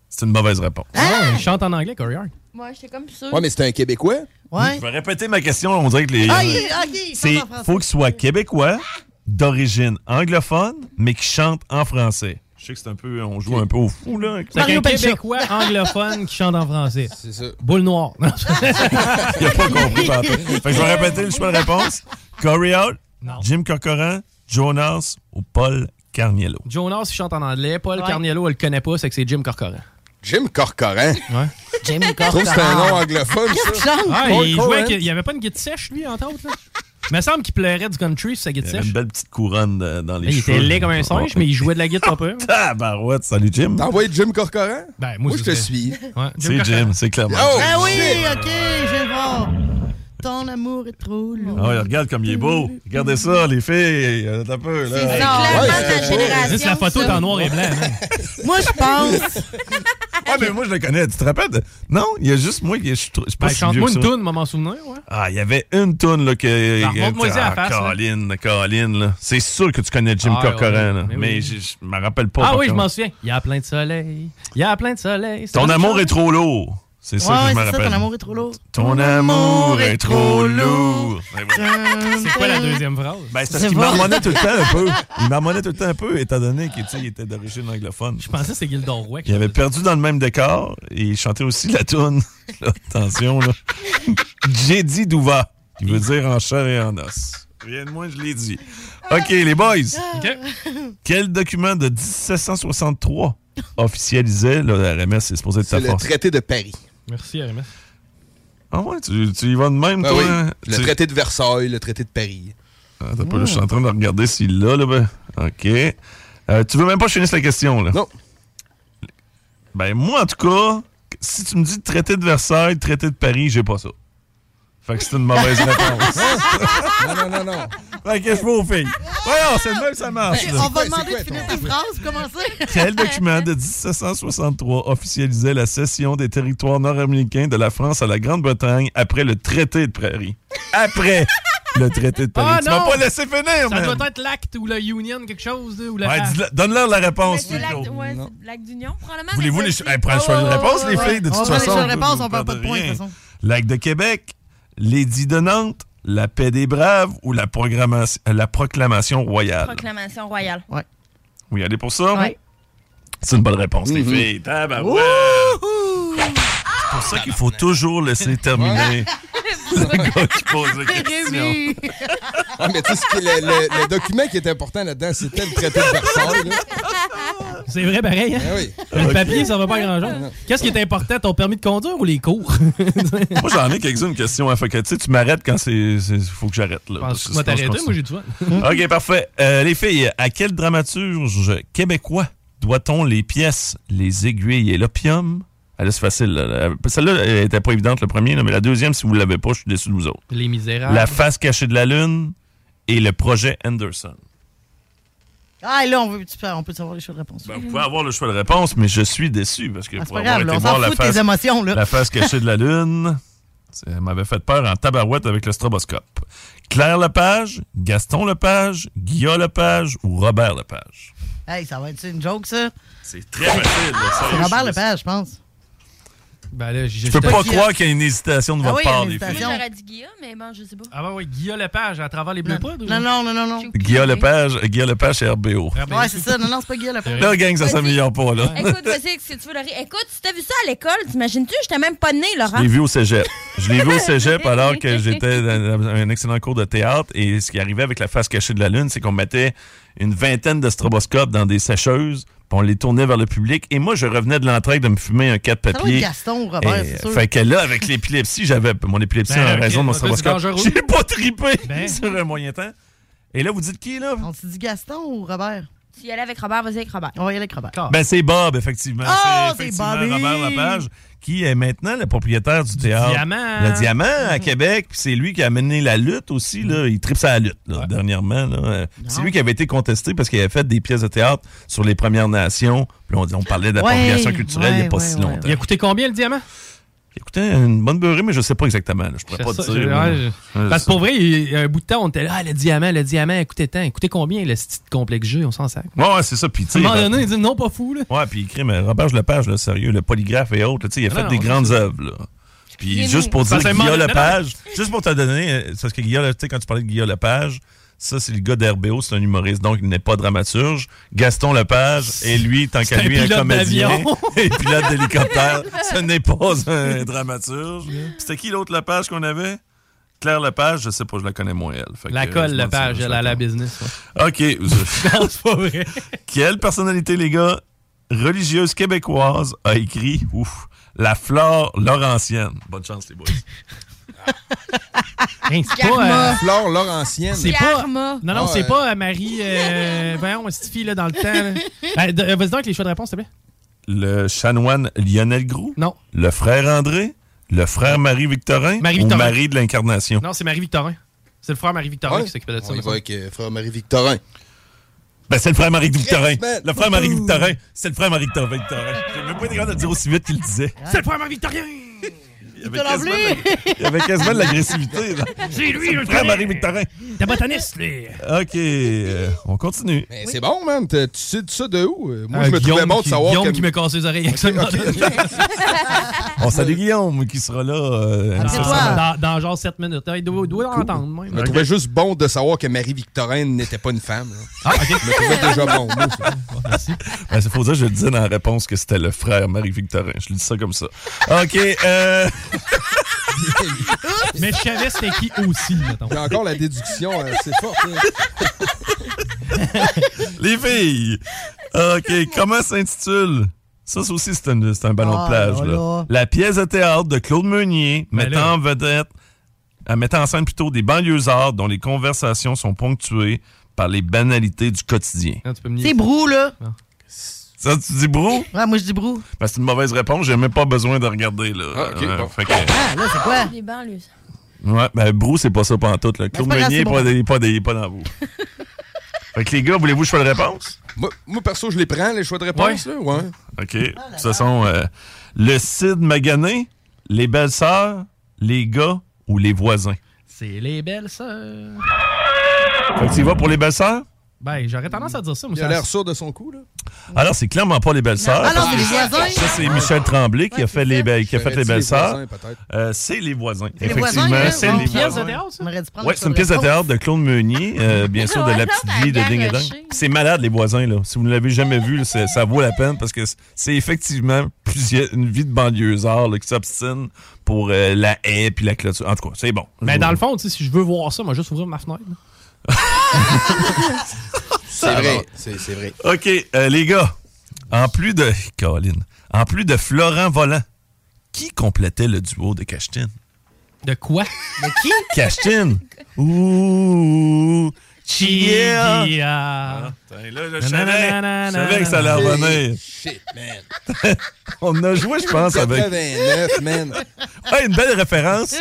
C'est une mauvaise réponse. Oh, il chante en anglais, Corey Hart. Moi, j'étais comme sûr. Ouais, mais c'est un Québécois. Ouais. Je vais répéter ma question, on dirait que les. Ah, il- ok, il c'est faut qu'il soit québécois, d'origine anglophone, mais qui chante en français. Je sais que c'est un peu. On joue un peu au fou, là. C'est un Québécois anglophone qui chante en français. C'est ça. Boule noire. Il a pas compris partout. Fait que je vais répéter le choix de réponse. Corey Out, Jim Corcoran, Jonas ou Paul Carniello? Jonas, il chante en anglais. Paul Ouais. Carniello, elle le connaît pas, c'est que c'est Jim Corcoran. Jim Corcoran? Ouais. Jim Je trouve que c'est un nom anglophone, ça. Ah, il, Corcoran. jouait avec- il y avait pas une guide sèche, lui, entre autres. Là? Il me semble qu'il pleurait du country sur sa avait sèche. une belle petite couronne de- dans les Il cheveux. était laid comme un singe, mais il jouait de la guitare pas peu. Ah, barouette, salut Jim. T'as envoyé Jim Corcoran? Ben, Moi, moi, je te suis. Ouais, C'est. Jim, c'est clairement. Oh! Ah oui, ok, je voir. Ton amour est trop lourd. Ah ouais, regarde comme il est beau. Regardez ça, les filles. euh, peu, là. C'est clairement génération. Juste la photo est en noir et blanc. man. Moi, je pense. Ouais, mais moi, je le connais. Tu te rappelles? Non, il y a juste moi qui je je Ben, si vieux Chante-moi une toune, m'en souvenir. Ouais. Ah, il y avait une toune là que. Ben, la ah. Colin, Colin, là. C'est sûr que tu connais Jim Ah, Corcoran, ouais, là. mais Mais, oui. je je me rappelle pas. Ah oui, je m'en souviens. Il y a plein de soleil. Il y a plein de soleil. Ton amour est trop lourd. C'est ça Ouais, que je me ça, rappelle. ton amour est trop lourd. Ton amour est trop lourd. Ben. C'est quoi la deuxième phrase? Ben, c'est parce qu'il marmonnait tout le temps un peu. Il marmonnait tout le temps un peu, étant donné qu'il était d'origine anglophone. Je pensais que c'est Gildor qui Il avait perdu dans le même décor et il chantait aussi la toune. Là, attention, là. J'ai dit Douva, qui veut dire en chair et en os. Rien de moins, je l'ai dit. OK, les boys. Quel document de 1763 officialisait, là, la RMS est supposé être C'est le force? traité de Paris. Merci, RMS. Ah ouais, tu, tu y vas de même, Ben toi? oui. hein? Le Tu- traité de Versailles, le traité de Paris. Ah, Attends pas, là, je suis en train de regarder s'il l'a, là. Ben. OK. Euh, tu veux même pas que je finisse la question, là? Non. Ben, moi, en tout cas, si tu me dis traité de Versailles, traité de Paris, j'ai pas ça. Fait que c'est une mauvaise réponse. Non, non, non, non. Fait que je vais aux filles. Voyons, c'est le même, ça marche. On va demander c'est quoi de finir ton- tes phrases, commencer. Quel document de 1763 officialisait la cession des territoires nord-américains de la France à la Grande-Bretagne après le traité de Paris? Après le traité de Paris. Ah, tu m'as pas laissé finir, Ça man. doit être l'acte ou le union, quelque chose. Ou le Ouais, A. dis-le- Donne-leur la réponse. c'est l'acte ouais, c'est l'acte d'union, probablement. Voulez-vous les hey, prends le choix de Oh, réponse, les ouais, filles, de On toute prend les façon. choix de réponse, on perd pas de points, de rien. toute façon. Lac de Québec, l'édit de Nantes, la paix des braves ou la, programmation- la proclamation royale? Proclamation royale. Oui, allez pour ça? Ouais. C'est une bonne réponse, les Mhm. filles. Tabarouette. C'est pour ça qu'il faut toujours laisser terminer le gars qui pose la question. Rémi. Ah, mais tu sais, ce qui est le, le- le document qui est important là-dedans, c'était le traité de Versailles. C'est vrai, pareil. Hein? Ben oui. Le papier, ça va pas grand-chose. Qu'est-ce qui est important, ton permis de conduire ou les cours? Moi, j'en ai quelques-unes questions. Hein, fait que, tu sais, tu m'arrêtes quand c'est. Il faut que j'arrête. là. parce Pense que je t'arrêter, moi j'ai du fun. OK, parfait. Euh, les filles, à quel dramaturge québécois doit-on les pièces Les aiguilles et l'opium? Ah, là, c'est facile. là. Celle-là elle était pas évidente, le premier, là, mais la deuxième, si vous l'avez pas, je suis déçu de vous autres. Les misérables. La face cachée de la Lune et le projet Anderson. Ah, là, on, veut, on peut savoir les choix de réponse. Ben, vous pouvez avoir le choix de réponse, mais je suis déçu parce que Ah, pour pas avoir grave, été voir la face, émotions. La face cachée de la Lune, ça m'avait fait peur en tabarouette avec le stroboscope. Claire Lepage, Gaston Lepage, Guillaume Lepage ou Robert Lepage? Hey, ça va être une joke, ça? C'est très facile. sérieux, Robert Lepage, je pense. Ben là, Je peux pas croire qu'il y a une hésitation de Ah votre oui, il y a part, les filles. Moi, j'aurais dit Guillaume, mais bon, je sais pas. Ah, bah oui, Guillaume Lepage à travers les bleus poudres. ou- Non, non, non, non, non. Guillaume Lepage, Guillaume Lepage, c'est RBO. Ah, ben, Ouais, c'est ça. Non, non, c'est pas Guillaume Lepage. Là, gang, ça s'améliore pas, là. Écoute, vas-y, si tu veux, Laurie. Écoute, si t'as vu ça à l'école, t'imagines-tu? J'étais même pas née, Je Laurent. l'ai vu au cégep. Je l'ai vu au cégep alors que j'étais dans un excellent cours de théâtre. Et ce qui arrivait avec la face cachée de la Lune, c'est qu'on mettait une vingtaine de stroboscopes dans des sécheuses, puis on les tournait vers le public. Et moi, je revenais de l'entraide de me fumer un 4 Ça doit être papier. Gaston ou Robert, Et, c'est sûr. Fait que là, avec l'épilepsie, j'avais mon épilepsie Ben, en raison de mon dangereux. J'ai pas trippé Ben. sur un moyen temps. Et là, vous dites qui, là? On s'est dit Gaston ou Robert? Tu y allais avec Robert, vas-y avec Robert. On va y aller avec Robert. Ben, c'est Bob, effectivement. Oh, c'est Bobby! Robert Lepage, qui est maintenant le propriétaire du, théâtre. Diamant. Le Diamant à Québec. Puis c'est lui qui a mené la lutte aussi. Là. Il tripe sa lutte, là, dernièrement. là. Euh, C'est lui qui avait été contesté parce qu'il avait fait des pièces de théâtre sur les Premières Nations. Puis on, on parlait d'appropriation Ouais, culturelle il n'y a pas si longtemps. Il a coûté combien le diamant? Il coûtait une bonne beurrée, mais je sais pas exactement. là. Je pourrais pas te dire. je- là. ouais, je- Ouais, Parce que pour vrai, il y a un bout de temps, on était là, ah, le diamant, le diamant, écoutez tant. Écoutez combien le petit complexe jeu, on s'en sac. Ouais, ouais, c'est ça. Puis, tu À un sais, moment ben- donné, il dit non, pas fou, là. Ouais, puis il écrit, mais Robert Lepage, là, sérieux, le polygraphe et autres, là, tu sais, il a Non, fait non, des grandes œuvres. là. Puis juste pour dire Guillaume. Lepage, juste pour te donner, euh, c'est parce que Guillaume, tu sais, quand tu parlais de Guillaume Lepage, ça, c'est le gars d'RBO, c'est un humoriste, donc il n'est pas dramaturge. Gaston Lepage, et lui, tant C'est qu'à un lui, un pilote comédien et pilote d'hélicoptère, ce n'est pas un dramaturge. C'était qui l'autre Lepage qu'on avait? Claire Lepage, je sais pas, je la connais moins, elle. Fait La que, colle, je la m'en page, dis- elle a la business. ouais. OK. non, c'est pas vrai. Quelle personnalité, les gars, religieuse québécoise a écrit ouf, La flore laurentienne? Bonne chance, les boys. Hein, c'est pas. euh, Flore Laurentienne. C'est pas. Karma. Non, non, Ah, c'est euh, pas euh, Marie. Euh, voyons, cette fille là dans le temps. là. Euh, de- euh, Vas-y donc avec les choix de réponse, s'il te plaît. Le chanoine Lionel Groux? Non. Le frère André? Le frère Marie-Victorin? Marie-Victorin. Ou Marie de l'Incarnation? Non, c'est Marie-Victorin. C'est le frère Marie-Victorin Ouais. qui s'occupait de ça. On y va avec euh, frère Marie-Victorin. Ben, c'est le frère Marie-Victorin. Le frère Marie-Victorin. C'est le frère Marie-Victorin. J'ai même pas été capable de le dire aussi vite qu'il le disait. C'est le frère Marie-Victorin! Il y avait quasiment de- il y avait quasiment de l'agressivité. C'est lui, le frère. Marie-Victorin. T'es botaniste, lui. OK, euh, on continue. C'est bon, man. Tu sais ça de où? Euh, Moi, Euh, je me Guillaume trouvais bon de savoir Guillaume que... qui me casse les oreilles avec ça. On salue Guillaume qui sera là. euh, Dans, genre 7 minutes. Il doit, doit l'entendre, même. Je me trouvais juste bon de savoir que Marie-Victorin n'était pas une femme. là. Ah, OK. Je me trouvais déjà bon. moi, ça. Ben, c'est faut dire, je le disais dans la réponse que c'était le frère Marie-Victorin. Je lui dis ça comme ça. OK, euh... Mais je savais c'était qui aussi, mettons? J'ai encore la déduction euh, forte. hein. Les filles! OK, comment s'intitule? Ça, ça aussi, c'est un, c'est un ballon Ah, de plage. là, là. là. La pièce de théâtre de Claude Meunier, Ben mettant en vedette, euh, mettant en scène plutôt des banlieusards dont les conversations sont ponctuées par les banalités du quotidien. Ah, C'est brou, là. Ça, tu dis brou? Ouais, moi, je dis brou. Ben, c'est une mauvaise réponse, j'ai même pas besoin de regarder. Là. Ah, ok, Euh, bon. fait que- Ah, là, c'est quoi? Les banlieues. Ouais, ben Brou, c'est pas ça pantoute. Là. Claude pas grave, Meunier, pas, bon. des- pas, des- pas dans vous. fait que les gars, voulez-vous que je fasse la réponse? Moi, moi, perso, je les prends, les choix de réponse. Là, ouais. OK. De toute façon, euh, le Cid Magané, les belles-sœurs, les gars ou les voisins? C'est les belles sœurs. Fait que tu y vas pour les belles-sœurs? Ben, j'aurais tendance à dire ça. moi, Il a l'air sûr de son coup. Là. Alors, c'est clairement pas les belles-sœurs. Ah non, parce c'est les voisins. Ça, c'est Michel Tremblay qui a fait les, be- qui a fait les J'aurais dit les belles-sœurs. voisins, peut-être. Euh, c'est les voisins. les Effectivement, hein? c'est Bon. les Pièce de voisins. théâtre, ça? Ouais, c'est une pièce de théâtre de Claude Meunier, euh, bien sûr, de la petite vie de Ding et Dong. C'est malade, les voisins, là. Si vous ne l'avez jamais vu, là, c'est- ça vaut la peine parce que c'est- c'est effectivement plusieurs, une vie de banlieusard là, qui s'obstine pour euh, la haie puis la clôture. En tout cas, c'est bon. Mais dans le fond, tu sais, si je veux voir ça, moi, juste ouvrir ma fenêtre. là. C'est vrai. C'est vrai. OK, euh, les gars, en plus de. Caroline, en plus de Florent Volant, qui complétait le duo de Cachetine? De quoi? De qui? Cachetine! Ouh! Chia! Chia. Là, je savais, na, je savais que ça allait revenir. Shit, man. On a joué, je pense, avec. 89, man. Ouais, une belle référence.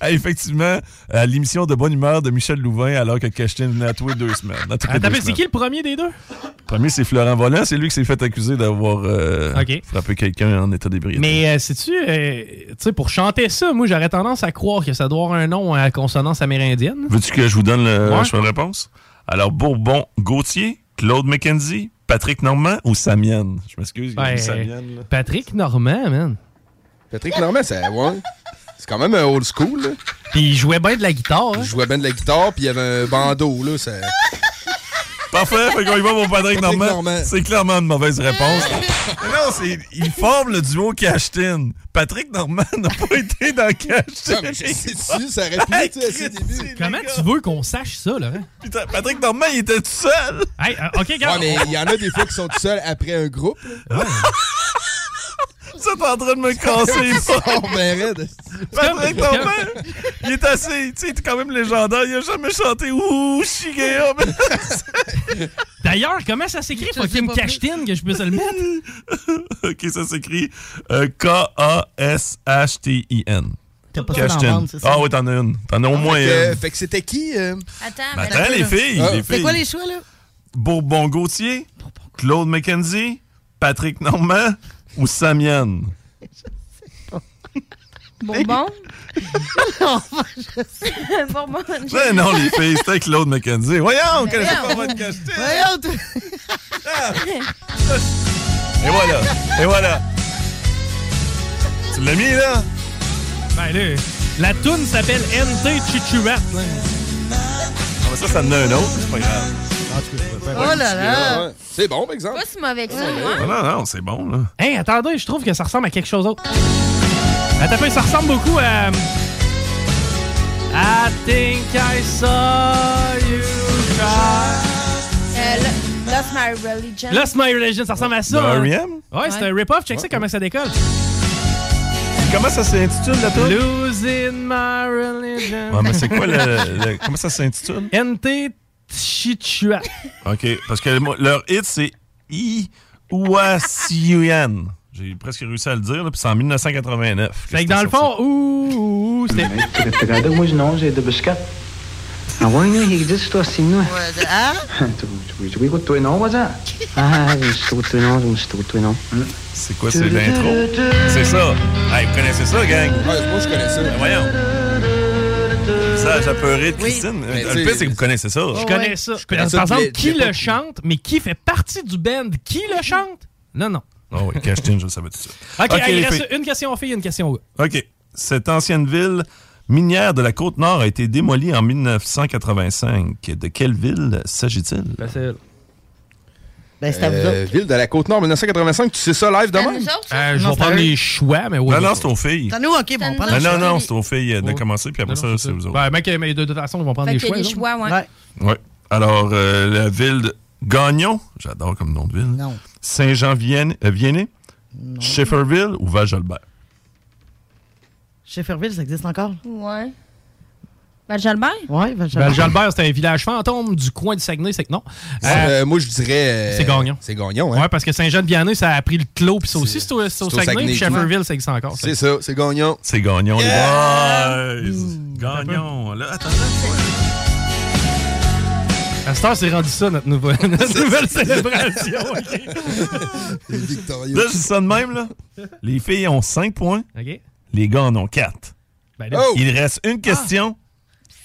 Ah, effectivement, à l'émission de Bonne Humeur de Michel Louvain, alors que Cachetine venait à tous les deux semaines. Mais c'est qui le premier des deux? Le premier, c'est Florent Volant. C'est lui qui s'est fait accuser d'avoir euh, frappé quelqu'un en état d'ébriété. Mais euh, sais-tu, euh, tu sais, pour chanter ça, moi, j'aurais tendance à croire que ça doit avoir un nom à consonance amérindienne. Veux-tu que je vous donne le Ouais. choix de réponse? Alors, Bourbon Gauthier, Claude McKenzie, Patrick Normand ou Samienne? Je m'excuse, il y a Ben, là. Patrick Normand, man. Patrick Normand, c'est ouais. C'est quand même un old school. Là. Puis il jouait bien de la guitare. hein. Il jouait bien de la guitare, puis il y avait un bandeau. Là, ça... Parfait, fait qu'on y va pour Patrick, Patrick Normand. Normand. C'est clairement une mauvaise réponse. Mais non, c'est, il forme le duo Cashtin. Patrick Normand n'a pas été dans Cashtin. Non, je sais dessus, ça aurait pu être à ses débuts. Comment tu veux qu'on sache ça, Laurent? Putain, Patrick Normand, il était tout seul. Hey, euh, OK, Ouais, regarde. mais il y en a des fois qui sont tout seuls après un groupe. Là. Ça, t'es en train de me casser les raide. Patrick Normand, il est assez, tu sais, il est quand même légendaire. Il a jamais chanté Ouh, Shigea. D'ailleurs, comment ça s'écrit? Faut qu'il me cachetine que je puisse le mettre. ok, ça s'écrit euh, K-A-S-H-T-I-N. T'as pas ça dans la Cashtin. bande, c'est ça? Ah oui, t'en as une. T'en as au moins Fait que, une. fait que c'était qui? euh? Attends, Ben, les filles, Ah. C'est quoi les choix, là? Bourbon Gauthier, Claude McKenzie, Patrick Normand ou Samienne? Bonbon? non, je sais. Bonbon. Ben non, les filles, c'était Claude McKenzie. Voyons, on connaissait pas voyons. votre Cashtin. Voyons, toi. Et voilà, et voilà. Tu l'as mis, là? Ben là, la toune s'appelle NT Chichuat. Ah, mais ça, ça en a un autre, c'est pas grave. Oh là là! C'est bon, par exemple. Pas si mauvais que ça, Non, moi. non, non, c'est bon, là. Hey, attendez, je trouve que ça ressemble à quelque chose d'autre. Attends, peu, ça ressemble beaucoup à. I think I saw you try. Euh, Lo- Lost My Religion. Lost My Religion, ça ressemble à ça. Hein? R.E.M.? Ouais, c'est un rip-off. Check ça comment ça décolle. Comment ça s'intitule, la tour? Losing My Religion. Ouais, mais c'est quoi le, le- Comment ça s'intitule? NT Chichua. OK, parce que leur hit, c'est I Ouassiouan. J'ai presque réussi à le dire, là, puis c'est en 1989. Fait que dans le fond, ouh, ouh, c'était. Hoje não, é da basquete. Ah, why não? He just to assim, não é? Ah? Tu tu tu tu tu não, mas ah. Ah, tu tu não, tu tu não. C'est quoi, c'est l'intro? C'est ça. Hey, vous connaissez ça, gang? Ouais, moi, je connais ça. Ben voyons. Ça, j'ai peuré de Christine. Le pire, c'est que vous connaissez ça. Je connais ça. connais Par ça de exemple, qui le chante, mais qui fait partie du band, qui le chante? Non, non. Ah oui, Cashtin, je le savais tout suite. OK, il reste filles. une question aux filles et une question aux gars. OK. Cette ancienne ville minière de la Côte-Nord a été démolie en 1985. De quelle ville s'agit-il? Facile. Ben, c'est à vous Euh, autres. ville de la Côte-Nord 1985, tu sais ça live demain? nous autres, ça? Euh, je vais prendre les choix, mais oui. Non, non, c'est aux filles. T'en nous, OK, bon, on prend Non, non, choix. non, c'est aux filles euh, de Oh. commencer, puis après Non, ça, c'est vous autres. Ben, mec, mais de toute façon, ils vont prendre Fait les qu'il y choix. a les choix, ouais. Ouais. Ouais. Alors, euh, la ville de Gagnon, j'adore comme nom de ville. Non. Saint-Jean-Vianney, Schifferville ou Val-Jalbert? Shefferville, ça existe encore? Ouais. Ben, Jalbert? Ouais, Ben, le Jalbert, c'est un village fantôme du coin du Saguenay, c'est que non? Euh, Euh, moi, je dirais. euh, c'est Gagnon. C'est Gagnon, hein? Ouais, parce que Saint-Jean-de-Vianney, ça a pris le clos, puis ça aussi, c'est au, c'est au c'est au Saguenay, puis Saguenay. Shefferville, ça existe encore. C'est ça, c'est Gagnon. C'est Gagnon, Yeah! les boys! Gagnon! Là, attends, À cette heure, c'est rendu ça, notre nouvelle, notre nouvelle célébration. ok? Victorieux. Là, je dis ça de même, là. Les filles ont 5 points, OK. les gars en ont 4. Ben, là, Oh! Il reste une question C'est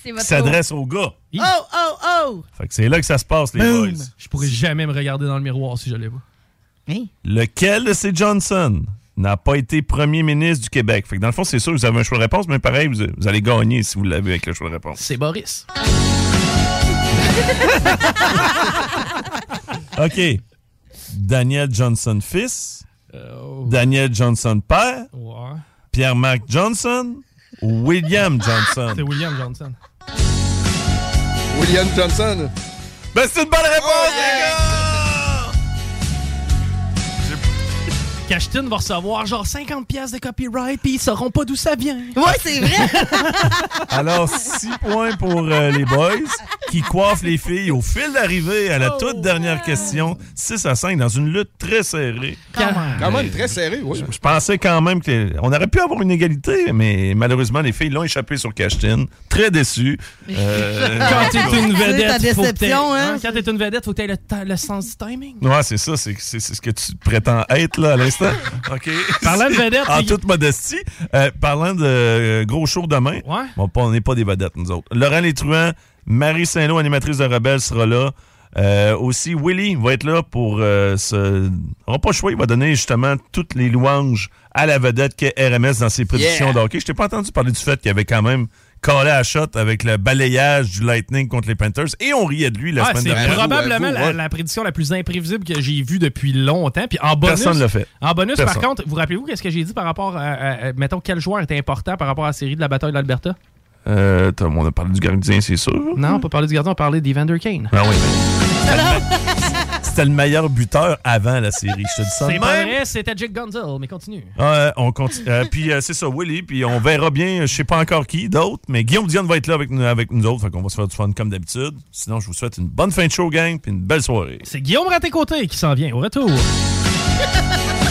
qui s'adresse aux gars. Oh, oh, oh! Fait que c'est là que ça se passe, les Boom. boys. je pourrais jamais me regarder dans le miroir si je l'ai pas. Hein? Lequel de ces Johnson n'a pas été premier ministre du Québec? Fait que dans le fond, c'est sûr que vous avez un choix de réponse, mais pareil, vous, vous allez gagner si vous l'avez avec le choix de réponse. C'est Boris. OK. Daniel Johnson fils, Oh. Daniel Johnson père, Ouais. Pierre-Marc Johnson ou William Johnson? C'est William Johnson. William Johnson. Ben, c'est une bonne réponse, les gars! Cashtin va recevoir genre 50 pièces de copyright, puis ils sauront pas d'où ça vient. Ouais, c'est vrai! Alors, 6 points pour euh, les boys qui coiffent les filles au fil d'arrivée à la toute dernière question. 6 à 5 dans une lutte très serrée. Quand même. Quand même très serré, oui. Je pensais quand même qu'on aurait pu avoir une égalité, mais malheureusement, les filles l'ont échappé sur Cashtin. Très déçu. Euh, Quand t'es une vedette, ta faut déception, hein? Quand t'es une vedette, faut que t'aies le, le sens du timing. Ouais, c'est ça, c'est c'est- c'est ce que tu prétends être là à l'instant. OK. Parlant de vedette, En toute modestie, euh, parlant de euh, gros show demain, Ouais. bon, pas- on n'est pas des vedettes, nous autres. Laurent Létruant, Marie Saint-Lô, animatrice de Rebelle, sera là. Euh, aussi, Willy va être là pour euh, se. On n'a pas le choix, il va donner justement toutes les louanges à la vedette qu'est RMS dans ses prédictions Yeah. Je t'ai pas entendu parler du fait qu'il avait quand même collé à shot avec le balayage du Lightning contre les Panthers et on riait de lui la Ah, semaine c'est dernière. probablement avoue, la, ouais. la prédiction la plus imprévisible que j'ai vue depuis longtemps. Puis en bonus, Personne l'a fait. En bonus, par contre, vous rappelez-vous qu'est-ce que j'ai dit par rapport à, à- à- mettons, quel joueur était important par rapport à la série de la bataille de l'Alberta? Euh, on a parlé du gardien, c'est sûr. Non, pas parler du gardien, on parlait d'Evander Kane. Ah oui, mais- C'était le meilleur buteur avant la série. Je te dis ça. C'est pas même. vrai, c'était Jake Gunzel, mais continue. Ouais, on continue. Euh, puis euh, c'est ça, Willy. Puis on verra bien, je sais pas encore qui, d'autres, mais Guillaume Dion va être là avec nous, avec nous autres. Fait qu'on va se faire du fun comme d'habitude. Sinon, je vous souhaite une bonne fin de show, gang, puis une belle soirée. C'est Guillaume Raté-Côté qui s'en vient au retour.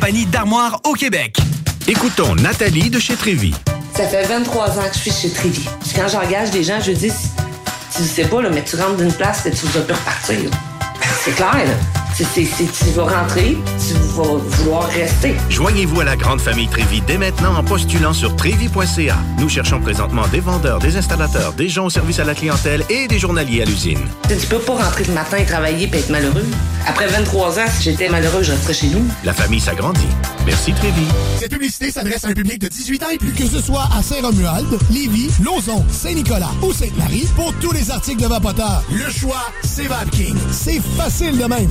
d'armoires au Québec. Écoutons Nathalie de chez Trévy. Ça fait 23 ans que je suis chez Trévy. Quand j'engage des gens, je dis, tu sais pas, mais tu rentres d'une place et tu vas plus repartir. C'est clair, là. C'est- tu vas rentrer, tu vas vouloir rester. Joignez-vous à la grande famille Trévy dès maintenant en postulant sur trévy.ca. Nous cherchons présentement des vendeurs, des installateurs, des gens au service à la clientèle et des journaliers à l'usine. Tu peux pas rentrer le matin et travailler et être malheureux. Après 23 ans, si j'étais malheureux, je resterais chez nous. La famille s'agrandit. Merci Trévy. Cette publicité s'adresse à un public de 18 ans et plus. Que ce soit à Saint-Romuald, Lévis, Lauson, Saint-Nicolas ou Sainte-Marie, pour tous les articles de Vapoteur, le choix, c'est VapKing. C'est facile de même.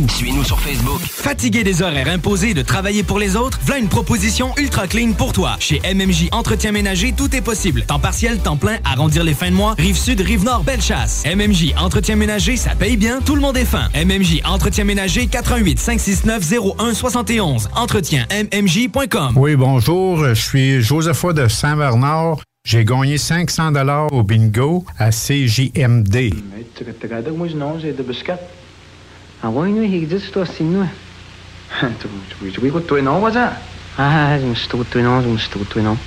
Suivez-nous sur Facebook. Fatigué des horaires imposés de travailler pour les autres? Voilà une proposition ultra clean pour toi. Chez MMJ Entretien Ménager, tout est possible. Temps partiel, temps plein, arrondir les fins de mois. Rive sud, rive nord, belle chasse. MMJ Entretien Ménager, ça paye bien, tout le monde est fin. MMJ Entretien Ménager, 88 569 01 71. Entretien MMJ.com. Oui, bonjour. Je suis Josepha de Saint-Bernard. J'ai gagné 500 dollars au bingo à CJMD. Tagadag mo no, sa dabaskat. Away no, higdit sto sino. Tu tu ko to no waza. Ah, mas to to no, mas to to no.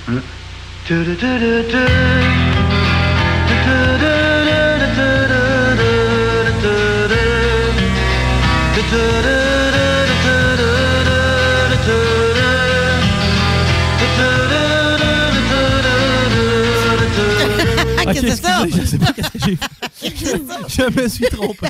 Qu'est-ce que c'est ça? Je sais pas qu'est-ce que j'ai fait. Je me suis trompé.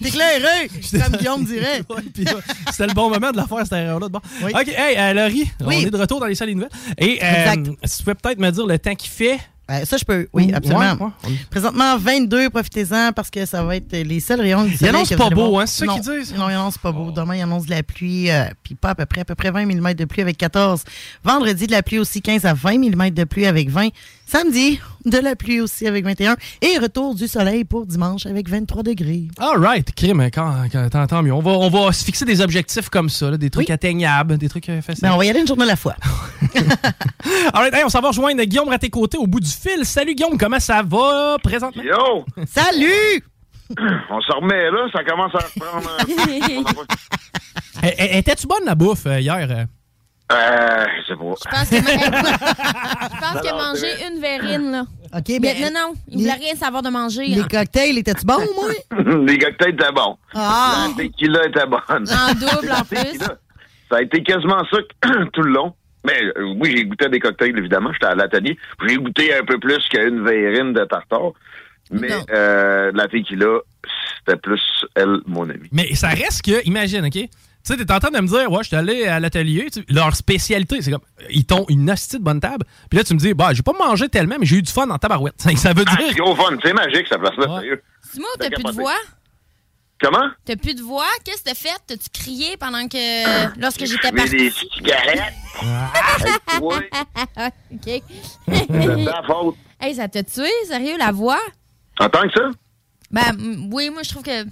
T'es éclairé, comme Guillaume dirait. Ouais, puis, euh, C'était le bon moment de la faire, cette erreur-là. Bon. OK, hey, euh, Laurie, Oui. on est de retour dans les salles des nouvelles. Et euh, si tu pouvais peut-être me dire le temps qu'il fait. Ben, ça, je peux. Oui, Ouais, absolument. ouais. Présentement, 22, profitez-en parce que ça va être les seuls rayons du Ils soleil annoncent que pas beau, voir. hein, c'est ça qu'ils disent? Non, ils annoncent pas beau. Demain, ils annoncent de la pluie, euh, puis pas à peu près, à peu près 20 mm de pluie avec 14. Vendredi, de la pluie aussi 15 à 20 mm de pluie avec 20. Samedi, de la pluie aussi avec 21. Et retour du soleil pour dimanche avec 23 degrés. All right, crime, quand, quand, tant, tant mieux. On va, on va se fixer des objectifs comme ça, là, des trucs atteignables, des trucs euh, faciles. Ben, on va y aller une journée à la fois. All right, hey, on s'en va rejoindre Guillaume Raté-Côté au bout du fil. Salut Guillaume, comment ça va présentement? Yo! Salut! On se remet là, ça commence à reprendre peu. Eh, eh, Étais-tu bonne la bouffe euh, hier? euh? Euh, je sais pas. Je pense que je pense mangé c'est une verrine, là. OK, Mais mais non, non, il les- voulait rien savoir de manger. les hein. cocktails, étaient-tu bons, moi? Les cocktails étaient bons. Ah! La tequila était bonne. En double, en plus. Ça a été quasiment ça tout le long. Mais euh, oui, j'ai goûté à des cocktails, évidemment. J'étais à l'atelier. J'ai goûté un peu plus qu'une verrine de tartare. Mais euh, la tequila, c'était plus elle, mon ami. Mais ça reste que, imagine, OK? Tu sais, t'es en train de me dire, ouais, je suis allé à l'atelier, leur spécialité, c'est comme, ils t'ont une hostie de bonne table. Puis là, tu me dis, bah, j'ai pas mangé tellement, mais j'ai eu du fun en tabarouette. Ça veut Ah, dire. c'est gros fun. C'est magique, cette place-là, sérieux. Simon, t'as plus de voix? Comment? T'as plus de voix? Qu'est-ce que t'as fait? T'as-tu crié pendant que. lorsque j'étais Mais partie? des cigarettes. OK. C'est ta faute. hey, ça t'a tué, sérieux, la voix? En tant que ça? Ben, oui, moi, je trouve que.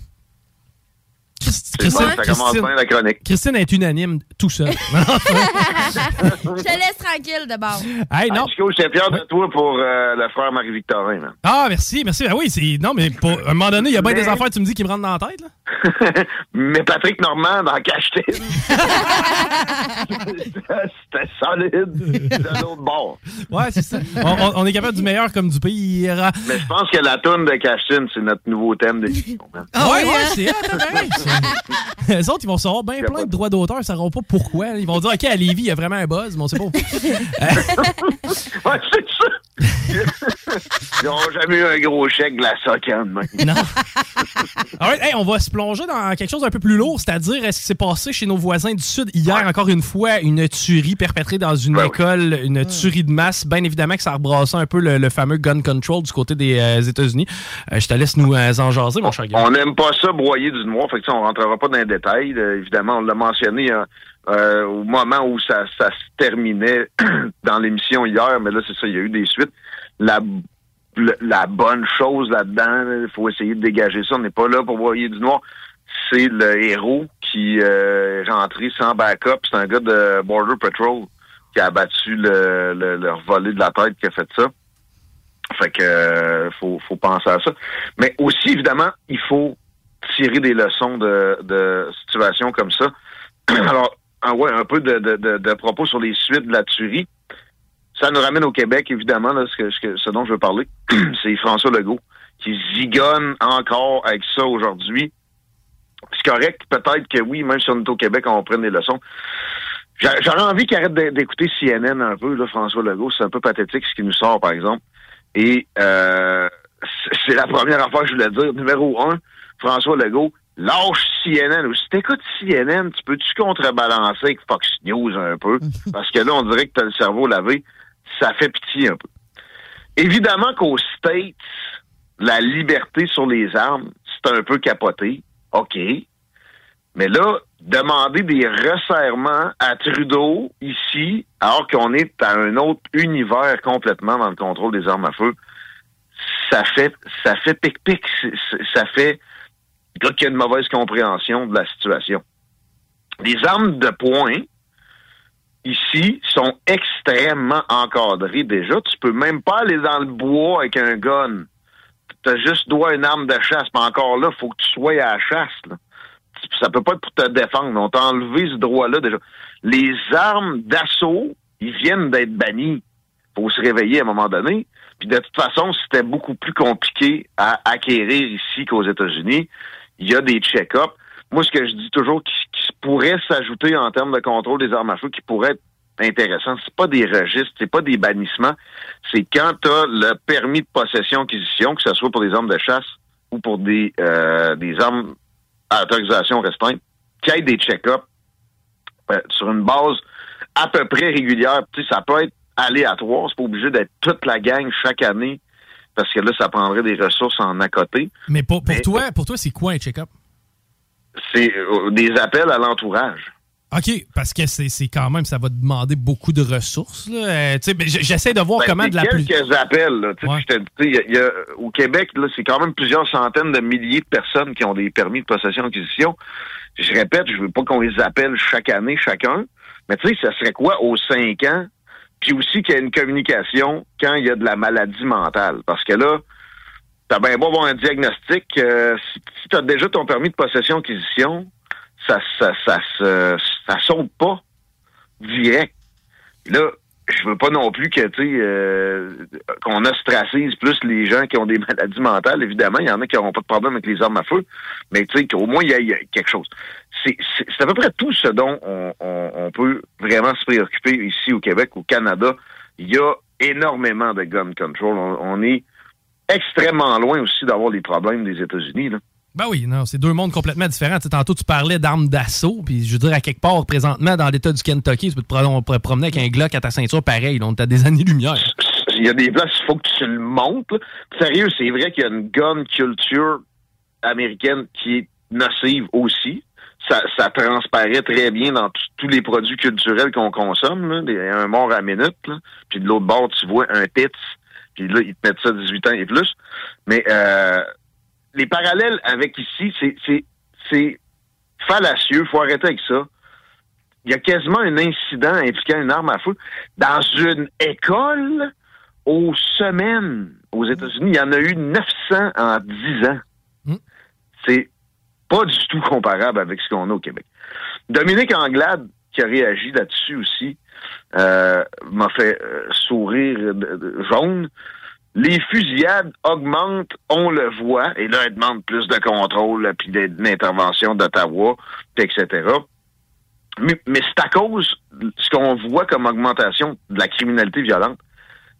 C'est bon, ça commence bien la chronique. Christine est unanime tout seul. je te laisse tranquille d'abord. hey, non. Ah, Chico, j'étais fier de toi pour euh, le frère Marie-Victorin. Ah, merci, merci. Ah oui, c'est. Non, mais pour, à un moment donné, il y a bien Mais- des affaires, tu me dis, qui me rentrent dans la tête, là. Mais Patrick Normand dans Cachetin. C'était solide de l'autre bord. Ouais, c'est ça. On, on- on est capable du meilleur comme du pire. Mais je pense que la toune de Cachetin, c'est notre nouveau thème d'émission. man. ouais, ouais, c'est hot, pareil, ça. Les autres, ils vont recevoir bien plein de droits d'auteur, ils sauront pas pourquoi. Ils vont dire, OK, à Lévis, il y a vraiment un buzz, mais on sait pas. Ouais, c'est ça. Ils n'auront jamais eu un gros chèque de la SOCAN. man. Non. All right, hey, on va se plonger dans quelque chose d'un peu plus lourd, c'est-à-dire est-ce qui s'est passé chez nos voisins du Sud hier, encore une fois, une tuerie perpétrée dans une école, une tuerie de masse? Bien évidemment que ça rebrassait un peu le, le fameux gun control du côté des euh, États-Unis. Euh, je te laisse nous euh, en jaser, mon cher Guillaume. On n'aime pas ça broyer du noir, fait que ça, on rentrera pas dans les détails. Euh, évidemment, on l'a mentionné euh, euh, au moment où ça, se terminait dans l'émission hier, mais là, c'est ça, il y a eu des suites. La, bonne chose là-dedans, il faut essayer de dégager ça. On n'est pas là pour broyer du noir. C'est le héros qui euh, est rentré sans backup. C'est un gars de Border Patrol qui a abattu le, le, le volet de la tête qui a fait ça. Fait que faut penser à ça. Mais aussi, évidemment, il faut tirer des leçons de, de situations comme ça. Alors, ouais, un peu de, de, de, de propos sur les suites de la tuerie. Ça nous ramène au Québec, évidemment, là, ce, que, ce, que- ce dont je veux parler. C'est François Legault qui zigonne encore avec ça aujourd'hui. C'est correct, peut-être que oui, même si on est au Québec, on prenne des leçons. J'a- J'aurais envie qu'il arrête d'é- d'écouter CNN un peu, là, François Legault. C'est un peu pathétique ce qui nous sort, par exemple. Et euh, c'est la première affaire que je voulais dire. Numéro un, François Legault, lâche CNN. Ou si t'écoutes CNN, tu peux-tu contrebalancer avec Fox News un peu? Parce que là, on dirait que t'as le cerveau lavé. Ça fait pitié un peu. Évidemment qu'aux States, la liberté sur les armes, c'est un peu capoté. OK. Mais là, demander des resserrements à Trudeau ici, alors qu'on est à un autre univers complètement dans le contrôle des armes à feu, ça fait ça fait pic-pic. Ça fait qu'il y a une mauvaise compréhension de la situation. Les armes de poing, ici, sont extrêmement encadrées déjà. Tu peux même pas aller dans le bois avec un gun. Tu as juste droit à une arme de chasse. Mais encore là, faut que tu sois à la chasse. Là. Ça peut pas être pour te défendre. On t'a enlevé ce droit-là déjà. Les armes d'assaut, ils viennent d'être bannis. faut se réveiller à un moment donné. Puis de toute façon, c'était beaucoup plus compliqué à acquérir ici qu'aux États-Unis. Il y a des check-ups. Moi, ce que je dis toujours qui, pourrait s'ajouter en termes de contrôle des armes à feu, qui pourrait être intéressant, c'est pas des registres, c'est pas des bannissements, c'est quand tu as le permis de possession-acquisition, que ce soit pour des armes de chasse ou pour des, euh, des armes à autorisation restreinte, qu'il y ait des check-ups euh, sur une base à peu près régulière. Ça peut être aléatoire, c'est pas obligé d'être toute la gang chaque année, parce que là, ça prendrait des ressources en à côté. Mais pour, pour toi, pour toi, c'est quoi un check-up? C'est euh, des appels à l'entourage. OK, parce que c'est quand même, ça va demander beaucoup de ressources. Euh, J'essaie de voir Ben, comment de la plus. quelques appels. Là, je il y a- y a- au Québec, c'est quand même plusieurs centaines de milliers de personnes qui ont des permis de possession-acquisition. Je répète, je veux pas qu'on les appelle chaque année, chacun. Mais tu sais, ça serait quoi aux cinq ans? Puis aussi qu'il y ait une communication quand il y a de la maladie mentale. Parce que là, t'as bien beau avoir un diagnostic. euh, si si tu as déjà ton permis de possession-acquisition, ça, ça, ça, se- ça saute pas direct. Là, je veux pas non plus que tu euh, qu'on ostracise plus les gens qui ont des maladies mentales. Évidemment, il y en a qui n'auront pas de problème avec les armes à feu, mais tu sais qu'au moins il y, a- quelque chose. C'est à peu près tout ce dont on, on- on peut vraiment se préoccuper ici au Québec, au Canada. Il y a énormément de gun control. On, on est extrêmement loin aussi d'avoir les problèmes des États-Unis. Ben oui, non, c'est deux mondes complètement différents. Tu sais, tantôt, tu parlais d'armes d'assaut, puis je veux dire, à quelque part, présentement, dans l'État du Kentucky, tu peux te promener avec un Glock à ta ceinture pareil, donc t'as des années-lumière. il y a des places, il faut que tu le montes. là. Sérieux, c'est vrai qu'il y a une gun culture américaine qui est nocive aussi. Ça, ça transparaît très bien dans tous les produits culturels qu'on consomme. Là. Des- un mort à minute. là. Puis de l'autre bord, tu vois un tits. Puis là, ils te mettent ça 18 ans et plus. Mais euh, les parallèles avec ici, c'est, fallacieux. faut arrêter avec ça. Il y a quasiment un incident impliquant une arme à feu dans une école aux semaines aux États-Unis. Il y en a eu 900 en 10 ans. C'est pas du tout comparable avec ce qu'on a au Québec. Dominique Anglade, qui a réagi là-dessus aussi, euh, m'a fait euh, sourire de- jaune. Les fusillades augmentent, on le voit, et là, elle demande plus de contrôle, puis d'intervention d'Ottawa, etc. Mais, mais c'est à cause, ce qu'on voit comme augmentation de la criminalité violente,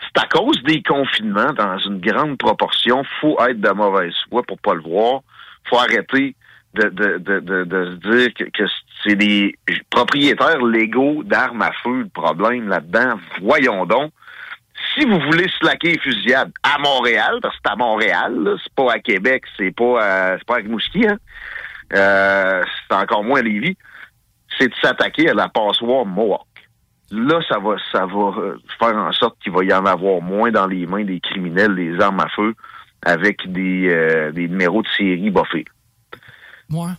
c'est à cause des confinements dans une grande proportion. faut être de mauvaise foi pour pas le voir. faut arrêter de, de, de, de, de se dire que, que c'est des propriétaires légaux d'armes à feu le problème là-dedans. Voyons donc. Si vous voulez slacker les fusillades à Montréal, parce que c'est à Montréal, c'est pas à Québec, c'est pas à, c'est pas à hein, euh, c'est encore moins à Lévis, c'est de s'attaquer à la passoire Mohawk. Là, ça va, ça va euh, faire en sorte qu'il va y en avoir moins dans les mains des criminels, des armes à feu, avec des, euh, numéros de série boffés. Moi.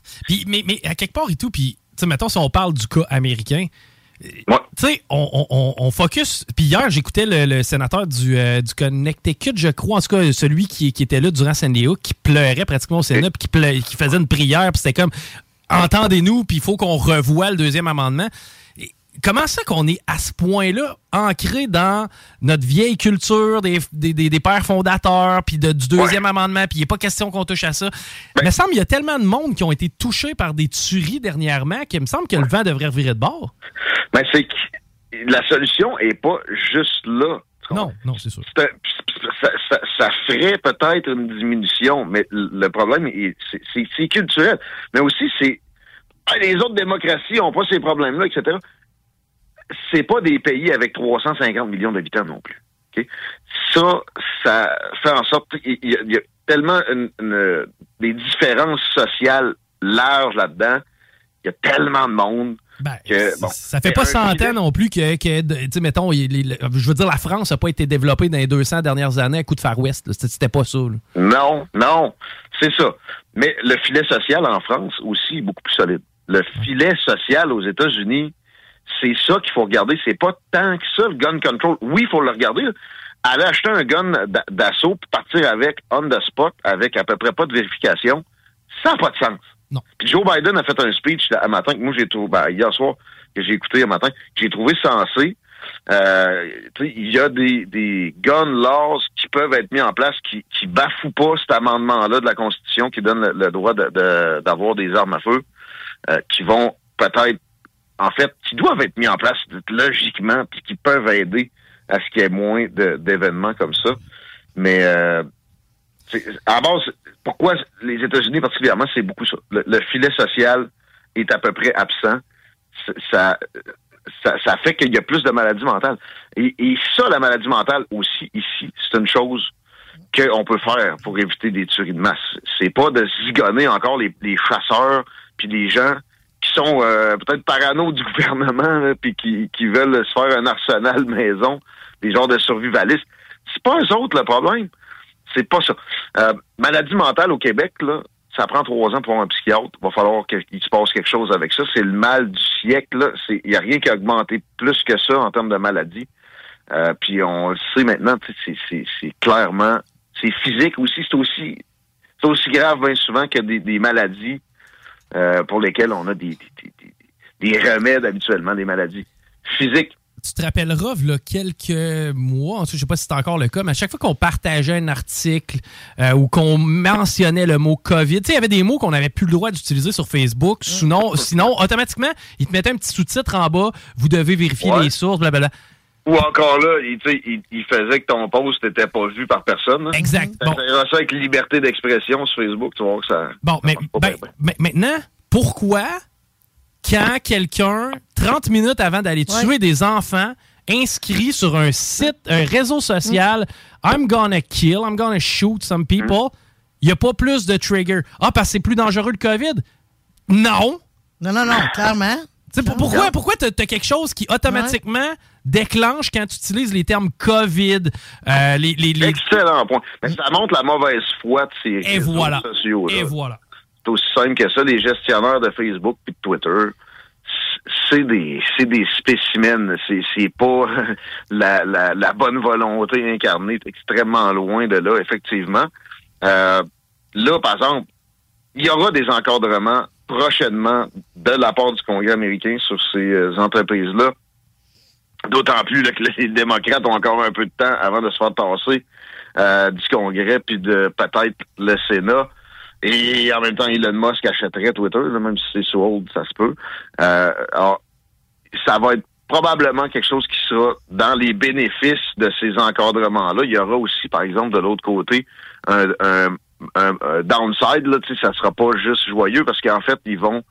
Mais, mais à quelque part et tout, puis, tu sais, mettons, si on parle du cas américain, tu sais, on, on- focus. Puis hier, j'écoutais le, le sénateur du, euh, du Connecticut, je crois, en tout cas, celui qui, qui était là durant Hook, qui pleurait pratiquement au Sénat, puis qui, qui faisait une prière, puis c'était comme entendez-nous, puis il faut qu'on revoie le deuxième amendement. Comment ça qu'on est à ce point-là ancré dans notre vieille culture des, des, des- des pères fondateurs, puis de- du deuxième amendement, puis il n'est pas question qu'on touche à ça. Il me semble qu'il y a tellement de monde qui ont été touchés par des tueries dernièrement qu'il me semble que le vent devrait revirer de bord. Ben, c'est que la solution est pas juste là. Non, non, c'est sûr. Ça, ça- ça ferait peut-être une diminution, mais le problème, est- c'est- culturel. Mais aussi, c'est les autres démocraties n'ont pas ces problèmes-là, etc. C'est pas des pays avec 350 millions d'habitants non plus. Ça, ça fait en sorte qu'il y, y a tellement une- une- des différences sociales larges là-dedans. Il y a tellement de monde que bon. Ben, Ça fait pas 100 ans non plus que, que mettons, les- je veux dire, la France n'a pas été développée dans les 200 dernières années à coup de Far West. c'était pas ça. là. Non, non, c'est ça. Mais le filet social en France aussi est beaucoup plus solide. Le filet social aux États-Unis, c'est ça qu'il faut regarder. C'est pas tant que ça, le gun control. Oui, il faut le regarder. Aller acheter un gun d'a- d'assaut puis partir avec on the spot, avec à peu près pas de vérification, ça n'a pas de sens. Non. Puis Joe Biden a fait un speech un matin que moi j'ai trouvé, ben, hier soir, que j'ai écouté un matin, que j'ai trouvé sensé. Euh, il y a des, des gun laws qui peuvent être mis en place qui, qui bafouent pas cet amendement-là de la Constitution qui donne le, le droit de- de- d'avoir des armes à feu, euh, qui vont peut-être, en fait, qui doivent être mis en place logiquement, puis qui peuvent aider à ce qu'il y ait moins d'événements comme ça. Mais euh, à base, pourquoi les États-Unis particulièrement, c'est beaucoup ça. Le, le filet social est à peu près absent. Ça, ça, fait qu'il y a plus de maladies mentales. Et, et ça, la maladie mentale aussi, ici, c'est une chose qu'on peut faire pour éviter des tueries de masse. C'est pas de zigonner encore les, les chasseurs puis les gens qui sont euh, peut-être parano du gouvernement puis qui, qui veulent se faire un arsenal maison, des genres de survivalistes. C'est pas eux autres le problème. C'est pas ça. Euh, maladie mentale au Québec, là, ça prend trois ans pour avoir un psychiatre. Il va falloir qu'il se passe quelque chose avec ça. C'est le mal du siècle. Il n'y a rien qui a augmenté plus que ça en termes de maladie. Euh, puis on le sait maintenant, c'est- clairement, c'est physique aussi. C'est aussi, aussi grave bien souvent que des, des maladies euh, pour lesquelles on a des, des, des- des remèdes habituellement, des maladies physiques. Tu te rappelleras, là, quelques mois, en tout cas, je sais pas si c'est encore le cas, mais à chaque fois qu'on partageait un article euh, ou qu'on mentionnait le mot COVID, tu sais, il y avait des mots qu'on n'avait plus le droit d'utiliser sur Facebook. Sinon, sinon, automatiquement, ils te mettaient un petit sous-titre en bas. Vous devez vérifier Ouais. les sources, blablabla. Ou encore là, il, faisait que ton post n'était pas vu par personne. là. Exact. Bon. Ça avec liberté d'expression sur Facebook, tu vas voir que ça... Bon, mais ben, ben, maintenant, pourquoi, quand quelqu'un, 30 minutes avant d'aller tuer des enfants, inscrit sur un site, un réseau social, I'm gonna kill, I'm gonna shoot some people, il n'y a pas plus de trigger. Ah, parce que c'est plus dangereux le COVID? Non. Non, non, non, clairement. Pour- pourquoi pourquoi tu as, quelque chose qui automatiquement déclenche quand tu utilises les termes COVID, euh, les, les, les- Excellent point. Mais ça montre la mauvaise foi de ces Et réseaux voilà. sociaux. Et voilà. C'est aussi simple que ça. Les gestionnaires de Facebook et de Twitter, c'est des des spécimens. C'est pas la, la, la bonne volonté incarnée. Extrêmement loin de là, effectivement. Euh, là, par exemple, il y aura des encadrements prochainement de la part du Congrès américain sur ces euh, entreprises-là. D'autant plus là, que les démocrates ont encore un peu de temps avant de se faire tasser euh, du Congrès puis de peut-être le Sénat. Et en même temps, Elon Musk achèterait Twitter, là, même si c'est sous hold, ça se peut. Euh, alors, ça va être probablement quelque chose qui sera dans les bénéfices de ces encadrements-là. Il y aura aussi, par exemple, de l'autre côté, un, un, un- un downside. Là, ça sera pas juste joyeux parce qu'en fait, ils vont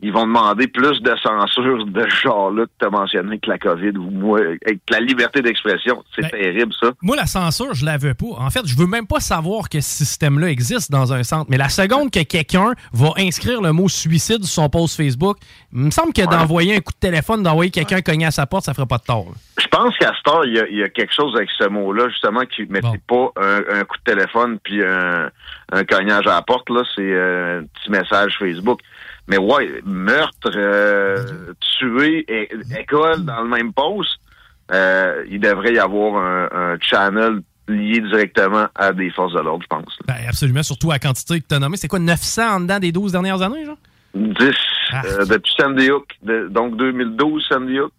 ils vont demander plus de censure de ce genre-là que tu as mentionné que la COVID ou moi, avec la liberté d'expression. C'est Ben, terrible, ça. Moi, la censure, je la veux pas. En fait, je veux même pas savoir que ce système-là existe dans un centre. Mais la seconde que quelqu'un va inscrire le mot suicide sur son post Facebook, il me semble que d'envoyer un coup de téléphone, d'envoyer quelqu'un cogner à sa porte, ça ferait pas de tort. là. Je pense qu'à cette heure, il y, a, il y a quelque chose avec ce mot-là, justement, qui mettait pas un, un coup de téléphone puis un, un cognage à la porte, là. C'est euh, un petit message Facebook. Mais ouais, meurtre, euh, tuer, é- école dans le même poste, euh, il devrait y avoir un, un channel lié directement à des forces de l'ordre, je pense. Ben, absolument, surtout à la quantité que tu as nommé. C'est quoi, 900 en dedans des 12 dernières années, genre? 10 euh, depuis Sandy Hook, de- donc 2012 Sandy Hook.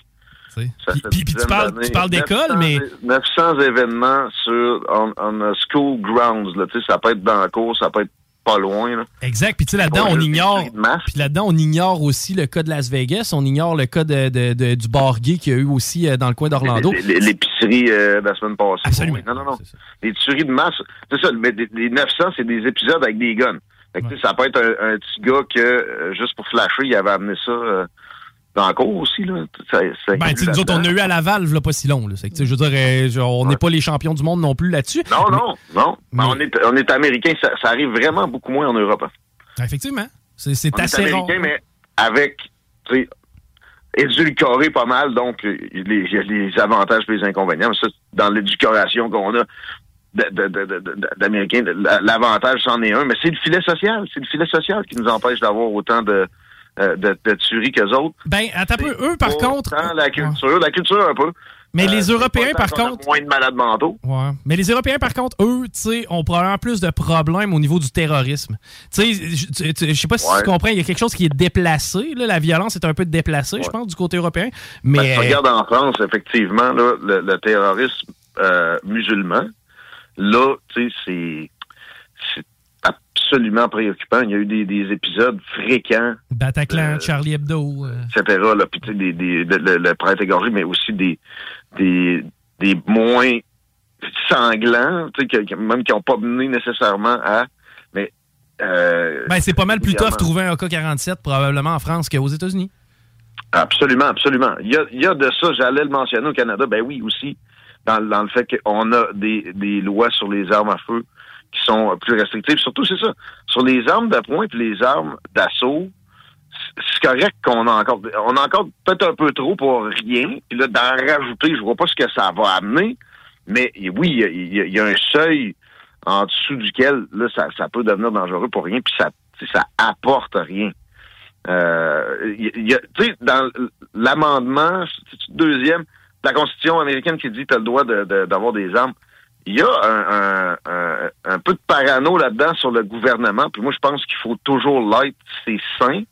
Puis tu parles- tu parles d'école, 900 mais- 900 événements sur on, on a school grounds. Là, Tu sais, ça peut être dans la cour, ça peut être pas loin. Là. Exact. Puis là-dedans, on ignore. Puis là-dedans, on ignore aussi le cas de Las Vegas. On ignore le cas de, de- de- du bar gay qu'il y a eu aussi euh, dans le coin d'Orlando. L'épicerie euh, de la semaine passée. Absolument. Non, non, non. Les tueries de masse, c'est ça. Mais les 900, c'est des épisodes avec des guns. Fait que, Ça peut être un, un petit gars que, euh, juste pour flasher, il avait amené ça dans la cour aussi. Là. Ça, ça Ben, nous autres, on a eu à Laval, là, pas si long. Là. Que, je veux dire, euh, on n'est pas les champions du monde non plus là-dessus. Non, non, non. Ben, on, est, on est américain. Ça, ça arrive vraiment beaucoup moins en Europe. hein. Effectivement. C'est est assez rare. américain, mais avec, tu sais, édulcoré pas mal, donc euh, il y a les avantages et les inconvénients. Mais ça, dans l'éducation qu'on a d'Américains, la- l'avantage, c'en est un, mais c'est le filet social. C'est le filet social qui nous empêche d'avoir autant de, euh, de, de tueries qu'eux autres. Ben, attends un peu. Eux, par contre. La culture, la culture un peu. Mais les Euh, Européens, par contre- Moins de malades mentaux. Ouais. Mais les Européens, par contre, eux, tu sais, ont probablement plus de problèmes au niveau du terrorisme. Tu sais, je- sais pas si Ouais. tu comprends, il y a quelque chose qui est déplacé. là. La violence est un peu déplacée, je pense, du côté européen. Mais Ben, tu regardes en France, effectivement, là, le, le terrorisme euh, musulman, là, tu sais, c'est absolument préoccupant. Il y a eu des, des épisodes fréquents, Bataclan, Charlie Hebdo. euh, etc. Là, puis tu sais, des, des, le, le- le prêtre égorgé, mais aussi des, des, des moins sanglants, que- même qui n'ont pas mené nécessairement à Mais. Euh, Ben, c'est pas mal plus tough trouver un AK-47 probablement en France qu'aux États-Unis. Absolument, absolument. Il y a, il y a de ça, j'allais le mentionner au Canada, ben oui aussi, dans, dans le fait qu'on a des, des lois sur les armes à feu qui sont plus restrictives. Surtout, c'est ça, sur les armes de poing et les armes d'assaut, c'est- correct qu'on a encore, on a encore peut-être un peu trop pour rien. Puis là, d'en rajouter, je vois pas ce que ça va amener. Mais oui, il y a- y, y un seuil en dessous duquel là, ça, peut devenir dangereux pour rien, puis ça, ça apporte rien. Euh, y sais, dans l'amendement deuxième de la Constitution américaine qui dit tu as le droit d'avoir des armes, il y a un, un- un- un peu de parano là-dedans sur le gouvernement. Puis moi, je pense qu'il faut toujours l'être. C'est sain.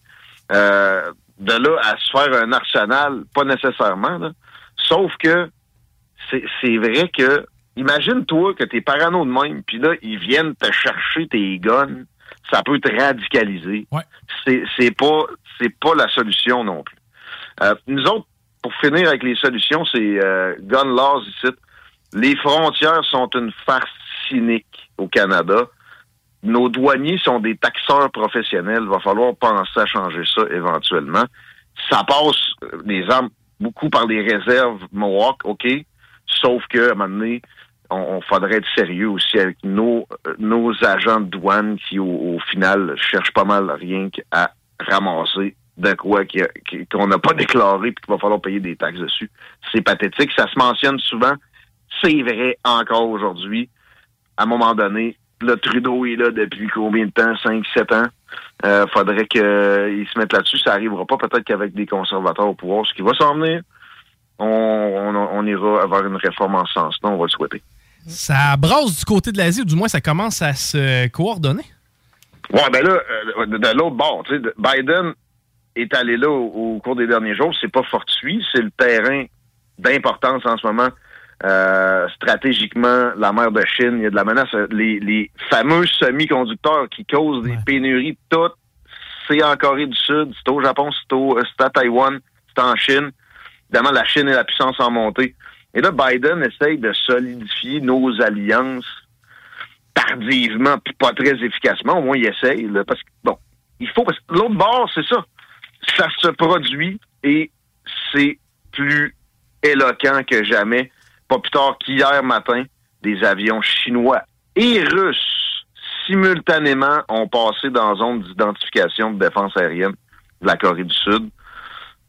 Euh, de là à se faire un arsenal, pas nécessairement. là. Sauf que c'est vrai que imagine-toi que t'es parano de même, puis là, ils viennent te chercher tes guns. Ça peut te radicaliser. C'est c'est pas c'est pas la solution non plus. Euh, nous autres, pour finir avec les solutions, c'est euh, gun laws ici. Les frontières sont une farce cynique au Canada. Nos douaniers sont des taxeurs professionnels. Il va falloir penser à changer ça éventuellement. Ça passe euh, les armes beaucoup par les réserves Mohawk, OK? Sauf que à un moment donné, on, faudrait être sérieux aussi avec nos, euh, agents de douane qui, au, final, cherchent pas mal rien qu'à ramasser de quoi a- qui- qu'on n'a pas déclaré puis qu'il va falloir payer des taxes dessus. C'est pathétique. Ça se mentionne souvent. C'est vrai encore aujourd'hui. À un moment donné, le Trudeau est là depuis combien de temps? 5, 7 ans. Euh, faudrait qu'il se mette là-dessus. Ça arrivera pas peut-être qu'avec des conservateurs au pouvoir. Ce qui va s'en venir, on, on, on ira vers une réforme en ce sens-là. On va le souhaiter. Ça brasse du côté de l'Asie, ou du moins ça commence à se coordonner? Ouais, ben là, euh, de, de l'autre bord, tu sais, de- Biden est allé là au, au cours des derniers jours. C'est pas fortuit, c'est le terrain d'importance en ce moment. Euh, stratégiquement, la mer de Chine, il y a de la menace. Les, les fameux semi-conducteurs qui causent des pénuries, tout, c'est en Corée du Sud, c'est au Japon, c'est au- c'est à Taïwan, c'est en Chine. Évidemment, la Chine est la puissance en montée. Et là, Biden essaye de solidifier nos alliances tardivement, puis pas très efficacement. Au moins, il essaye. là, parce que, bon, il faut... Parce que l'autre bord, c'est ça. Ça se produit et c'est plus éloquent que jamais. Pas plus tard qu'hier matin, des avions chinois et russes simultanément ont passé dans zone d'identification de défense aérienne de la Corée du Sud.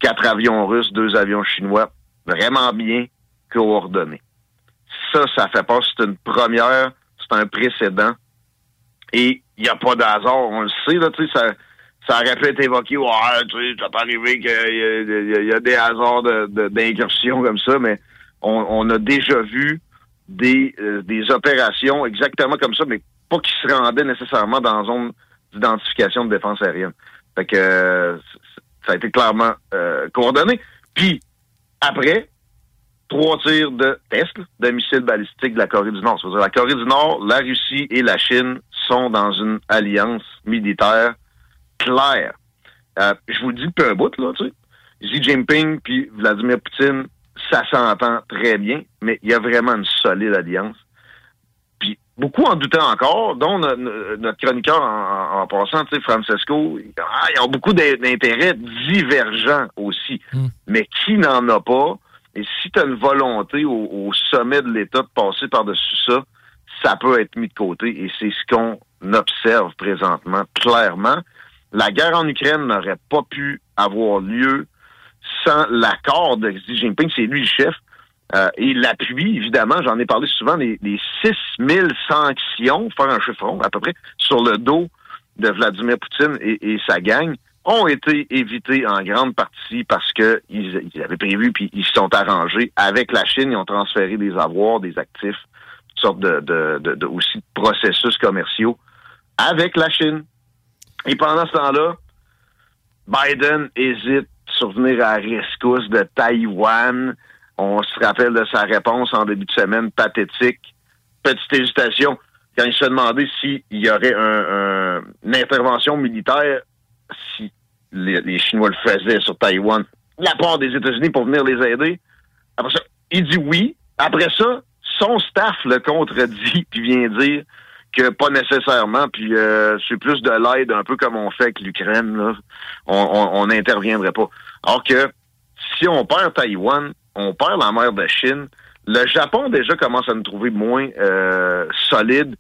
Quatre avions russes, deux avions chinois, vraiment bien coordonnés. Ça, ça fait pas, c'est une première, c'est un précédent. Et il n'y a pas d'hasard, on le sait, là, tu sais, ça, ça aurait pu être évoqué, ouais, tu sais, ça peut arriver qu'il y, a- des hasards de- de- d'incursion comme ça, mais on, on a déjà vu des, euh, des opérations exactement comme ça, mais pas qui se rendaient nécessairement dans la zone d'identification de défense aérienne. Fait que euh, ça a été clairement euh, coordonné. Puis, après, trois tirs de test de missiles balistiques de la Corée du Nord. C'est-à-dire la Corée du Nord, la Russie et la Chine sont dans une alliance militaire claire. Euh, je vous le dis depuis un bout, là, tu sais. Xi Jinping puis Vladimir Poutine, ça s'entend très bien, mais il y a vraiment une solide alliance. Puis beaucoup en doutaient encore, dont no- no- notre chroniqueur en, en- passant, tu sais, Francesco, ah, ils ont beaucoup d'in- d'intérêts divergents aussi. Mais qui n'en a pas? Et si tu as une volonté au, au sommet de l'État de passer par-dessus ça, ça peut être mis de côté. Et c'est ce qu'on observe présentement, clairement. La guerre en Ukraine n'aurait pas pu avoir lieu sans l'accord de Xi Jinping. C'est lui le chef. Euh, et l'appui, évidemment, j'en ai parlé souvent, les, les 6000 sanctions, faire un chiffron à peu près, sur le dos de Vladimir Poutine et, sa gang, ont été évitées en grande partie parce que ils, ils avaient prévu puis ils se sont arrangés avec la Chine. Ils ont transféré des avoirs, des actifs, toutes sortes de, de, de- de- aussi de processus commerciaux avec la Chine. Et pendant ce temps-là, Biden hésite sur venir à la rescousse de Taïwan. On se rappelle de sa réponse en début de semaine pathétique. Petite hésitation quand il se demandait s'il y aurait un- un- une intervention militaire si les, Chinois le faisaient sur Taïwan la part des États-Unis pour venir les aider. Après ça, il dit oui. Après ça, son staff le contredit puis vient dire que pas nécessairement. Puis euh, c'est plus de l'aide, un peu comme on fait avec l'Ukraine. on n'interviendrait pas. Alors que si on perd Taïwan, on perd la mer de Chine. Le Japon déjà commence à nous trouver moins euh, solide.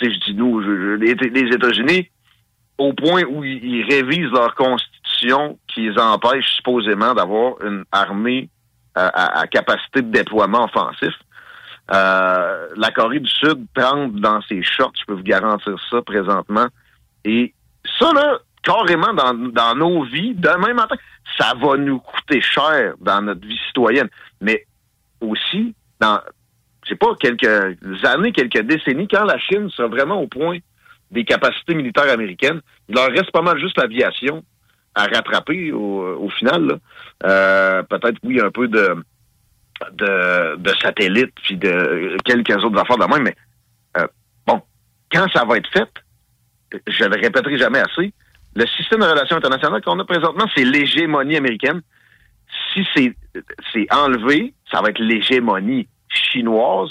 Je dis nous, je- les, États-Unis, au point où ils, révisent leur constitution qui les empêche supposément d'avoir une armée à, à- capacité de déploiement offensif. Euh, la Corée du Sud trempe dans ses shorts, je peux vous garantir ça présentement. Et ça, là, carrément dans, dans nos vies, demain matin, ça va nous coûter cher dans notre vie citoyenne. Mais aussi, dans, je sais pas, quelques années, quelques décennies, quand la Chine sera vraiment au point des capacités militaires américaines, il leur reste pas mal juste l'aviation à rattraper au, final. Euh, Peut-être, oui, un peu de, de, de satellites, puis de quelques autres affaires de même, mais euh, bon, quand ça va être fait, je le répéterai jamais assez, le système de relations internationales qu'on a présentement, c'est l'hégémonie américaine. Si c'est enlevé, ça va être l'hégémonie chinoise.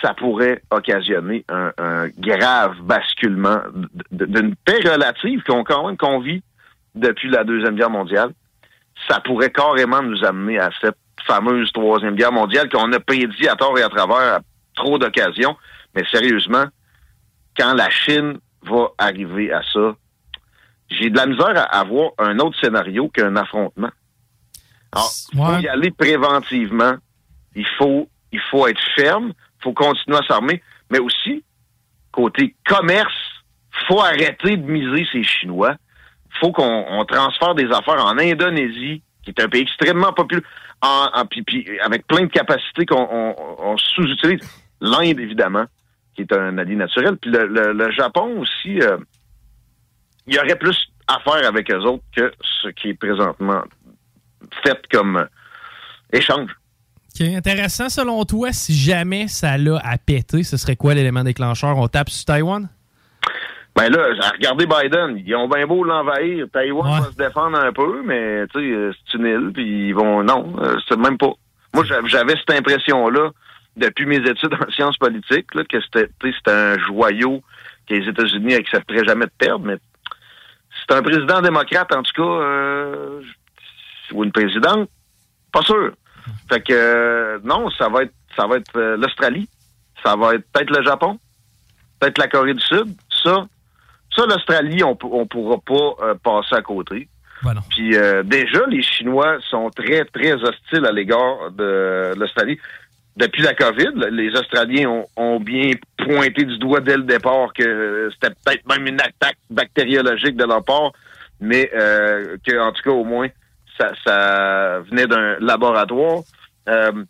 Ça pourrait occasionner un, un grave basculement d'une paix relative qu'on quand même qu'on vit depuis la Deuxième Guerre mondiale. Ça pourrait carrément nous amener à cette fameuse Troisième Guerre mondiale qu'on a prédit à tort et à travers à trop d'occasions. Mais sérieusement, quand la Chine va arriver à ça, j'ai de la misère à avoir un autre scénario qu'un affrontement. Alors, il faut y aller préventivement. Il faut, il faut être ferme. Il faut continuer à s'armer. Mais aussi, côté commerce, faut arrêter de miser ces Chinois. faut qu'on on transfère des affaires en Indonésie, qui est un pays extrêmement populaire, en, en- puis- puis avec plein de capacités qu'on on, on sous-utilise. L'Inde, évidemment, qui est un allié naturel. Puis le, le- le Japon aussi, euh, il y aurait plus à faire avec eux autres que ce qui est présentement fait comme euh, échange. OK, intéressant. Selon toi, si jamais ça l'a à péter, ce serait quoi l'élément déclencheur? On tape sur Taïwan? Ben là, regardez Biden, ils ont bien beau l'envahir. Taïwan va se défendre un peu, mais tu sais, euh, c'est une île, puis ils vont. Non, euh, c'est même pas. Moi, j'avais- cette impression-là depuis mes études en sciences politiques, là, que c'était un joyau que les États-Unis accepteraient jamais de perdre, mais c'est un président démocrate, en tout cas, euh, ou une présidente, pas sûr. Fait que euh, non, ça va être ça va être euh, l'Australie, ça va être peut-être le Japon, peut-être la Corée du Sud. Ça, ça l'Australie, on, on pourra pas passer à côté. Puis euh, déjà, les Chinois sont très, très hostiles à l'égard de l'Australie. Depuis la COVID, les Australiens ont, ont bien pointé du doigt dès le départ que euh, c'était peut-être même une attaque bactériologique de leur part, mais euh, que en tout cas au moins ça, ça venait d'un laboratoire. Euh,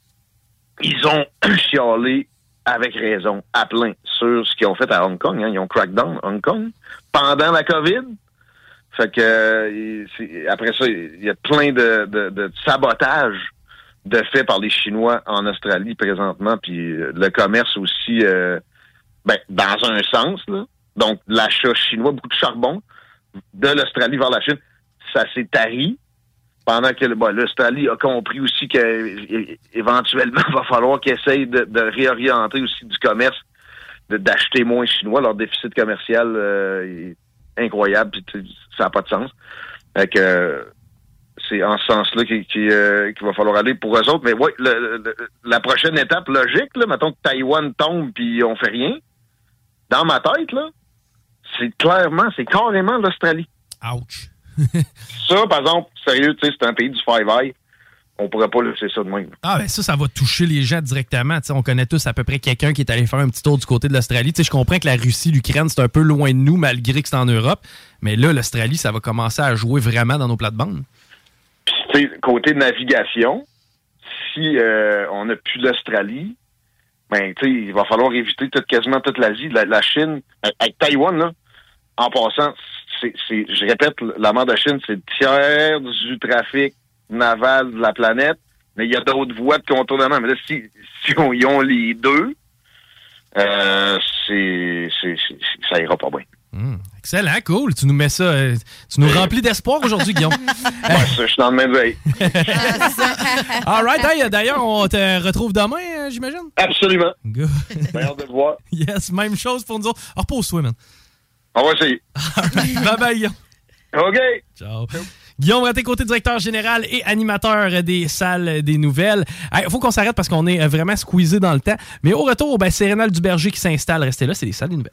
ils ont chialé avec raison, à plein, sur ce qu'ils ont fait à Hong Kong. hein. Ils ont crackdown Hong Kong pendant la COVID. Fait que euh, après ça, il y a plein de, de, de sabotage de fait par les Chinois en Australie présentement, puis euh, le commerce aussi, euh, ben, dans un sens, là. Donc, l'achat chinois, beaucoup de charbon de l'Australie vers la Chine, ça s'est tari pendant que bon, l'Australie a compris aussi qu'éventuellement, il va falloir qu'ils essayent de, de réorienter aussi du commerce, d'acheter moins chinois. Leur déficit commercial euh, est incroyable, ça n'a pas de sens. Fait que c'est en ce sens-là qu'il euh, qu'il va falloir aller pour eux autres. Mais oui, la prochaine étape logique, là, mettons que Taïwan tombe puis on fait rien, dans ma tête, là, c'est clairement, c'est carrément l'Australie. Ouch. Ça, par exemple, sérieux, tu sais, c'est un pays du Five Eye. On pourrait pas laisser ça de même. Ah, ben ça, ça va toucher les gens directement. Tu sais, on connaît tous à peu près quelqu'un qui est allé faire un petit tour du côté de l'Australie. Tu sais, Je comprends que la Russie, l'Ukraine, c'est un peu loin de nous, malgré que c'est en Europe. Mais là, l'Australie, ça va commencer à jouer vraiment dans nos plates-bandes. Côté navigation, si euh, on n'a plus l'Australie, ben, tu sais, il va falloir éviter toute, quasiment toute l'Asie. La, Chine, avec Taïwan, là, en passant, c'est, je répète, la mer de Chine, c'est le tiers du trafic naval de la planète, mais il y a d'autres voies de contournement. Mais là, si, si on, ils ont les deux, euh, c'est- ça ira pas bien. Hum, excellent, cool. Tu nous mets ça, euh, tu nous remplis d'espoir aujourd'hui, Guillaume. Ouais, ça, je suis dans le même veille. All right. Hey, D'ailleurs, on te retrouve demain, euh, j'imagine? Absolument. Good. Meilleur de voir. Yes, même chose pour nous autres. Ah, Repose-toi, man. On va essayer. bye bye, Guillaume. OK. Ciao. Guillaume Raté, côté directeur général et animateur des salles des nouvelles. Il faut qu'on s'arrête parce qu'on est euh, vraiment squeezé dans le temps. Mais au retour, ben, c'est Rénal Duberger qui s'installe. Restez là, c'est les salles des nouvelles.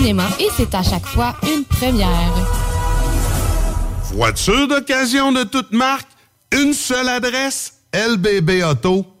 et c'est à chaque fois une première. Voiture d'occasion de toute marque, une seule adresse, lbbauto.com.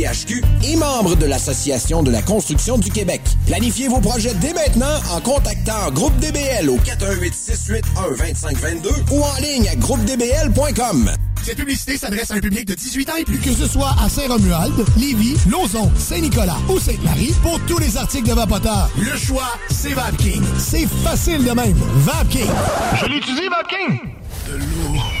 Et membre de l'Association de la construction du Québec. Planifiez vos projets dès maintenant en contactant Groupe DBL au 418 681 2522 ou en ligne à groupedbl.com. Cette publicité s'adresse à un public de 18 ans et plus. Que ce soit à Saint-Romuald, Lévis, Lauson, Saint-Nicolas ou Sainte-Marie, pour tous les articles de Vapoteur, le choix, c'est VapKing. C'est facile de même. VapKing. Je l'étudie, Vapking. De l'eau.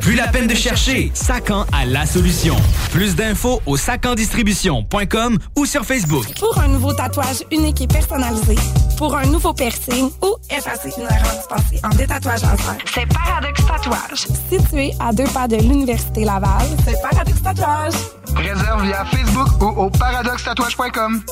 Plus la peine de chercher, Sacan a la solution. Plus d'infos au sacandistribution.com ou sur Facebook. Pour un nouveau tatouage unique et personnalisé, pour un nouveau piercing ou effacer une erreur dispensée en détatouage laser, c'est Paradox Tatouage. Situé à deux pas de l'Université Laval, c'est Paradox Tatouage. Réserve via Facebook ou au paradoxtatouage.com.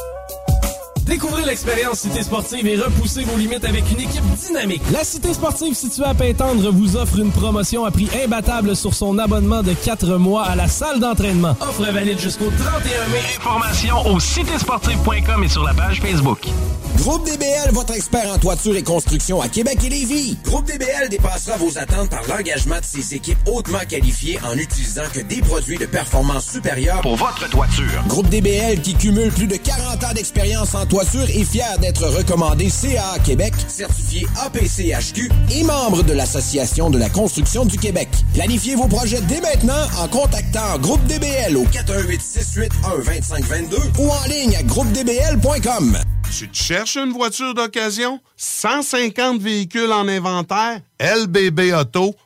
Découvrez l'expérience Cité Sportive et repoussez vos limites avec une équipe dynamique. La Cité Sportive située à Pintendre vous offre une promotion à prix imbattable sur son abonnement de 4 mois à la salle d'entraînement. Offre valide jusqu'au 31 mai. Informations au citésportive.com et sur la page Facebook. Groupe DBL, votre expert en toiture et construction à Québec et Lévis. Groupe DBL dépassera vos attentes par l'engagement de ses équipes hautement qualifiées en utilisant que des produits de performance supérieure pour votre toiture. Groupe DBL qui cumule plus de 40 ans d'expérience en toiture est fier d'être recommandé CA Québec, certifié APCHQ et membre de l'Association de la construction du Québec. Planifiez vos projets dès maintenant en contactant Groupe DBL au 418 681 2522 ou en ligne à groupedbl.com. Tu cherches une voiture d'occasion? 150 véhicules en inventaire? lbbauto.com.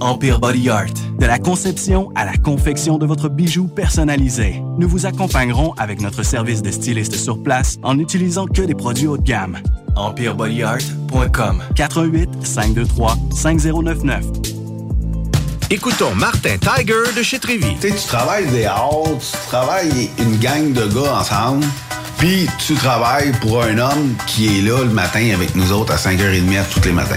Empire Body Art. De la conception à la confection de votre bijou personnalisé, nous vous accompagnerons avec notre service de styliste sur place en n'utilisant que des produits haut de gamme. EmpireBodyArt.com 418 523 5099 Écoutons Martin Tiger de chez Trévy. Tu sais, tu travailles des heures, tu travailles une gang de gars ensemble, puis tu travailles pour un homme qui est là le matin avec nous autres à 5h30 tous les matins.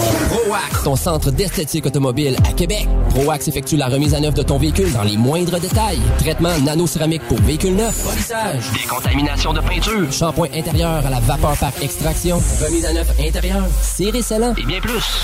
ProAx, ton centre d'esthétique automobile à Québec. ProAx effectue la remise à neuf de ton véhicule dans les moindres détails. Traitement nano-céramique pour véhicule neuf. Polissage. Décontamination de peinture. Shampoing intérieur à la vapeur par extraction. Remise à neuf intérieur. Serré scellant. Et bien plus.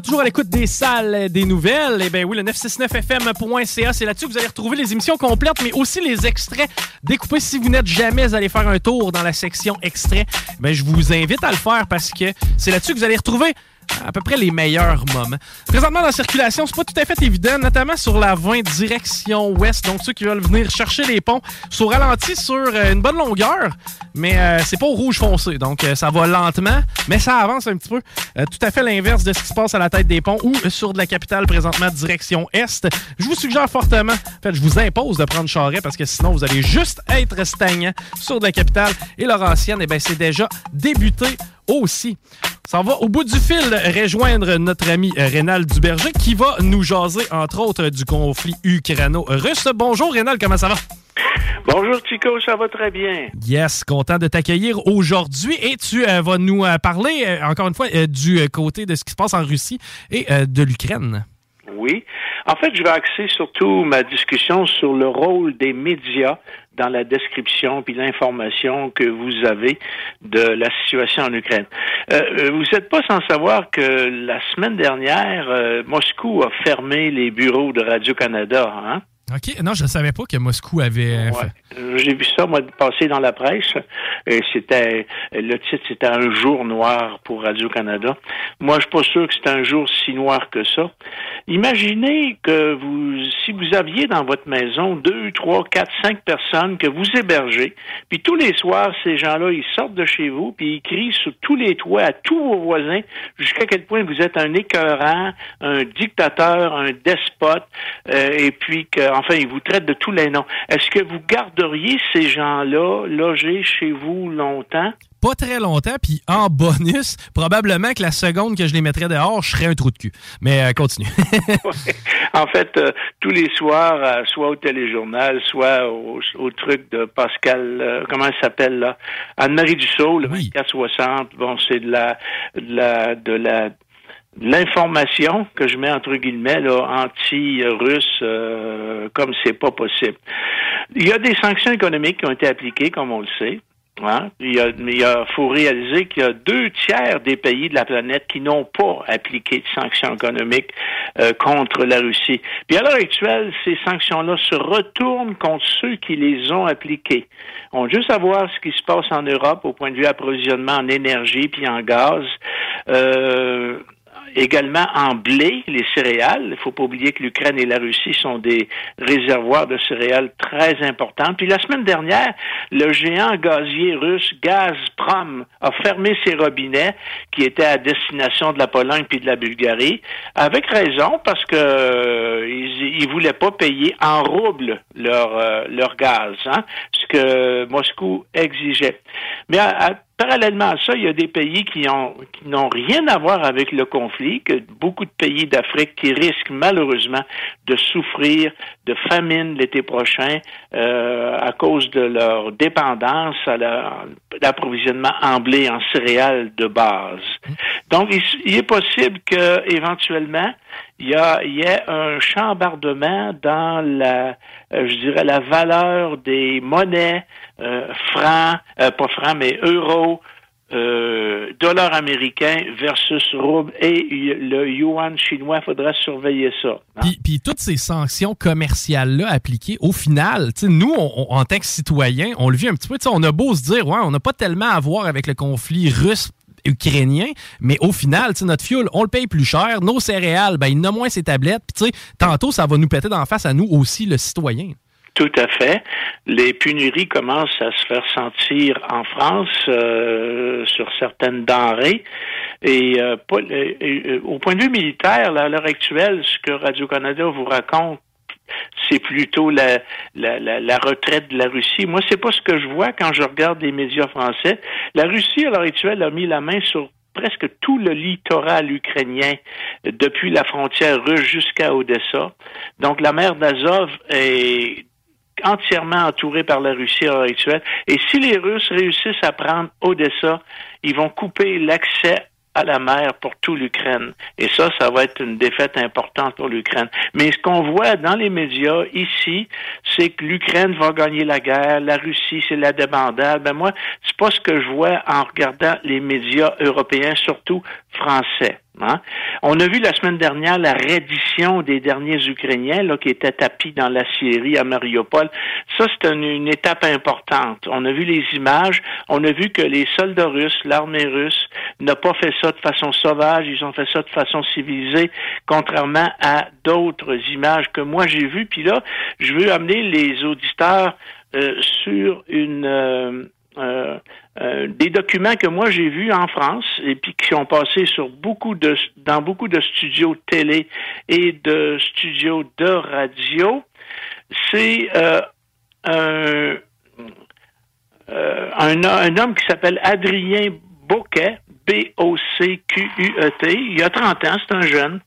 Toujours à l'écoute des salles des nouvelles. Eh bien oui, le 969fm.ca, c'est là-dessus que vous allez retrouver les émissions complètes, mais aussi les extraits découpés. Si vous n'êtes jamais allé faire un tour dans la section extraits, ben, je vous invite à le faire parce que c'est là-dessus que vous allez retrouver à peu près les meilleurs moments. Présentement, la circulation, c'est pas tout à fait évident, notamment sur la 20 direction ouest. Donc, ceux qui veulent venir chercher les ponts sont ralentis sur euh, une bonne longueur, mais euh, c'est pas au rouge foncé. Donc, euh, ça va lentement, mais ça avance un petit peu. tout à fait l'inverse de ce qui se passe à la tête des ponts ou sur de la capitale présentement direction est. Je vous suggère fortement, en fait, je vous impose de prendre Charret parce que sinon, vous allez juste être stagnant sur de la capitale. Et Laurentienne, eh bien, c'est déjà débuté aussi. Ça va au bout du fil rejoindre notre ami euh, Rénal Duberger qui va nous jaser, entre autres, du conflit ukraino-russe. Bonjour Rénal, comment ça va? Bonjour Chico, ça va très bien. Yes, content de t'accueillir aujourd'hui et tu euh, vas nous euh, parler, encore une fois, du côté de ce qui se passe en Russie et de l'Ukraine. Oui. En fait, je vais axer surtout ma discussion sur le rôle des médias dans la description puis l'information que vous avez de la situation en Ukraine. Euh, euh, vous n'êtes pas sans savoir que la semaine dernière, euh, Moscou a fermé les bureaux de Radio-Canada. Hein? OK. Non, je ne savais pas que Moscou avait J'ai vu ça, moi, passer dans la presse. Et c'était, le titre, c'était un jour noir pour Radio-Canada. Moi, je suis pas sûr que c'est un jour si noir que ça. Imaginez que vous, si vous aviez dans votre maison deux, trois, quatre, cinq personnes que vous hébergez, puis tous les soirs, ces gens-là, ils sortent de chez vous, puis ils crient sur tous les toits à tous vos voisins jusqu'à quel point vous êtes un écœurant, un dictateur, un despote, euh, et puis que, enfin, ils vous traitent de tous les noms. Est-ce que vous garderiez ces gens-là logés chez vous longtemps? pas très longtemps, puis en bonus, probablement que la seconde que je les mettrais dehors, je serais un trou de cul. Mais euh, continue. en fait, euh, tous les soirs, euh, soit au téléjournal, soit au, truc de Pascal, comment elle s'appelle là, Anne-Marie Dussault, le 2460. Bon, c'est de la, de la, de la l'information que je mets entre guillemets là, anti-russe comme c'est pas possible. Il y a des sanctions économiques qui ont été appliquées, comme on le sait. Hein? Il, y a, il faut réaliser qu'il y a deux tiers des pays de la planète qui n'ont pas appliqué de sanctions économiques euh, contre la Russie. Puis à l'heure actuelle, ces sanctions-là se retournent contre ceux qui les ont appliquées. On veut juste savoir ce qui se passe en Europe au point de vue approvisionnement en énergie puis en gaz. Euh, également en blé, les céréales. Il ne faut pas oublier que l'Ukraine et la Russie sont des réservoirs de céréales très importants. Puis la semaine dernière, le géant gazier russe Gazprom a fermé ses robinets qui étaient à destination de la Pologne puis de la Bulgarie, avec raison parce que euh, ils, voulaient pas payer en roubles leur euh, leur gaz, hein, ce que Moscou exigeait. Mais parallèlement à ça, il y a des pays qui ont qui n'ont rien à voir avec le conflit, que beaucoup de pays d'Afrique qui risquent malheureusement de souffrir de famine l'été prochain euh, à cause de leur dépendance à l'approvisionnement en blé, en céréales de base. Donc, il, est possible que éventuellement il y a, un chambardement dans la, euh, je dirais, la valeur des monnaies francs, euh, pas francs, mais euros, euh, dollars américains versus rouble et le yuan chinois, il faudra surveiller ça. hein. Puis, toutes ces sanctions commerciales-là appliquées, au final, nous, en tant que citoyens, on le vit un petit peu. On a beau se dire, on n'a pas tellement à voir avec le conflit russe ukrainien, mais au final, notre fuel, on le paye plus cher. Nos céréales, ben, il a moins ces tablettes. Puis, tantôt, ça va nous péter d'en face à nous aussi, le citoyen. Tout à fait. Les pénuries commencent à se faire sentir en France euh, sur certaines denrées. Et euh, euh, euh, au point de vue militaire, là, à l'heure actuelle, ce que Radio-Canada vous raconte, c'est plutôt la, la, la, la retraite de la Russie. Moi, c'est pas ce que je vois quand je regarde les médias français. La Russie, à l'heure actuelle, a mis la main sur presque tout le littoral ukrainien, depuis la frontière russe jusqu'à Odessa. Donc, la mer d'Azov est entièrement entourée par la Russie à l'heure actuelle. Et si les Russes réussissent à prendre Odessa, ils vont couper l'accès à la mer pour tout l'Ukraine. Et ça, ça va être une défaite importante pour l'Ukraine. Mais ce qu'on voit dans les médias ici, c'est que l'Ukraine va gagner la guerre, la Russie, c'est la débandade. Ben moi, c'est pas ce que je vois en regardant les médias européens, surtout français. Hein? On a vu la semaine dernière la reddition des derniers Ukrainiens qui étaient tapis dans la Syrie à Mariupol. Ça, c'est une, une étape importante. On a vu les images. On a vu que les soldats russes, l'armée russe, n'a pas fait ça de façon sauvage. Ils ont fait ça de façon civilisée, contrairement à d'autres images que moi j'ai vues. Puis là, je veux amener les auditeurs euh, sur une euh, euh, euh, des documents que moi j'ai vus en France et puis qui ont passé sur beaucoup de dans beaucoup de studios télé et de studios de radio. C'est euh, un, euh, un, un homme qui s'appelle Adrien Boquet, B-O-C-Q-U-E-T. Il y a 30 ans, c'est un jeune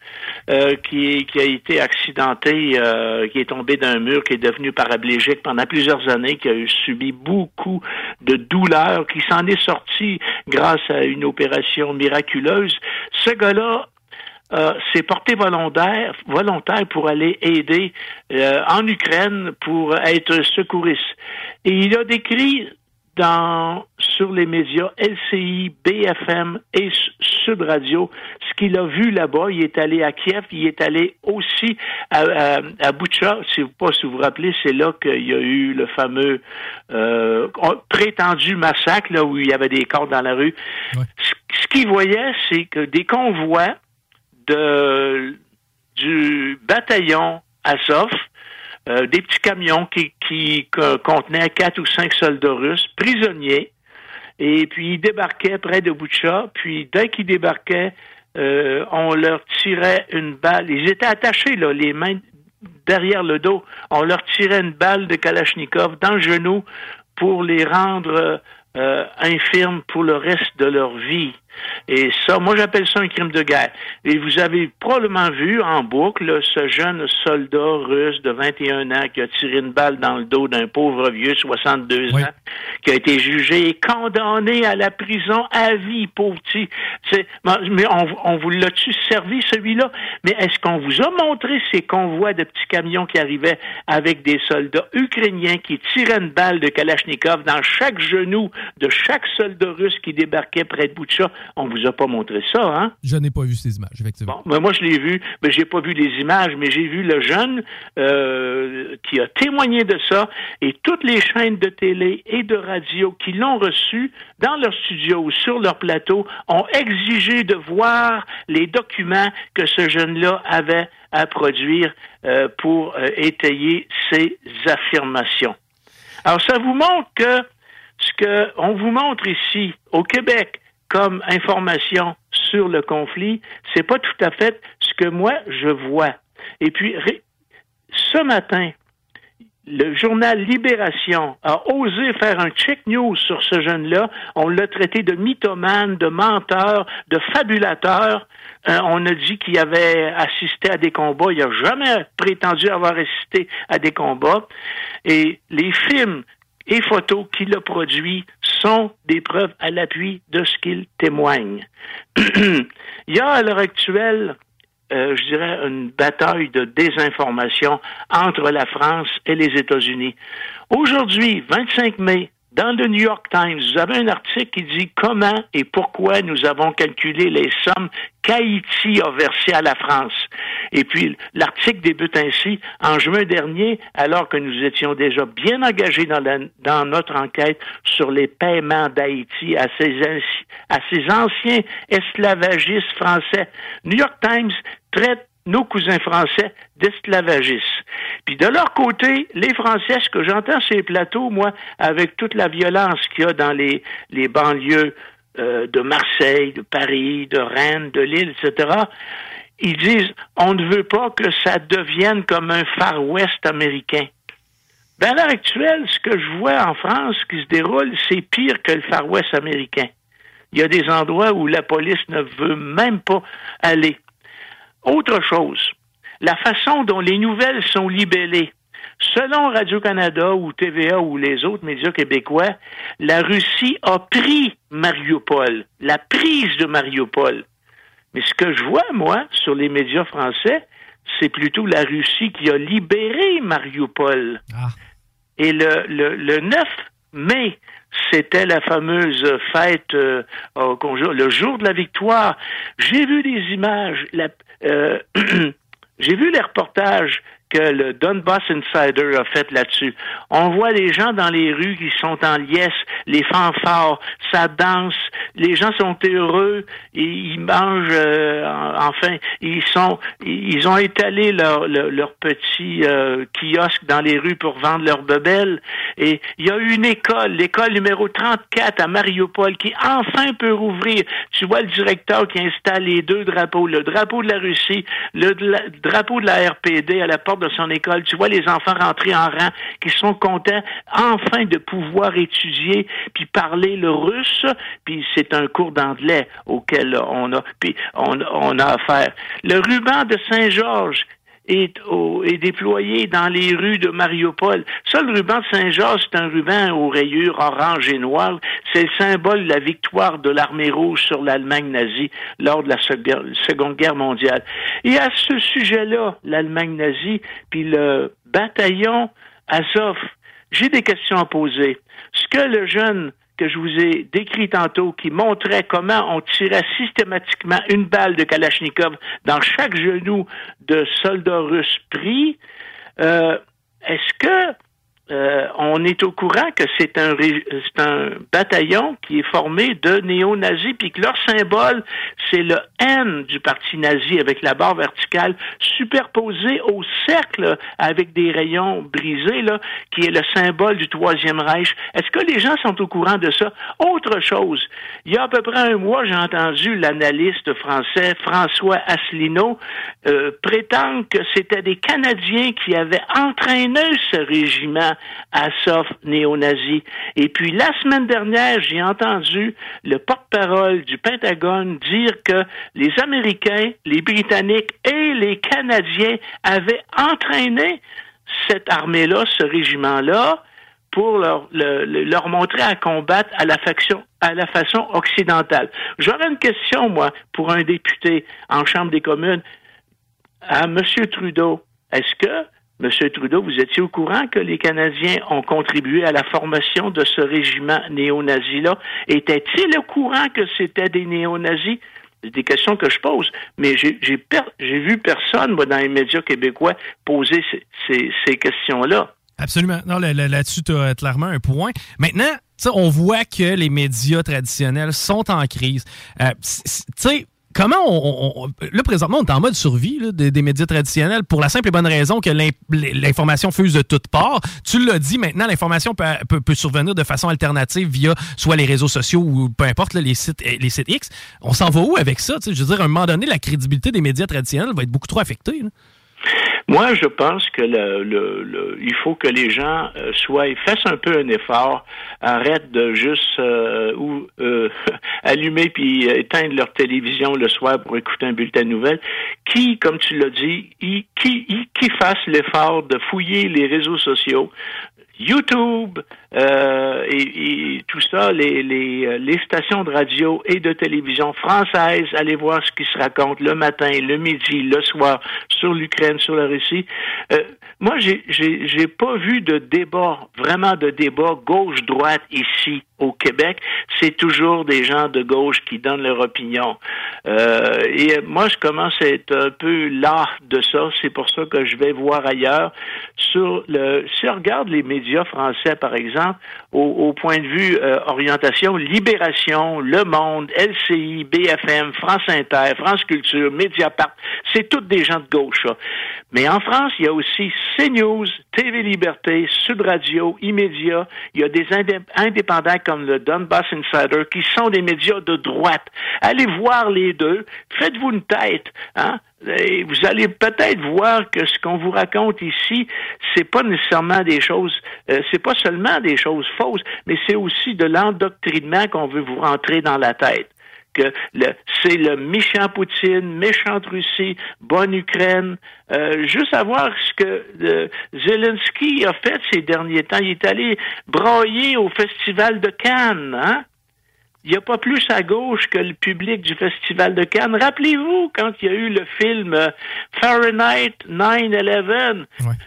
euh, qui, a été accidenté, euh, qui est tombé d'un mur, qui est devenu paraplégique pendant plusieurs années, qui a subi beaucoup de douleurs, qui s'en est sorti grâce à une opération miraculeuse. Ce gars-là euh, s'est porté volontaire, pour aller aider en Ukraine pour être secouriste. Et il a décrit dans sur les médias LCI, BFM et Sud Radio ce qu'il a vu là-bas. Il est allé à Kiev, il est allé aussi à, à, à Butcha. Si vous pas si vous vous rappelez, c'est là qu'il y a eu le fameux euh, prétendu massacre là où il y avait des corps dans la rue. Ce, ce qu'il voyait, c'est que des convois de du bataillon Azov, euh, des petits camions qui, qui co- contenaient quatre ou cinq soldats russes, prisonniers, et puis ils débarquaient près de Boucha, puis dès qu'ils débarquaient, euh, on leur tirait une balle. Ils étaient attachés, là, les mains derrière le dos. On leur tirait une balle de Kalachnikov dans le genou pour les rendre euh, infirmes pour le reste de leur vie. Et ça, moi j'appelle ça un crime de guerre. Et vous avez probablement vu en boucle ce jeune soldat russe de 21 ans qui a tiré une balle dans le dos d'un pauvre vieux 62 ans, qui a été jugé et condamné à la prison à vie, pauvre petit. Mais on, on vous l'a-tu servi celui-là? Mais est-ce qu'on vous a montré ces convois de petits camions qui arrivaient avec des soldats ukrainiens qui tiraient une balle de Kalachnikov dans chaque genou de chaque soldat russe qui débarquait près de Boucha? On vous a pas montré ça, hein? Je n'ai pas vu ces images, effectivement. Ben, moi, je l'ai vu, mais j'ai pas vu les images, mais j'ai vu le jeune euh, qui a témoigné de ça et toutes les chaînes de télé et de radio qui l'ont reçu dans leur studio ou sur leur plateau ont exigé de voir les documents que ce jeune-là avait à produire euh, pour euh, étayer ses affirmations. Alors, ça vous montre que ce que on vous montre ici au Québec comme information sur le conflit, c'est pas tout à fait ce que moi je vois. Et puis ce matin, le journal Libération a osé faire un check news sur ce jeune-là. On l'a traité de mythomane, de menteur, de fabulateur. Euh, on a dit qu'il avait assisté à des combats. Il n'a jamais prétendu avoir assisté à des combats. Et les films et photos qu'il a produits sont des preuves à l'appui de ce qu'il témoigne. Il y a à l'heure actuelle euh, je dirais, une bataille de désinformation entre la France et les États-Unis. Aujourd'hui, 25 mai, dans le New York Times, vous avez un article qui dit comment et pourquoi nous avons calculé les sommes qu'Haïti a versées à la France. Et puis, l'article débute ainsi. En juin dernier, alors que nous étions déjà bien engagés dans, notre enquête sur les paiements d'Haïti à ces, à ces anciens esclavagistes français, New York Times traite nos cousins français d'esclavagistes. Puis de leur côté, les Français, ce que j'entends les plateaux, moi, avec toute la violence qu'il y a dans les, les banlieues euh, de Marseille, de Paris, de Rennes, de Lille, etc., ils disent on ne veut pas que ça devienne comme un Far West américain. Ben, à l'heure actuelle, ce que je vois en France qui se déroule, c'est pire que le Far West américain. Il y a des endroits où la police ne veut même pas aller. Autre chose, la façon dont les nouvelles sont libellées. Selon Radio-Canada ou TVA ou les autres médias québécois, la Russie a pris Mariupol, la prise de Mariupol. Mais ce que je vois, moi, sur les médias français, c'est plutôt la Russie qui a libéré Mariupol. Ah. Et le, le, le 9 mai, c'était la fameuse fête euh, le jour de la victoire. J'ai vu des images. Euh, j'ai vu les reportages que le Donbass Insider a fait là-dessus. On voit les gens dans les rues qui sont en liesse, les fanfares, ça danse, les gens sont heureux, et ils mangent, euh, enfin, ils sont, ils ont étalé leur, petit euh, kiosque dans les rues pour vendre leurs bebelles. Et il y a une école, l'école numéro 34 à Mariupol, qui enfin peut rouvrir. Tu vois le directeur qui installe les deux drapeaux, le drapeau de la Russie, le drapeau de la RPD à la porte son école. Tu vois les enfants rentrer en rang, qui sont contents enfin de pouvoir étudier puis parler le russe. Puis c'est un cours d'anglais auquel on a, puis on a affaire. Le ruban de Saint-Georges est, est, déployé dans les rues de Mariupol. Ça, le ruban de Saint-Georges, c'est un ruban aux rayures orange et noires. C'est le symbole de la victoire de l'armée rouge sur l'Allemagne nazie lors de la Seconde Guerre mondiale. Et à ce sujet-là, l'Allemagne nazie, puis le bataillon Azov, j'ai des questions à poser. Ce que le jeune que je vous ai décrit tantôt qui montrait comment on tirait systématiquement une balle de Kalachnikov dans chaque genou de soldats russes pris. Euh, est-ce que euh, on est au courant que c'est un, un bataillon qui est formé de néo-nazis, puis que leur symbole, c'est le N du parti nazi avec la barre verticale superposée au cercle avec des rayons brisés, là, qui est le symbole du Troisième Reich. Est-ce que les gens sont au courant de ça? Autre chose, il y a à peu près un mois, j'ai entendu l'analyste français François Asselineau euh, prétendre que c'était des Canadiens qui avaient entraîné ce régiment à sauf néo-nazi. Et puis la semaine dernière, j'ai entendu le porte-parole du Pentagone dire que les Américains, les Britanniques et les Canadiens avaient entraîné cette armée-là, ce régiment-là, pour leur, montrer à combattre à la à la façon occidentale. J'aurais une question, moi, pour un député en Chambre des communes à M. Trudeau. Est-ce que Monsieur Trudeau, vous étiez au courant que les Canadiens ont contribué à la formation de ce régiment néo-nazi-là? Était-il au courant que c'était des néo-nazis? C'est des questions que je pose, mais j'ai vu personne, dans les médias québécois, poser ces, questions-là. Absolument. Non, là-dessus, tu as clairement un point. Maintenant, on voit que les médias traditionnels sont en crise. Euh, tu comment on, Là, présentement, on est en mode survie des, médias traditionnels pour la simple et bonne raison que l'information fuse de toutes parts. Tu l'as dit, maintenant, l'information peut, survenir de façon alternative via soit les réseaux sociaux ou peu importe les, sites, les sites X. On s'en va où avec ça? Je veux dire, à un moment donné, la crédibilité des médias traditionnels va être beaucoup trop affectée. Moi, je pense que le, le, le- il faut que les gens euh, soient, fassent un peu un effort, arrêtent de juste euh, ou euh, allumer puis éteindre leur télévision le soir pour écouter un bulletin de nouvelles. Qui, comme tu l'as dit, qui, qui fasse l'effort de fouiller les réseaux sociaux, YouTube euh, et, tout ça, les, les, euh, les stations de radio et de télévision françaises, allez voir ce qui se raconte le matin, le midi, le soir sur l'Ukraine, sur la Russie. Euh, moi, j'ai pas vu de débat, vraiment de débat gauche-droite ici au Québec. C'est toujours des gens de gauche qui donnent leur opinion. Euh, et moi, je commence à être un peu las de ça. C'est pour ça que je vais voir ailleurs. Sur le, si on regarde les médias français, par exemple, au, au point de vue euh, orientation, Libération, Le Monde, LCI, BFM, France Inter, France Culture, Mediapart, c'est toutes des gens de gauche. Mais en France, il y a aussi CNews, TV Liberté, Sud Radio, Immédia. Il y a des indé- indépendants comme le Donbass Insider qui sont des médias de droite. Allez voir les deux. Faites-vous une tête. Hein? Vous allez peut-être voir que ce qu'on vous raconte ici, c'est pas nécessairement des choses, euh, c'est pas seulement des choses fausses, mais c'est aussi de l'endoctrinement qu'on veut vous rentrer dans la tête que c'est le méchant Poutine, méchante Russie, bonne Ukraine. Euh, juste à voir ce que euh, Zelensky a fait ces derniers temps. Il est allé broyer au Festival de Cannes. Hein? Il n'y a pas plus à gauche que le public du Festival de Cannes. Rappelez-vous quand il y a eu le film euh, Fahrenheit 9-11,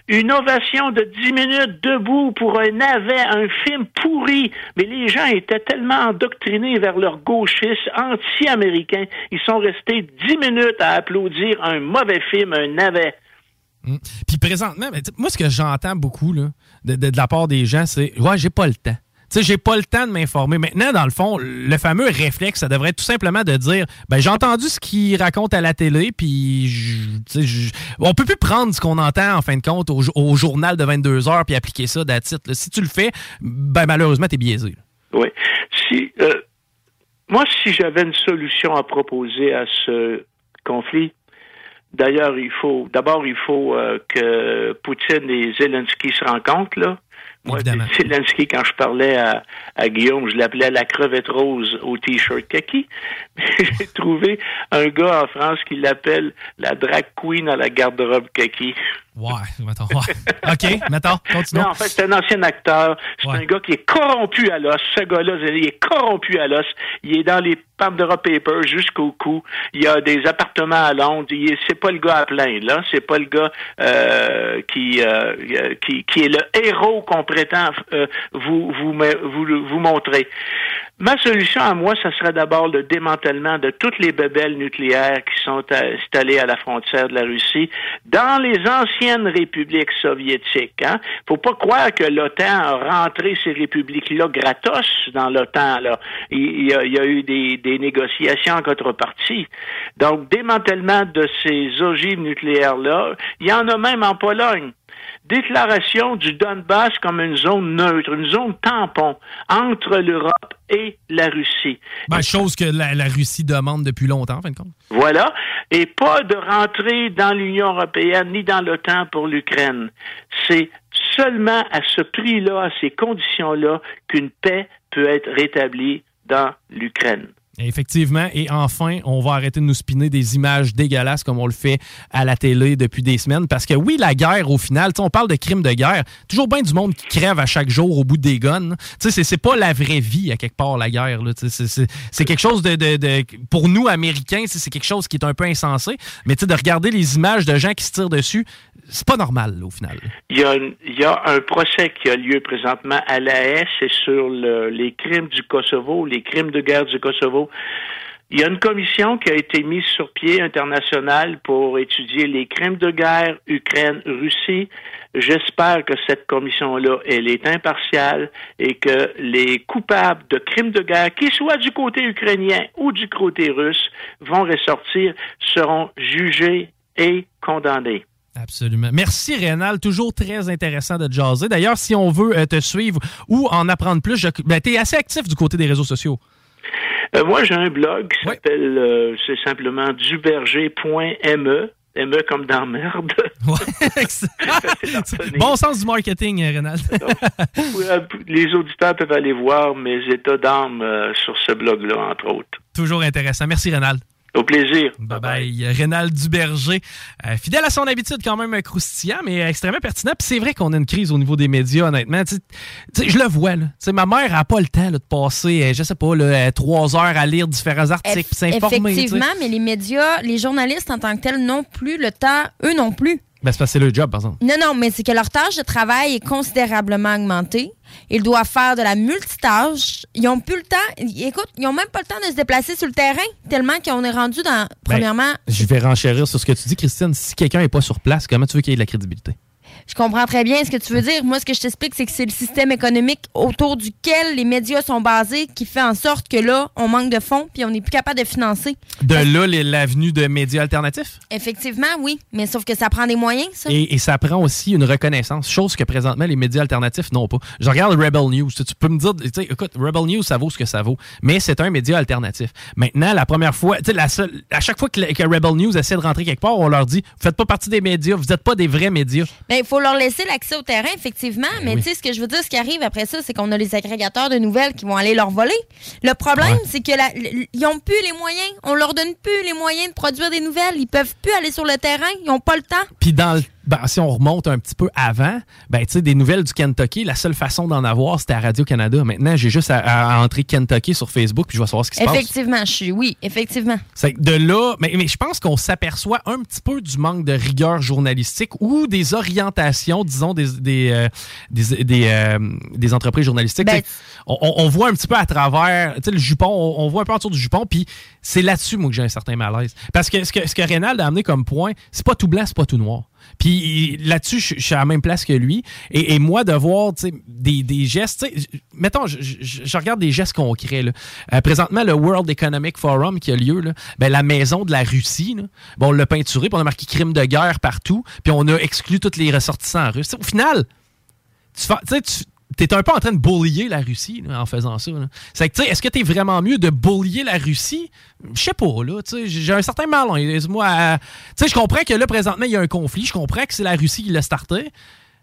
une ovation de 10 minutes debout pour un navet, un film pourri. Mais les gens étaient tellement endoctrinés vers leur gauchisme anti-américain, ils sont restés 10 minutes à applaudir un mauvais film, un navet. Mm. Puis présentement, ben, moi, ce que j'entends beaucoup là, de, de- de la part des gens, c'est Ouais, j'ai pas le temps. Tu sais, j'ai pas le temps de m'informer. Maintenant, dans le fond, le fameux réflexe, ça devrait être tout simplement de dire ben j'ai entendu ce qu'il raconte à la télé, puis je- je- on peut plus prendre ce qu'on entend en fin de compte au, journal de 22 heures puis appliquer ça d'attitude. Si tu le fais, ben malheureusement, t'es biaisé. Oui. Si, euh, moi, si j'avais une solution à proposer à ce conflit, d'ailleurs, il faut, d'abord, il faut euh, que Poutine et Zelensky se rencontrent, là. Moi, Zelensky, quand je parlais à, à Guillaume, je l'appelais la crevette rose au t-shirt kaki. J'ai trouvé un gars en France qui l'appelle la drag queen à la garde-robe kaki. Ouais, mettons. ouais. OK, mettons, continuons. Non, en fait, c'est un ancien acteur. C'est un gars qui est corrompu à l'os. Ce gars-là, il est corrompu à l'os. Il est dans les Pandora Papers jusqu'au cou. Il a des appartements à Londres. C'est pas le gars à plaindre, là. C'est pas le gars euh, qui, euh, qui, qui est le héros qu'on prétend euh, vous, vous, vous, vous montrer. Ma solution à moi, ça serait d'abord le démantèlement de toutes les bebelles nucléaires qui sont installées à la frontière de la Russie dans les anciennes républiques soviétiques. Hein. Faut pas croire que l'OTAN a rentré ces républiques-là gratos dans l'OTAN. Là. Il, il y a, il y a eu des, des négociations en contrepartie. Donc, démantèlement de ces ogives nucléaires-là, il y en a même en Pologne déclaration du Donbass comme une zone neutre, une zone tampon entre l'Europe et la Russie. Ben, chose que la, la Russie demande depuis longtemps, en fin de compte. Voilà. Et pas de rentrer dans l'Union européenne ni dans l'OTAN pour l'Ukraine. C'est seulement à ce prix-là, à ces conditions-là, qu'une paix peut être rétablie dans l'Ukraine. Effectivement. Et enfin, on va arrêter de nous spinner des images dégueulasses comme on le fait à la télé depuis des semaines. Parce que oui, la guerre, au final, on parle de crimes de guerre. Toujours bien du monde qui crève à chaque jour au bout des guns. C'est- pas la vraie vie, à quelque part, la guerre. c'est- quelque chose de, de- de- Pour nous, Américains, c'est quelque chose qui est un peu insensé. Mais de regarder les images de gens qui se tirent dessus, c'est pas normal, là, au final. Il y, a, un procès qui a lieu présentement à la haie, c'est sur le- les crimes du Kosovo, les crimes de guerre du Kosovo. Il y a une commission qui a été mise sur pied internationale pour étudier les crimes de guerre Ukraine-Russie. J'espère que cette commission-là, elle est impartiale et que les coupables de crimes de guerre, qu'ils soient du côté ukrainien ou du côté russe, vont ressortir, seront jugés et condamnés. Absolument. Merci, Rénal. Toujours très intéressant de te jaser. D'ailleurs, si on veut euh, te suivre ou en apprendre plus, je... ben, tu es assez actif du côté des réseaux sociaux. Euh, moi, j'ai un blog qui s'appelle, euh, c'est simplement duberger.me. émeut comme dans merde. Bon sens du marketing, Rénal. Les auditeurs peuvent aller voir mes états d'âme sur ce blog-là, entre autres. Toujours intéressant. Merci, Rénal. Au plaisir. Bye bye. Rénal Duberger, euh, fidèle à son habitude, quand même croustillant, mais extrêmement pertinent. Puis c'est vrai qu'on a une crise au niveau des médias, honnêtement. Tu sais- tu sais, je le vois. Là. Tu sais, ma mère n'a pas le temps là, de passer, euh, je sais pas, là, euh, trois heures à lire différents articles, s'informer. Effectivement, mais les médias, les journalistes en tant que tels n'ont plus le temps, eux non plus. Ben, c'est parce que c'est le job, par exemple. Non, non, mais c'est que leur tâche de travail est considérablement augmentée. Ils doivent faire de la multitâche. Ils ont plus le temps. Écoute, ils ont même pas le temps de se déplacer sur le terrain, tellement qu'on est rendu dans. Ben, Premièrement, Je vais renchérir sur ce que tu dis, Christine. Si quelqu'un n'est pas sur place, comment tu veux qu'il y ait de la crédibilité? Je comprends très bien ce que tu veux dire. Moi, ce que je t'explique, c'est que c'est le système économique autour duquel les médias sont basés qui fait en sorte que là, on manque de fonds puis on n'est plus capable de financer. De là, l'avenue de médias alternatifs? Effectivement, oui. Mais sauf que ça prend des moyens, ça. Et, et ça prend aussi une reconnaissance, chose que présentement les médias alternatifs n'ont pas. Je regarde Rebel News. Tu, peux me dire, écoute, Rebel News, ça vaut ce que ça vaut, mais c'est un média alternatif. Maintenant, la première fois, la seule, à chaque fois que, Rebel News essaie de rentrer quelque part, on leur dit, vous faites pas partie des médias, vous n'êtes pas des vrais médias. Ben, il faut leur laisser l'accès au terrain, effectivement. mais oui. tu sais, ce que je veux dire, ce qui arrive après ça, c'est qu'on a les agrégateurs de nouvelles qui vont aller leur voler. Le problème, c'est que la- ils ont plus les moyens. On leur donne plus les moyens de produire des nouvelles. Ils peuvent plus aller sur le terrain. Ils ont pas le temps. Puis dans le- ben, si on remonte un petit peu avant, ben, tu sais, des nouvelles du Kentucky, la seule façon d'en avoir, c'était à Radio-Canada. Maintenant, j'ai juste à, à entrer Kentucky sur Facebook, puis je vais savoir ce qui se passe. Effectivement, je suis. Oui, effectivement. De là, mais, mais je pense qu'on s'aperçoit un petit peu du manque de rigueur journalistique ou des orientations, disons, des, des, euh, des, des, euh, des entreprises journalistiques. Ben, on, voit un petit peu à travers, tu sais, le jupon, on, on voit un peu en dessous du jupon, puis c'est là-dessus, moi, que j'ai un certain malaise. Parce que ce que, ce que Reynald a amené comme point, c'est pas tout blanc, c'est pas tout noir. Puis là-dessus, je suis à la même place que lui. Et, moi, de voir des, des gestes, mettons, je, regarde des gestes concrets. Euh, présentement, le World Economic Forum qui a lieu, là, ben, la maison de la Russie, on l'a peinturé, puis on a marqué crime de guerre partout, puis on a exclu tous les ressortissants russes. Au final, tu fais- tu sais, tu es un peu en train de bullier la Russie en faisant ça. C'est que, est-ce que tu es vraiment mieux de bullier la Russie? Je sais pas, là. J'ai un certain mal. Moi, à- sais, je comprends que là, présentement, il y a un conflit. Je comprends que c'est la Russie qui l'a starté.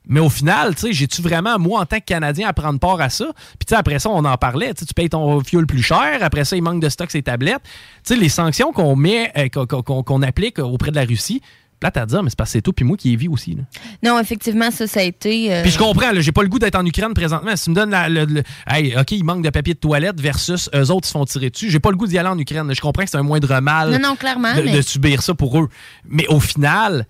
Mais au final, tu j'ai-tu vraiment, moi, en tant que Canadien, à prendre part à ça? Puis, tu sais, après ça, on en parlait. Tu payes ton fuel plus cher. Après ça, il manque de stock ces tablettes. Les sanctions qu'on met, euh, qu'on applique auprès de la Russie, plate à dire, mais c'est parce que c'est toi puis moi qui y vis aussi. là. Non, effectivement, ça, ça a été. euh, Puis je comprends, là, j'ai pas le goût d'être en Ukraine présentement. Si tu me donnes la, le, le- Hey, OK, il manque de papier de toilette versus eux autres, ils se font tirer dessus. J'ai pas le goût d'y aller en Ukraine. Je comprends que c'est un moindre mal Non, non, clairement, de, mais- de subir ça pour eux. Mais au final.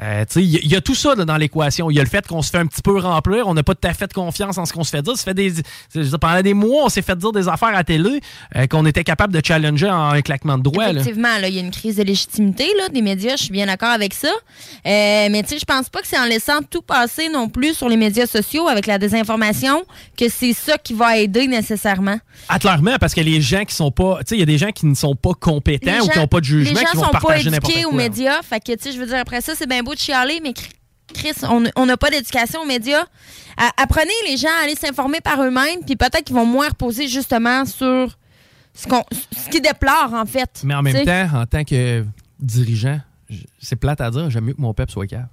Euh, il y, a tout ça là, dans l'équation. Il y a le fait qu'on se fait un petit peu remplir, on n'a pas tout à fait de confiance en ce qu'on se fait dire. Ça fait des, dire, pendant des mois, on s'est fait dire des affaires à télé euh, qu'on était capable de challenger en un claquement de doigts. Effectivement, là, il y a une crise de légitimité là, des médias, je suis bien d'accord avec ça. Euh, mais je pense pas que c'est en laissant tout passer non plus sur les médias sociaux avec la désinformation que c'est ça qui va aider nécessairement. Ah, clairement, parce que les gens qui sont pas. Il y a des gens qui ne sont pas compétents ou qui n'ont pas de jugement Les gens qui vont sont pas partager éduqués aux médias. Fait que, je veux dire, après ça, c'est bien beau de chialer, mais Chris, on n'a pas d'éducation aux médias. Apprenez les gens à aller s'informer par eux-mêmes, puis peut-être qu'ils vont moins reposer justement sur ce, qu'on, ce qu'ils déplorent, en fait. Mais en même temps, en tant que dirigeant, c'est plate à dire, j'aime mieux que mon peuple soit calme.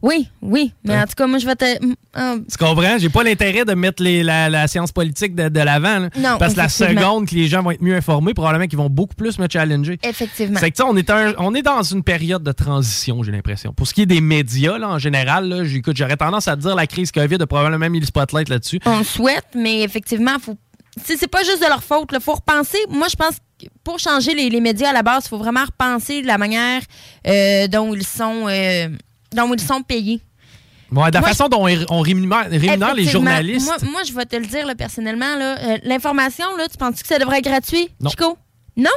Oui, oui. Mais Hein? en tout cas, moi, je vais te. euh, Tu comprends? J'ai pas l'intérêt de mettre les- la, la science politique de, de l'avant. Non, Parce que la seconde que les gens vont être mieux informés, probablement qu'ils vont beaucoup plus me challenger. Effectivement. C'est que, sais, on est, un- on est dans une période de transition, j'ai l'impression. Pour ce qui est des médias, là, en général, là, j'écoute, j'aurais tendance à te dire la crise COVID a probablement mis le spotlight là-dessus. On le souhaite, mais effectivement, faut. C'est pas juste de leur faute. Il faut repenser. Moi, je pense que pour changer les, les médias à la base, il faut vraiment repenser la manière euh, dont ils sont euh, dont ils sont payés. Ouais, de la Moi, façon dont on rémunère, rémunère les journalistes. Moi, moi, je vais te le dire là, personnellement. là, euh, L'information, là, tu penses que ça devrait être gratuit, Non. Chico? Non?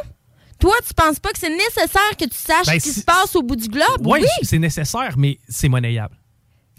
Toi, tu penses pas que c'est nécessaire que tu saches Ben, ce qui se passe au bout du globe? Ouais, oui! c'est nécessaire, mais c'est monnayable.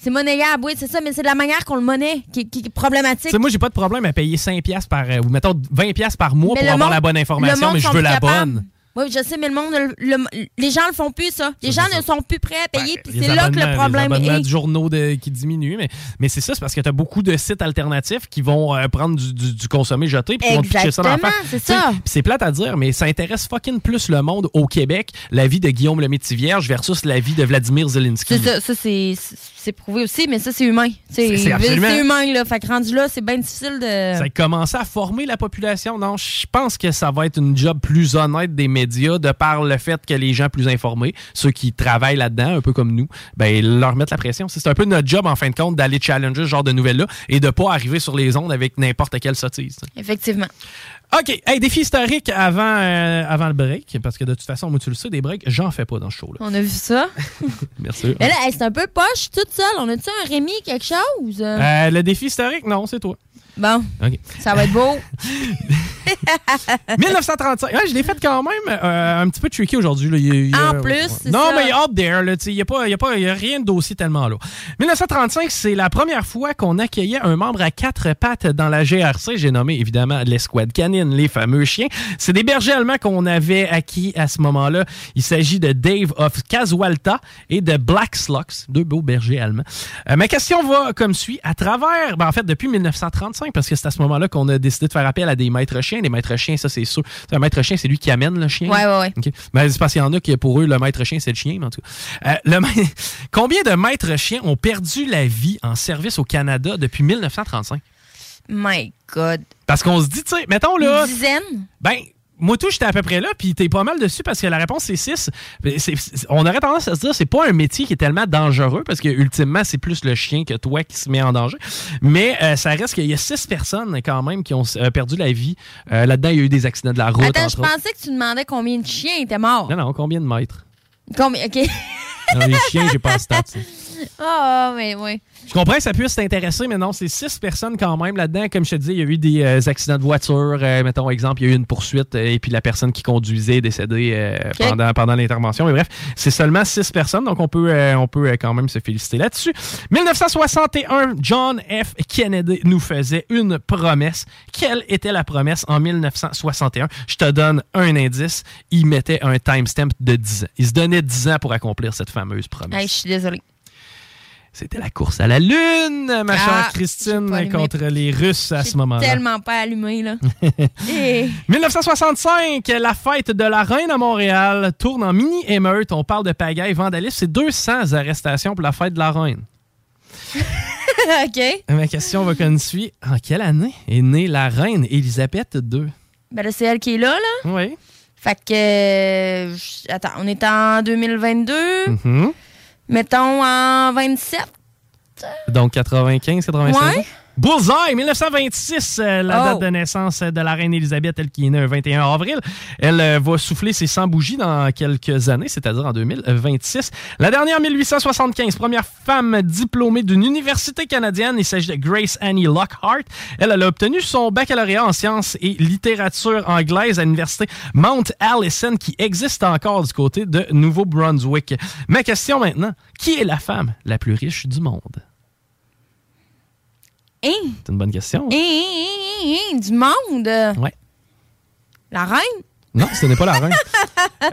C'est monnayable, oui, c'est ça, mais c'est de la manière qu'on le monnaie qui, qui est problématique. Tu sais, moi, j'ai pas de problème à payer 5$ piastres par, euh, ou mettons 20$ piastres par mois Mais pour avoir monde- la bonne information, mais je veux la bonne. Oui, je sais, mais le monde, le- le- les gens le font plus, ça. Les gens ne sont plus prêts à payer, puis c'est là que le problème les est. de journaux de- qui diminuent. Mais, mais c'est ça, c'est parce que tu as beaucoup de sites alternatifs qui vont euh, prendre du, du- du consommé jeté puis qui vont te pitcher ça dans la face. C'est ça. C'est plate à dire, mais ça intéresse fucking plus le monde au Québec, la vie de Guillaume le Métivierge versus la vie de Vladimir Zelensky. C'est ça, ça c'est c'est prouvé aussi, mais ça, c'est humain. C'est absolument- humain, là. Fait que rendu là, c'est bien difficile de. Ça a commencé à former la population. Non, je pense que ça va être une job plus honnête des médias de par le fait que les gens plus informés, ceux qui travaillent là-dedans, un peu comme nous, ben, leur mettre la pression. C'est un peu notre job, en fin de compte, d'aller challenger ce genre de nouvelles-là et de pas arriver sur les ondes avec n'importe quelle sottise. Effectivement. OK. Hey, défi historique avant, euh, avant le break, parce que de toute façon, moi, tu le sais, des breaks, j'en fais pas dans ce show-là. On a vu ça. Sûr. Mais là, hey, c'est un peu poche, toute seule. On a-tu un Rémi, quelque chose? Euh, le défi historique, non, c'est toi. Bon, ça va être beau. 1935. Ouais, je l'ai fait quand même euh, un petit peu tricky aujourd'hui. En plus, c'est Non, ça. mais up there. Il n'y a, pas- il y a, pas- il y a rien de dossier tellement là. 1935, c'est la première fois qu'on accueillait un membre à quatre pattes dans la GRC. J'ai nommé évidemment l'escouade canine, les fameux chiens. C'est des bergers allemands qu'on avait acquis à ce moment-là. Il s'agit de Dave of Casualta et de Black Slugs, deux beaux bergers allemands. Euh, ma question va comme suit. À travers, ben, en fait, depuis 1935, parce que c'est à ce moment-là qu'on a décidé de faire appel à des maîtres chiens. Les maîtres chiens, ça, c'est sûr. Un maître chien, c'est lui qui amène le chien. Ouais, ouais, ouais. OK. Ben, c'est parce qu'il y en a qui, pour eux, le maître chien, c'est le chien, mais en tout cas. Euh, le ma- Combien de maîtres chiens ont perdu la vie en service au Canada depuis 1935? My God. Parce qu'on se dit, tu sais, mettons là. Une dizaine? Ben, moi, tout, j'étais à peu près là, puis t'es pas mal dessus parce que la réponse, c'est 6. On aurait tendance à se dire, c'est pas un métier qui est tellement dangereux parce que, ultimement, c'est plus le chien que toi qui se met en danger. Mais euh, ça reste qu'il y a 6 personnes, quand même, qui ont euh, perdu la vie. Euh, Là-dedans, il y a eu des accidents de la route. Attends, je autres. pensais que tu demandais combien de chiens étaient morts. Non, non, combien de mètres? Combien? OK. Non, les chiens, j'ai pas de stats. Ah, mais oui. Je comprends que ça puisse t'intéresser, mais non, c'est six personnes quand même là-dedans. Comme je te dis, il y a eu des euh, accidents de voiture. Euh, mettons, exemple, il y a eu une poursuite euh, et puis la personne qui conduisait est décédée pendant, pendant l'intervention. Mais bref, c'est seulement six personnes, donc on peut, on peut quand même se féliciter là-dessus. 1961, John F. Kennedy nous faisait une promesse. Quelle était la promesse en 1961? Je te donne un indice. Il mettait un timestamp de 10 ans. Il se donnait 10 ans pour accomplir cette fameuse promesse. Hey, je suis désolée. C'était la course à la Lune, ma Ah, chère Christine, contre les Russes à ce moment-là. Tellement pas allumé, là. Eh. 1965, la fête de la Reine à Montréal tourne en mini-émeute. On parle de pagaille, vandalisme. C'est 200 arrestations pour la fête de la Reine. OK. Ma question va comme suit. En quelle année est née la Reine Élisabeth II? Ben là, c'est elle qui est là, là. Oui. Fait que. euh, attends, on est en 2022. Mhm. Mettons en 27. Donc 95, 96. Ouais. Bullseye, 1926, euh, la Oh. date de naissance de la reine Elisabeth, elle qui est née le 21 avril. Elle euh, va souffler ses 100 bougies dans quelques années, c'est-à-dire en 2026. La dernière, 1875, première femme diplômée d'une université canadienne. Il s'agit de Grace Annie Lockhart. Elle, elle a obtenu son baccalauréat en sciences et littérature anglaise à l'université Mount Allison, qui existe encore du côté de Nouveau-Brunswick. Ma question maintenant, qui est la femme la plus riche du monde? Hein? C'est une bonne question. Hein, hein, hein, hein, du monde? Ouais. La reine? Non, ce n'est pas la reine.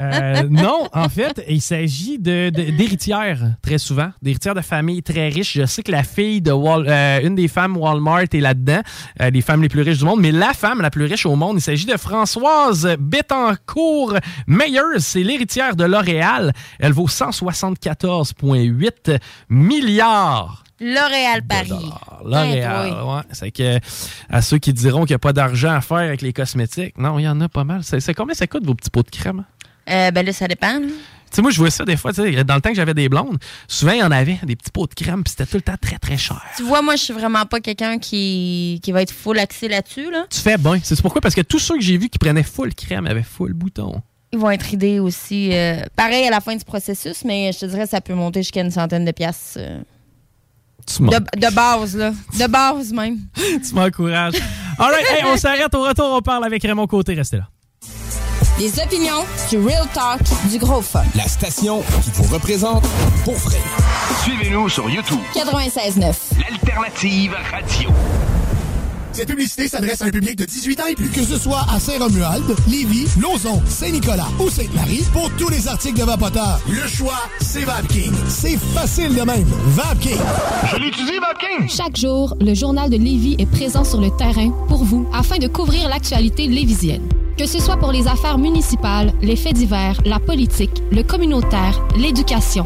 Euh, non, en fait, il s'agit de- de- d'héritières, très souvent. D'héritières de familles très riches. Je sais que la fille de Wal- euh, une des femmes Walmart est là-dedans, euh, les femmes les plus riches du monde, mais la femme la plus riche au monde, il s'agit de Françoise Bettencourt Meyers. C'est l'héritière de L'Oréal. Elle vaut 174,8 milliards. L'Oréal Paris. L'Oréal, Ouais, ouais. C'est que à ceux qui diront qu'il n'y a pas d'argent à faire avec les cosmétiques, non, il y en a pas mal. C'est combien ça coûte vos petits pots de crème? Euh, ben là, ça dépend. là. Tu sais, moi, je vois ça des fois, tu sais, dans le temps que j'avais des blondes, souvent, il y en avait des petits pots de crème, puis c'était tout le temps très, très cher. Tu vois, moi, je suis vraiment pas quelqu'un qui, qui va être full axé là-dessus. Là. Tu fais bien. C'est pourquoi? Parce que tous ceux que j'ai vus qui prenaient full crème avaient full bouton. Ils vont être idées aussi. euh, pareil à la fin du processus, mais je te dirais ça peut monter jusqu'à une centaine de piastres. euh, de, de base, là. De base, même. tu m'encourages. All right, hey, on s'arrête. Au retour, on parle avec Raymond Côté. Restez là. Les opinions, du real talk, du gros fun. La station qui vous représente pour vrai. Suivez-nous sur YouTube. 96.9. L'alternative radio. Cette publicité s'adresse à un public de 18 ans et plus. Que ce soit à Saint-Romuald, Lévis, Lauson, Saint-Nicolas ou Sainte-Marie, pour tous les articles de Vapoteur, le choix, c'est VapKing. C'est facile de même. VapKing. Je l'utilise, VapKing. Chaque jour, le journal de Lévis est présent sur le terrain pour vous afin de couvrir l'actualité lévisienne. Que ce soit pour les affaires municipales, les faits divers, la politique, le communautaire, l'éducation,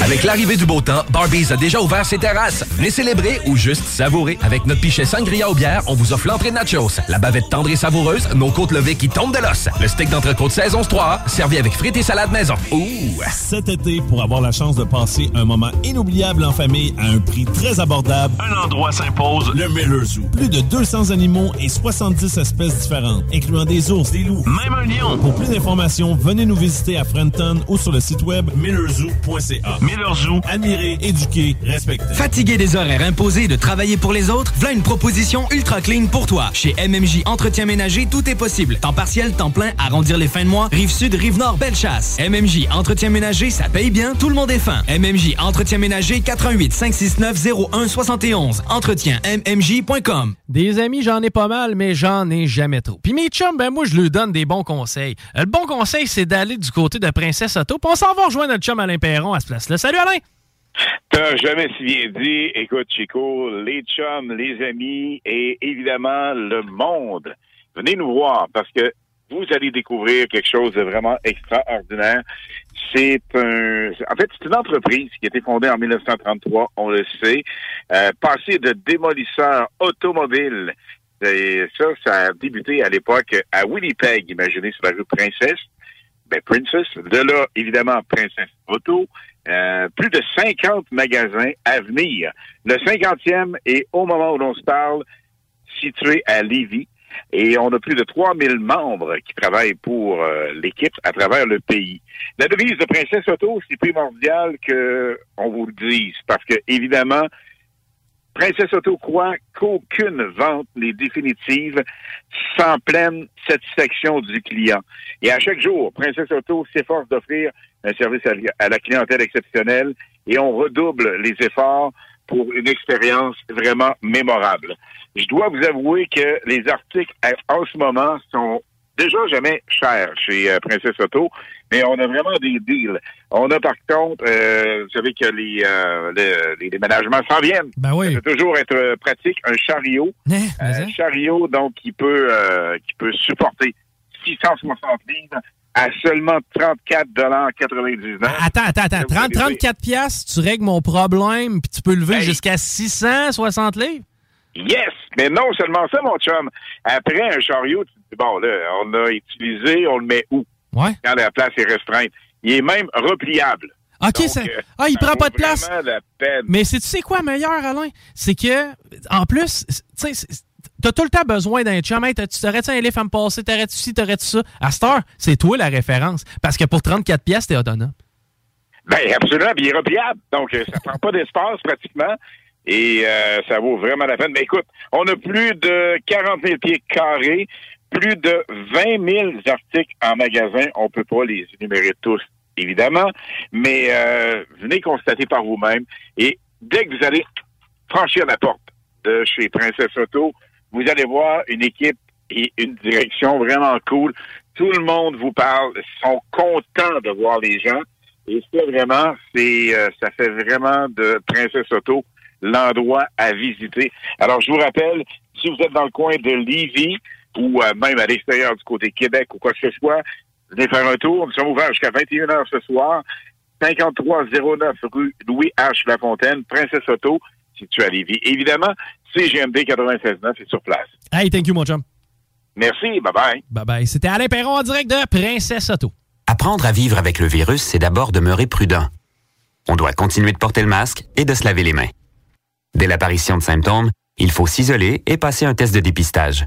Avec l'arrivée du beau temps, Barbies a déjà ouvert ses terrasses. Venez célébrer ou juste savourer. Avec notre pichet sangria aux bières, on vous offre l'entrée de nachos, la bavette tendre et savoureuse, nos côtes levées qui tombent de l'os, le steak d'entrecôte saison 3, servi avec frites et salade maison. Ouh! Cet été, pour avoir la chance de passer un moment inoubliable en famille à un prix très abordable, un endroit s'impose, le Miller Zoo. Plus de 200 animaux et 70 espèces différentes, incluant des ours, des loups, même un lion. Pour plus d'informations, venez nous visiter à Frenton ou sur le site web millerzoo.ca. Miller Zoo, admirer, éduquer, respecter. Fatigué des horaires imposés de travailler pour les autres? Voilà une proposition ultra clean pour toi. Chez MMJ Entretien Ménager, tout est possible. Temps partiel, temps plein, arrondir les fins de mois, rive sud, rive nord, belle chasse. MMJ Entretien Ménager, ça paye bien, tout le monde est fin. MMJ Entretien Ménager, 88 569 0171. Entretien MMJ.com. Des amis, j'en ai pas mal, mais j'en ai jamais trop. Puis mes chums, ben moi, je leur donne des bons conseils. Euh, Le bon conseil, c'est d'aller du côté de Princesse Auto. Puis on s'en va rejoindre notre chum Alain Perron à ce place-là. Salut Alain! T'as jamais si bien dit, écoute Chico, les chums, les amis et évidemment le monde. Venez nous voir parce que vous allez découvrir quelque chose de vraiment extraordinaire. C'est un, en fait, c'est une entreprise qui a été fondée en 1933, on le sait, euh, passé de démolisseur automobile. Ça, ça a débuté à l'époque à Winnipeg, imaginez sur la rue Princesse. Ben, Princess. De là, évidemment, Princess Auto. Euh, plus de 50 magasins à venir. Le 50e est, au moment où l'on se parle, situé à Lévis. Et on a plus de 3000 membres qui travaillent pour euh, l'équipe à travers le pays. La devise de Princesse Auto, c'est primordial que on vous le dise, parce que évidemment, Princesse Auto croit qu'aucune vente n'est définitive sans pleine satisfaction du client. Et à chaque jour, Princesse Auto s'efforce d'offrir un service à la clientèle exceptionnel et on redouble les efforts pour une expérience vraiment mémorable. Je dois vous avouer que les articles en ce moment sont déjà jamais chers chez euh, Princesse Auto, mais on a vraiment des deals. On a par contre, euh, vous savez que les, euh, le- les déménagements s'en viennent. Ben oui. Ça peut toujours être euh, pratique, un chariot. Un chariot, donc, qui peut, euh, qui peut supporter 660 livres à seulement 34,99 Attends, attends, attends. 30, 34 piastres, tu règles mon problème, puis tu peux lever jusqu'à 660 livres? Yes! Mais non seulement ça, mon chum. Après un chariot, tu te dis, bon, là, on l'a utilisé, on le met où? Ouais. Quand la place est restreinte. Il est même repliable. OK, Donc, ça- euh, ah, il ça prend pas de place. la peine. Mais c'est tu sais quoi meilleur, Alain? C'est que, en plus, tu sais, t'as tout le temps besoin d'un chum. Hey, tu t'aurais-tu un livre à me passer? T'aurais-tu ci? T'aurais-tu ça? À cette heure, c'est toi la référence. Parce que pour 34 pièces, t'es autonome. Ben, absolument, puis il est repliable. Donc, euh, ça prend pas d'espace pratiquement. Et euh, ça vaut vraiment la peine. Mais écoute, on a plus de 40 000 pieds carrés, plus de 20 000 articles en magasin. On peut pas les énumérer tous, évidemment, mais euh, venez constater par vous-même. Et dès que vous allez franchir la porte de chez Princesse Auto, vous allez voir une équipe et une direction vraiment cool. Tout le monde vous parle, sont contents de voir les gens. Et ça, vraiment, c'est, euh, ça fait vraiment de Princesse Auto l'endroit à visiter. Alors, je vous rappelle, si vous êtes dans le coin de Lévis ou euh, même à l'extérieur du côté Québec ou quoi que ce soit, venez faire un tour. Nous sommes ouverts jusqu'à 21h ce soir. 5309 rue Louis H. Lafontaine, Princesse Auto, situé à Lévis. Évidemment, CGMD 96.9 est sur place. Hey, thank you, mon chum. Merci, bye-bye. Bye-bye. C'était Alain Perron en direct de Princesse Auto. Apprendre à vivre avec le virus, c'est d'abord demeurer prudent. On doit continuer de porter le masque et de se laver les mains. Dès l'apparition de symptômes, il faut s'isoler et passer un test de dépistage.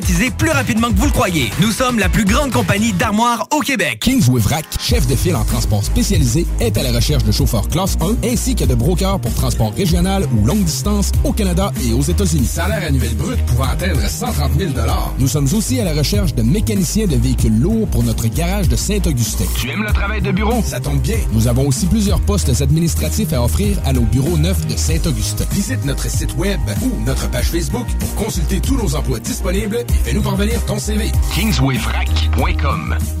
plus rapidement que vous le croyez. Nous sommes la plus grande compagnie d'armoires au Québec. Kings Wivrac, chef de file en transport spécialisé, est à la recherche de chauffeurs classe 1 ainsi que de brokers pour transport régional ou longue distance au Canada et aux États-Unis. Salaire annuel brut pouvant atteindre 130 000 Nous sommes aussi à la recherche de mécaniciens de véhicules lourds pour notre garage de Saint-Augustin. Tu aimes le travail de bureau? Ça tombe bien. Nous avons aussi plusieurs postes administratifs à offrir à nos bureaux neufs de Saint-Augustin. Visite notre site web ou notre page Facebook pour consulter tous nos emplois disponibles et fais-nous parvenir ton CV. Kingswayfrac.com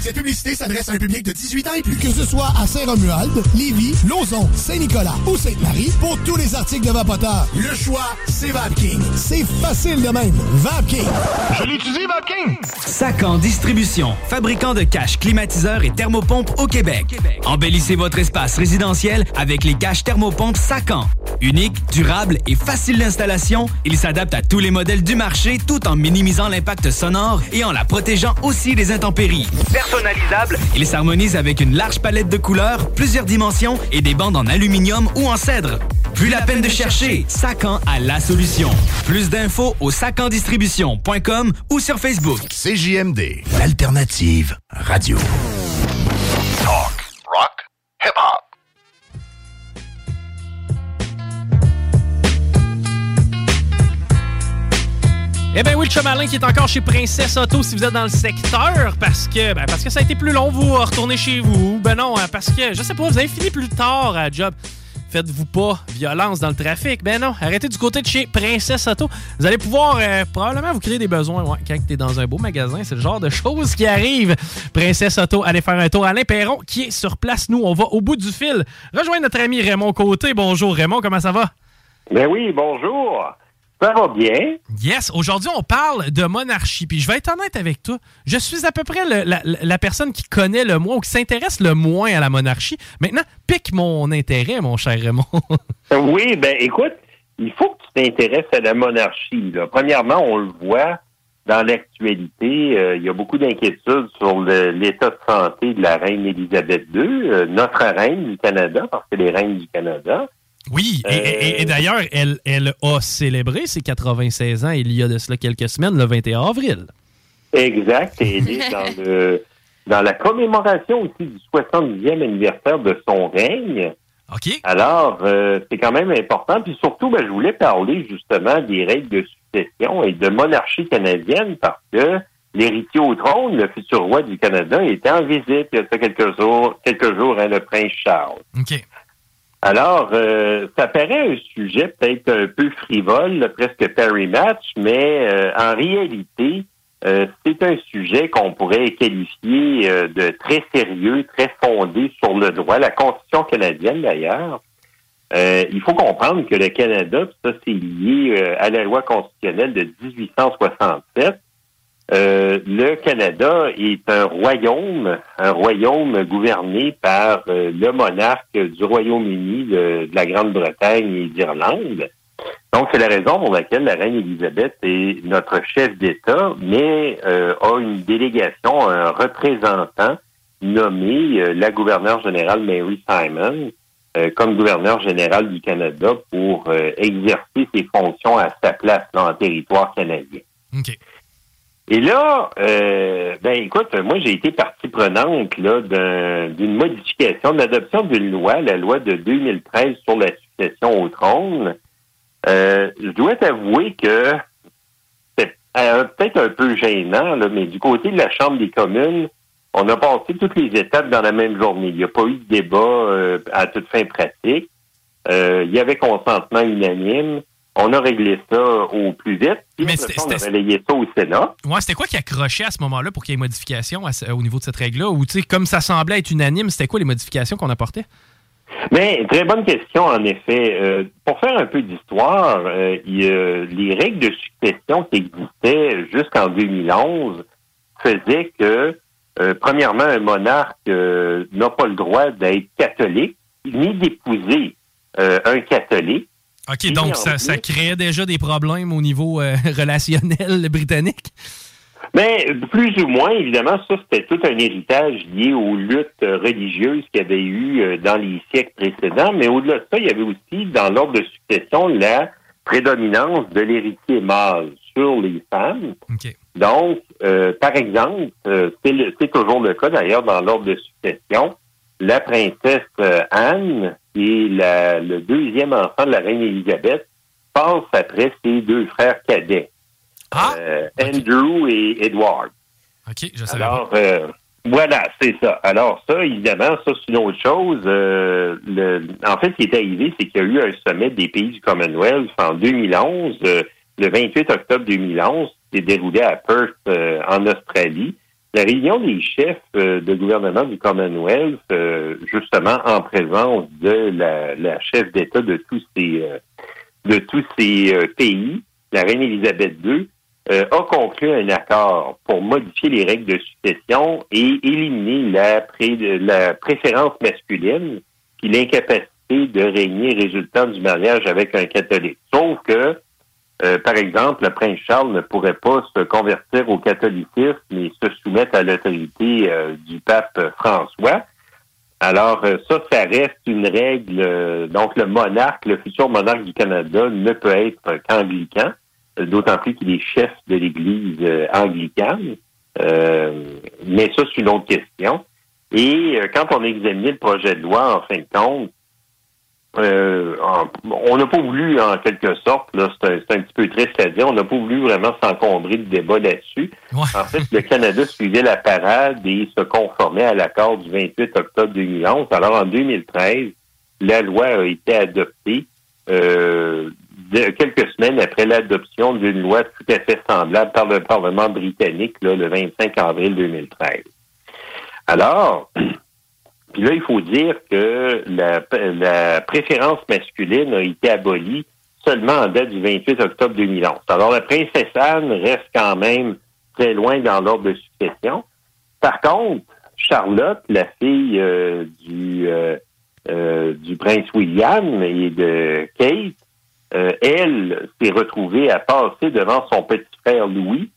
Cette publicité s'adresse à un public de 18 ans et plus. Que ce soit à Saint-Romuald, Lévis, Lauson, Saint-Nicolas ou Sainte-Marie, pour tous les articles de Vapoteur, le choix, c'est VapKing. C'est facile de même. VapKing. Je l'utilise, VapKing. Sacan Distribution, fabricant de caches climatiseurs et thermopompes au Québec. Embellissez votre espace résidentiel avec les caches thermopompes Sacan. Unique, durable et facile d'installation, il s'adapte à tous les modèles du marché tout en minimisant l'impact sonore et en la protégeant aussi des intempéries. Personnalisable, il s'harmonise avec une large palette de couleurs, plusieurs dimensions et des bandes en aluminium ou en cèdre. Plus la peine de chercher, Sacan a la solution. Plus d'infos au sacandistribution.com ou sur Facebook. CJMD, l'alternative radio. Talk, rock, hip-hop. Eh bien oui, le qui est encore chez Princesse Auto si vous êtes dans le secteur parce que ben, ça a été plus long vous retourner chez vous. Ben non, hein, parce que je sais pas, vous avez fini plus tard à job. Faites-vous pas violence dans le trafic. Ben non, arrêtez du côté de chez Princesse Auto. Vous allez pouvoir euh, probablement vous créer des besoins ouais, quand tu es dans un beau magasin. C'est le genre de choses qui arrivent. Princesse Auto, allez faire un tour. Alain Perron qui est sur place. Nous, on va au bout du fil. Rejoindre notre ami Raymond Côté. Bonjour Raymond, comment ça va? Ben oui, bonjour. Ça va bien. Yes, aujourd'hui, on parle de monarchie. Puis je vais être honnête avec toi. Je suis à peu près le- la, la personne qui connaît le moins ou qui s'intéresse le moins à la monarchie. Maintenant, pique mon intérêt, mon cher Raymond. Oui, ben écoute, il faut que tu t'intéresses à la monarchie. là. Premièrement, on le voit dans l'actualité, euh, il y a beaucoup d'inquiétudes sur l'état de santé de la reine Élisabeth II, euh, notre reine du Canada, parce qu'elle est reine du Canada. Oui, et, et- et d'ailleurs, elle, elle a célébré ses 96 ans il y a de cela quelques semaines, le 21 avril. Exact, et elle est dans, le, dans la commémoration aussi du 70e anniversaire de son règne. OK. Alors, euh, c'est quand même important. Puis surtout, ben, je voulais parler justement des règles de succession et de monarchie canadienne parce que l'héritier au trône, le futur roi du Canada, était en visite il y a quelques jours, quelques jours, hein, le prince Charles. OK. Alors, euh, ça paraît un sujet peut-être un peu frivole, presque Perry Match, mais euh, en réalité, euh, c'est un sujet qu'on pourrait qualifier euh, de très sérieux, très fondé sur le droit, la Constitution canadienne d'ailleurs. Euh, il faut comprendre que le Canada, ça c'est lié euh, à la loi constitutionnelle de 1867. Euh, le Canada est un royaume, un royaume gouverné par euh, le monarque du Royaume-Uni, de, la Grande-Bretagne et d'Irlande. Donc, c'est la raison pour laquelle la reine Élisabeth est notre chef d'État, mais euh, a une délégation, un représentant nommé la gouverneure générale Mary Simon comme gouverneur général du Canada pour exercer ses fonctions à sa place dans le territoire canadien. Et là, euh, ben écoute, moi j'ai été partie prenante là d'un- d'une modification, de l'adoption d'une loi, la loi de 2013 sur la succession au trône. Euh, je dois t'avouer que c'est euh, peut-être un peu gênant, là, mais du côté de la Chambre des communes, on a passé toutes les étapes dans la même journée. Il n'y a pas eu de débat euh, à toute fin pratique. Euh, il y avait consentement unanime. On a réglé ça au plus vite. Puis Mais après c'était- ça, on a relayé ça au Sénat. Ouais, c'était quoi qui accrochait à ce moment-là pour qu'il y ait modification à au niveau de cette règle-là? Ou, tu sais, comme ça semblait être unanime, c'était quoi les modifications qu'on apportait? Mais très bonne question, en effet. Euh, pour faire un peu d'histoire, euh, les règles de succession qui existaient jusqu'en 2011 faisaient que, euh, premièrement, un monarque n'a pas le droit d'être catholique ni d'épouser un catholique. OK, donc ça, ça créait déjà des problèmes au niveau euh, relationnel britannique? Mais plus ou moins, évidemment, ça, c'était tout un héritage lié aux luttes euh, religieuses qu'il y avait eu euh, dans les siècles précédents. Mais au-delà de ça, il y avait aussi, dans l'ordre de succession, la prédominance de l'héritier mâle sur les femmes. Donc, euh, par exemple, euh, c'est toujours le cas d'ailleurs dans l'ordre de succession, la princesse Anne, qui est la- le deuxième enfant de la reine Élisabeth, passe après ses deux frères cadets, euh, Andrew et Edward. OK, je savais Alors, euh, voilà, c'est ça. Alors, ça, évidemment, ça, c'est une autre chose. Euh, le, en fait, ce qui est arrivé, c'est qu'il y a eu un sommet des pays du Commonwealth en 2011, euh, le 28 octobre 2011, qui s'est déroulé à Perth, en Australie. La réunion des chefs euh, de gouvernement du Commonwealth, euh, justement en présence de la, la chef d'État de tous ces euh, de tous ces pays, la reine Élisabeth II, a conclu un accord pour modifier les règles de succession et éliminer la, pré- la préférence masculine puis l'incapacité de régner résultant du mariage avec un catholique. Sauf que, euh, par exemple, le prince Charles ne pourrait pas se convertir au catholicisme et se soumettre à l'autorité euh, du pape François. Alors, euh, ça, ça reste une règle. euh, donc, le monarque, le futur monarque du Canada ne peut être qu'anglican, d'autant plus qu'il est chef de l'Église anglicane. Mais ça, c'est une autre question. Et quand on a examiné le projet de loi, en fin de compte, euh, on n'a pas voulu, en quelque sorte, là, c'est un, c'est un petit peu triste à dire, on n'a pas voulu vraiment s'encombrer de débat là-dessus. En fait, le Canada suivait la parade et se conformait à l'accord du 28 octobre 2011. Alors, en 2013, la loi a été adoptée euh, de- quelques semaines après l'adoption d'une loi tout à fait semblable par le Parlement britannique là, le 25 avril 2013. Alors, puis là, il faut dire que la, la préférence masculine a été abolie seulement en date du 28 octobre 2011. Alors, la princesse Anne reste quand même très loin dans l'ordre de succession. Par contre, Charlotte, la fille euh, du, euh, euh, du prince William et de Kate, euh, elle s'est retrouvée à passer devant son petit frère Louis.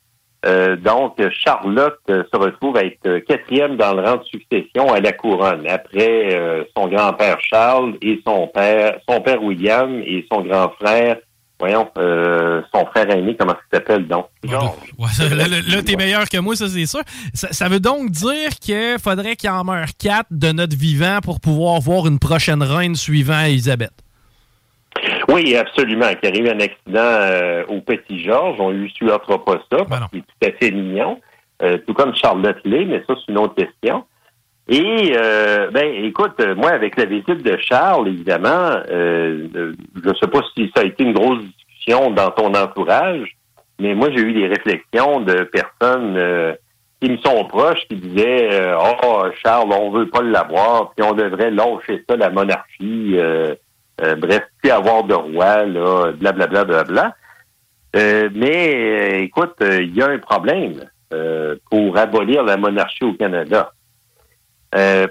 Euh, donc, Charlotte euh, se retrouve à être euh, quatrième dans le rang de succession à la couronne, après euh, son grand-père Charles et son père, son père William et son grand frère, voyons, euh, son frère aîné, comment il s'appelle donc? George. Ouais, ça, là, là, là, t'es meilleur que moi, ça, c'est sûr. Ça, ça veut donc dire qu'il faudrait qu'il en meure quatre de notre vivant pour pouvoir voir une prochaine reine suivant Elisabeth. Oui, absolument. Qu'il arrive un accident euh, au Petit Georges, on lui supportera pas ça, parce qu'il est tout à fait mignon, euh, tout comme Charlotte Lay, mais ça, c'est une autre question. Et, euh, ben, écoute, euh, moi, avec la visite de Charles, évidemment, euh, je sais pas si ça a été une grosse discussion dans ton entourage, mais moi, j'ai eu des réflexions de personnes euh, qui me sont proches qui disaient euh, Oh, Charles, on veut pas l'avoir, puis on devrait lâcher ça, la monarchie. Euh, bref, plus avoir de roi, là, blablabla, blablabla. Euh, mais euh, écoute, euh, il y a un problème euh, pour abolir la monarchie au Canada.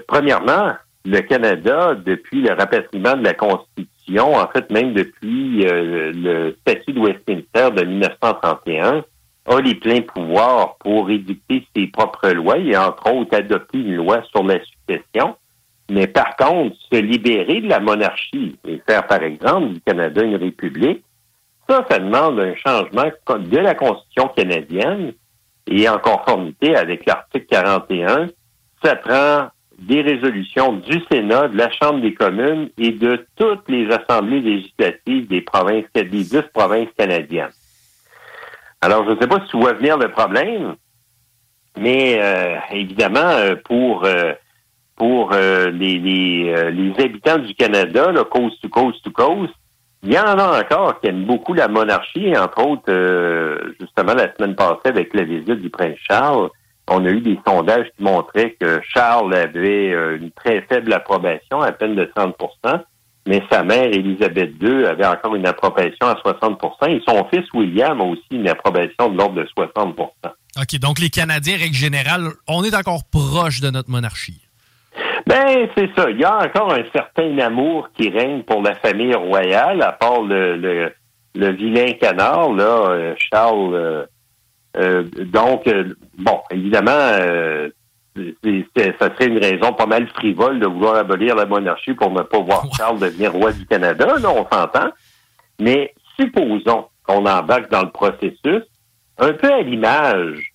Premièrement, le Canada, depuis le rapatriement de la Constitution, en fait même depuis le statut de Westminster de 1931, a les pleins pouvoirs pour édicter ses propres lois et entre autres adopter une loi sur la succession. Mais par contre, se libérer de la monarchie et faire par exemple du Canada une république, ça, ça demande un changement de la Constitution canadienne et en conformité avec l'article 41, ça prend des résolutions du Sénat, de la Chambre des communes et de toutes les assemblées législatives des provinces, des dix provinces canadiennes. Alors, je ne sais pas si tu vois venir le problème, mais euh, évidemment, euh, pour euh, pour euh, euh, les habitants du Canada, là, coast to coast to coast, il y en a encore qui aiment beaucoup la monarchie, entre autres, euh, justement, la semaine passée, avec la visite du prince Charles, on a eu des sondages qui montraient que Charles avait une très faible approbation, à peine de 30% mais sa mère, Élisabeth II, avait encore une approbation à 60 et son fils, William, a aussi une approbation de l'ordre de 60 OK, donc les Canadiens, règle générale, on est encore proche de notre monarchie. Ben, c'est ça. Il y a encore un certain amour qui règne pour la famille royale, à part le, le, le vilain canard, là, euh, Charles. euh, euh, donc, euh, bon, évidemment, ça serait une raison pas mal frivole de vouloir abolir la monarchie pour ne pas voir Charles devenir roi du Canada, là, on s'entend. Mais supposons qu'on embarque dans le processus, un peu à l'image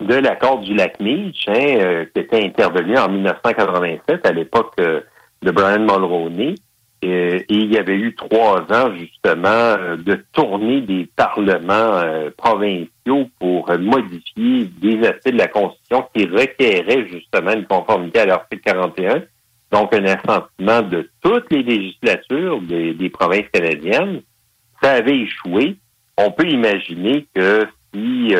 de l'accord du lac Meach, hein, euh, qui était intervenu en 1987 à l'époque euh, de Brian Mulroney. Euh, et il y avait eu trois ans justement de tournée des parlements provinciaux pour modifier des aspects de la Constitution qui requéraient justement une conformité à l'article 41, donc un assentiment de toutes les législatures des, provinces canadiennes. Ça avait échoué. On peut imaginer que si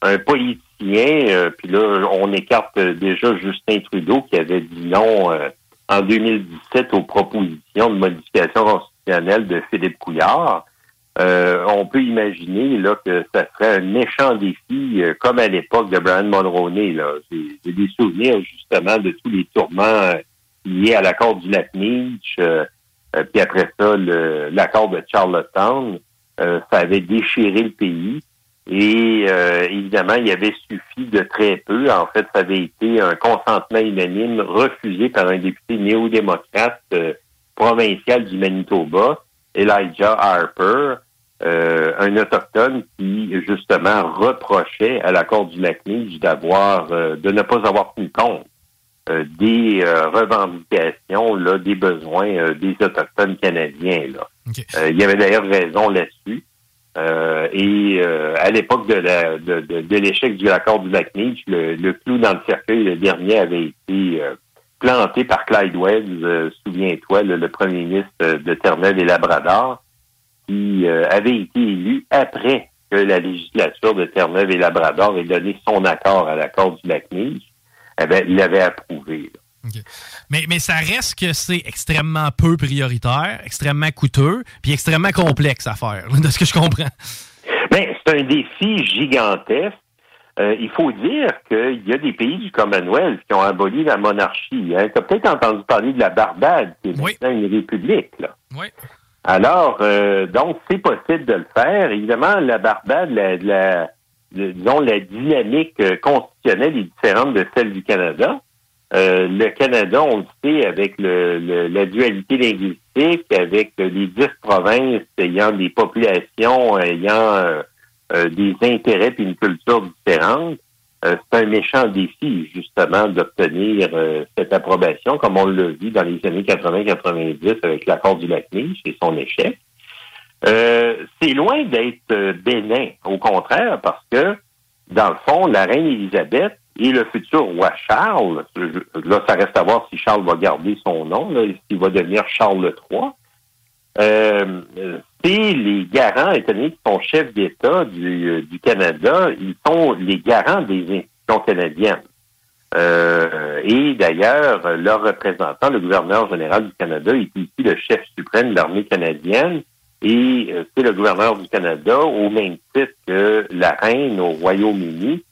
un politicien, euh, puis là, on écarte euh, déjà Justin Trudeau qui avait dit non euh, en 2017 aux propositions de modification constitutionnelle de Philippe Couillard. Euh, on peut imaginer là que ça serait un méchant défi, euh, comme à l'époque de Brian Mulroney. Là, j'ai des souvenirs justement de tous les tourments euh, liés à l'accord du lac puis après ça l'accord de Charlottetown. Ça avait déchiré le pays. Et euh, évidemment, il avait suffi de très peu. En fait, ça avait été un consentement unanime refusé par un député néo-démocrate euh, provincial du Manitoba, Elijah Harper, euh, un autochtone qui justement reprochait à l'accord du lac Meach d'avoir euh, de ne pas avoir tenu compte euh, des euh, revendications là, des besoins euh, des autochtones canadiens. Là. Euh, il y avait d'ailleurs raison là-dessus. Euh, et euh, à l'époque de la- de, de- de l'échec du accord du lac Meach, le, le clou dans le cercueil, le dernier avait été euh, planté par Clyde Wells, euh, souviens-toi, le, le premier ministre euh, de Terre-Neuve et Labrador, qui euh, avait été élu après que la législature de Terre-Neuve et Labrador ait donné son accord à l'accord du lac Meach. Eh ben, il l'avait approuvé. Mais, mais ça reste que c'est extrêmement peu prioritaire, extrêmement coûteux, puis extrêmement complexe à faire, de ce que je comprends. Ben, c'est un défi gigantesque. Euh, il faut dire qu'il y a des pays du Commonwealth qui ont aboli la monarchie. Hein. Tu as peut-être entendu parler de la Barbade, qui est maintenant une république. Là. Oui. Alors, euh, donc, c'est possible de le faire. Évidemment, la Barbade, la, la- le- disons, la dynamique euh, constitutionnelle est différente de celle du Canada. Euh, le Canada, on le sait, avec le, le- la dualité linguistique, avec les dix provinces ayant des populations, ayant euh, euh, des intérêts et une culture différente, euh, c'est un méchant défi, justement, d'obtenir cette approbation, comme on l'a vu dans les années 80-90 avec l'accord du lac Meach et son échec. C'est loin d'être bénin, au contraire, parce que, dans le fond, la reine Élisabeth et le futur roi Charles, là, ça reste à voir si Charles va garder son nom, s'il va devenir Charles III, euh, c'est les garants, étant donné qu'ils sont chefs d'État du, euh, Canada, ils sont les garants des institutions canadiennes. Euh, et d'ailleurs, leur représentant, le gouverneur général du Canada, est ici le chef suprême de l'armée canadienne. Et c'est le gouverneur du Canada, au même titre que la reine au Royaume-Uni,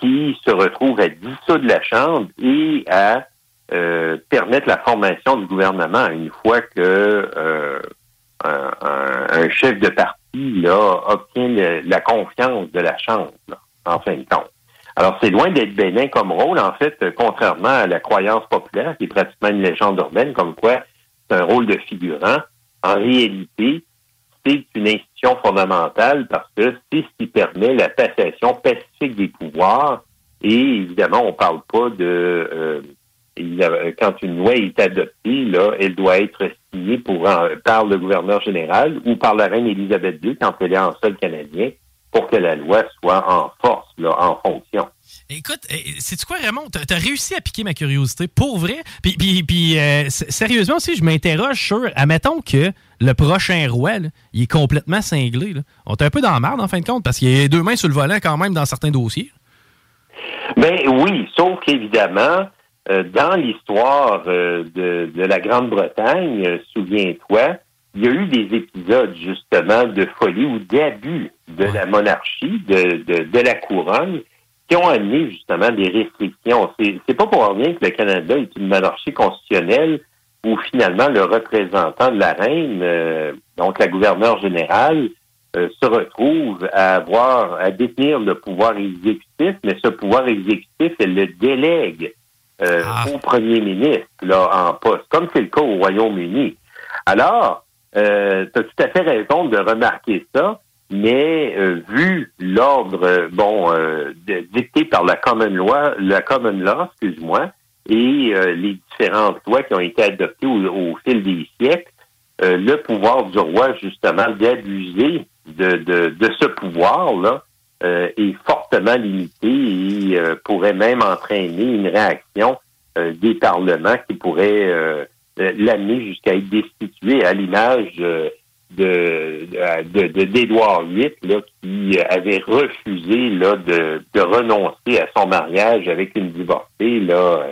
qui se retrouve à dissoudre la Chambre et à euh, permettre la formation du gouvernement une fois que euh, un, chef de parti obtient la confiance de la Chambre, en fin de compte. Alors, c'est loin d'être bénin comme rôle, en fait, contrairement à la croyance populaire, qui est pratiquement une légende urbaine, comme quoi c'est un rôle de figurant. En réalité, c'est une institution fondamentale parce que c'est ce qui permet la passation pacifique des pouvoirs. Et évidemment, on parle pas de euh, quand une loi est adoptée, là, elle doit être signée pour en- par le gouverneur général ou par la reine Élisabeth II quand elle est en sol canadien pour que la loi soit en force, là, en fonction. Écoute, c'est quoi, Raymond? T'as t'as réussi à piquer ma curiosité, pour vrai. Puis, puis, puis, euh, sérieusement aussi, je m'interroge sur, admettons que le prochain roi, là, il est complètement cinglé. Là. On est un peu dans la merde, en fin de compte, parce qu'il a deux mains sur le volant quand même dans certains dossiers. Ben oui, sauf qu'évidemment, euh, dans l'histoire euh, de, de la Grande-Bretagne, souviens-toi, il y a eu des épisodes justement de folie ou d'abus de la monarchie, de, de, de la couronne, qui ont amené justement des restrictions. C'est, c'est pas pour rien que le Canada est une monarchie constitutionnelle où finalement le représentant de la reine, euh, donc la gouverneure générale, euh, se retrouve à avoir à détenir le pouvoir exécutif, mais ce pouvoir exécutif, elle le délègue euh, au premier ministre là en poste, comme c'est le cas au Royaume-Uni. Alors, euh, tu as tout à fait raison de remarquer ça, mais euh, vu l'ordre bon euh, dicté par la common loi, la common law, excuse-moi, et euh, les différentes lois qui ont été adoptées au, au fil des siècles, euh, le pouvoir du roi, justement, d'abuser de, de, de ce pouvoir-là euh, est fortement limité et pourrait même entraîner une réaction des parlements qui pourrait euh, l'amener jusqu'à être destitué à l'image euh, de, de, de- d'Édouard VIII là, qui avait refusé là, de, renoncer à son mariage avec une divorcée, là,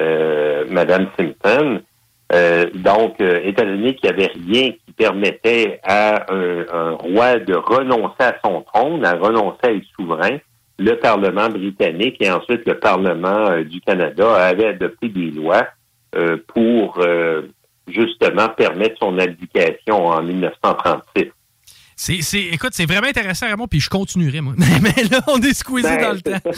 euh, Madame Simpson. Euh, donc, euh, étant donné qu'il n'y avait rien qui permettait à un, un roi de renoncer à son trône, à renoncer à être souverain, le Parlement britannique et ensuite le Parlement euh, du Canada avaient adopté des lois euh, pour euh, justement permettre son abdication en 1936. C'est, c'est- écoute, c'est vraiment intéressant, Raymond, puis je continuerai, moi. mais là, on est squeezé Ben, dans le temps.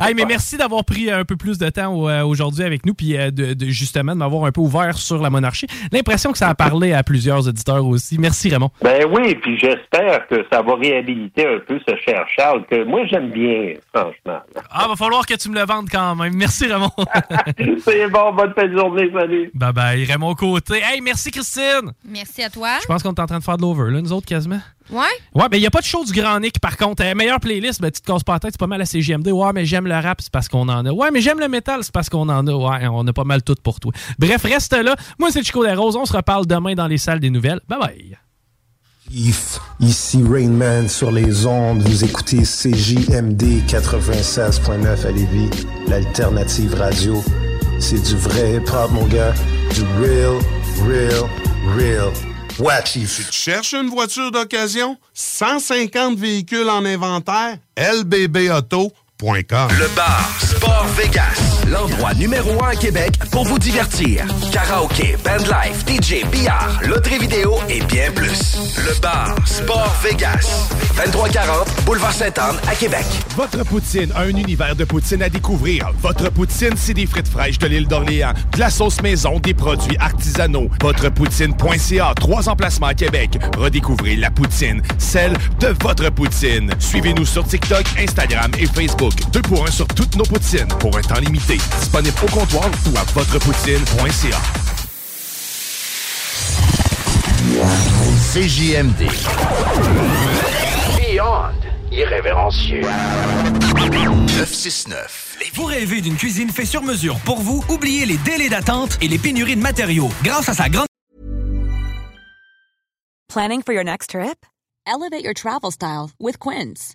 hey, mais merci d'avoir pris un peu plus de temps euh, aujourd'hui avec nous, puis euh, de, de- justement de m'avoir un peu ouvert sur la monarchie. L'impression que ça a parlé à plusieurs auditeurs aussi. Merci, Raymond. Ben oui, puis j'espère que ça va réhabiliter un peu ce cher Charles, que moi j'aime bien, franchement. Ah, va falloir que tu me le vendes quand même. Merci, Raymond. C'est bon, bonne fin de journée, salut. bye bye, Raymond Côté. Hey, merci, Christine. Merci à toi. Je pense qu'on est en train de faire de l'over, là, nous autres, quasiment. Ouais? Ouais, mais il n'y a pas de show du Grand Nick, par contre. Euh, meilleure playlist, ben, tu te casses pas la tête, c'est pas mal la CGMD. Ouais, mais j'aime le rap, c'est parce qu'on en a. Ouais, mais j'aime le métal, c'est parce qu'on en a. Ouais, on a pas mal tout pour toi. Bref, reste là. Moi, c'est Chico Desroses. On se reparle demain dans les salles des nouvelles. Bye bye. If, ici Rainman sur les ondes, vous écoutez CJMD 96.9 à Lévis, l'alternative radio. C'est du vrai hip-hop, mon gars. Du real, real, real. Tu cherches une voiture d'occasion? 150 véhicules en inventaire? lbbauto.com Le bar Sport Vegas, l'endroit numéro un à Québec pour vous divertir. Karaoke, bandlife, DJ, billard, loterie vidéo et bien plus. Le bar Sport Vegas, 2340 Boulevard Sainte-Anne à Québec. Votre poutine, un univers de poutine à découvrir. Votre poutine, c'est des frites fraîches de l'île d'Orléans, de la sauce maison, des produits artisanaux. Votrepoutine.ca, trois emplacements à Québec. Redécouvrez la poutine, celle de votre poutine. Suivez-nous sur TikTok, Instagram et Facebook. Deux pour un sur toutes nos poutines, pour un temps limité. Disponible au comptoir ou à votrepoutine.ca. CJMD. Beyond irrévérencieux. 969. Vous rêvez d'une cuisine faite sur mesure pour vous? Oubliez les délais d'attente et les pénuries de matériaux. Grâce à sa grande Planning for your next trip? Elevate your travel style with Quince.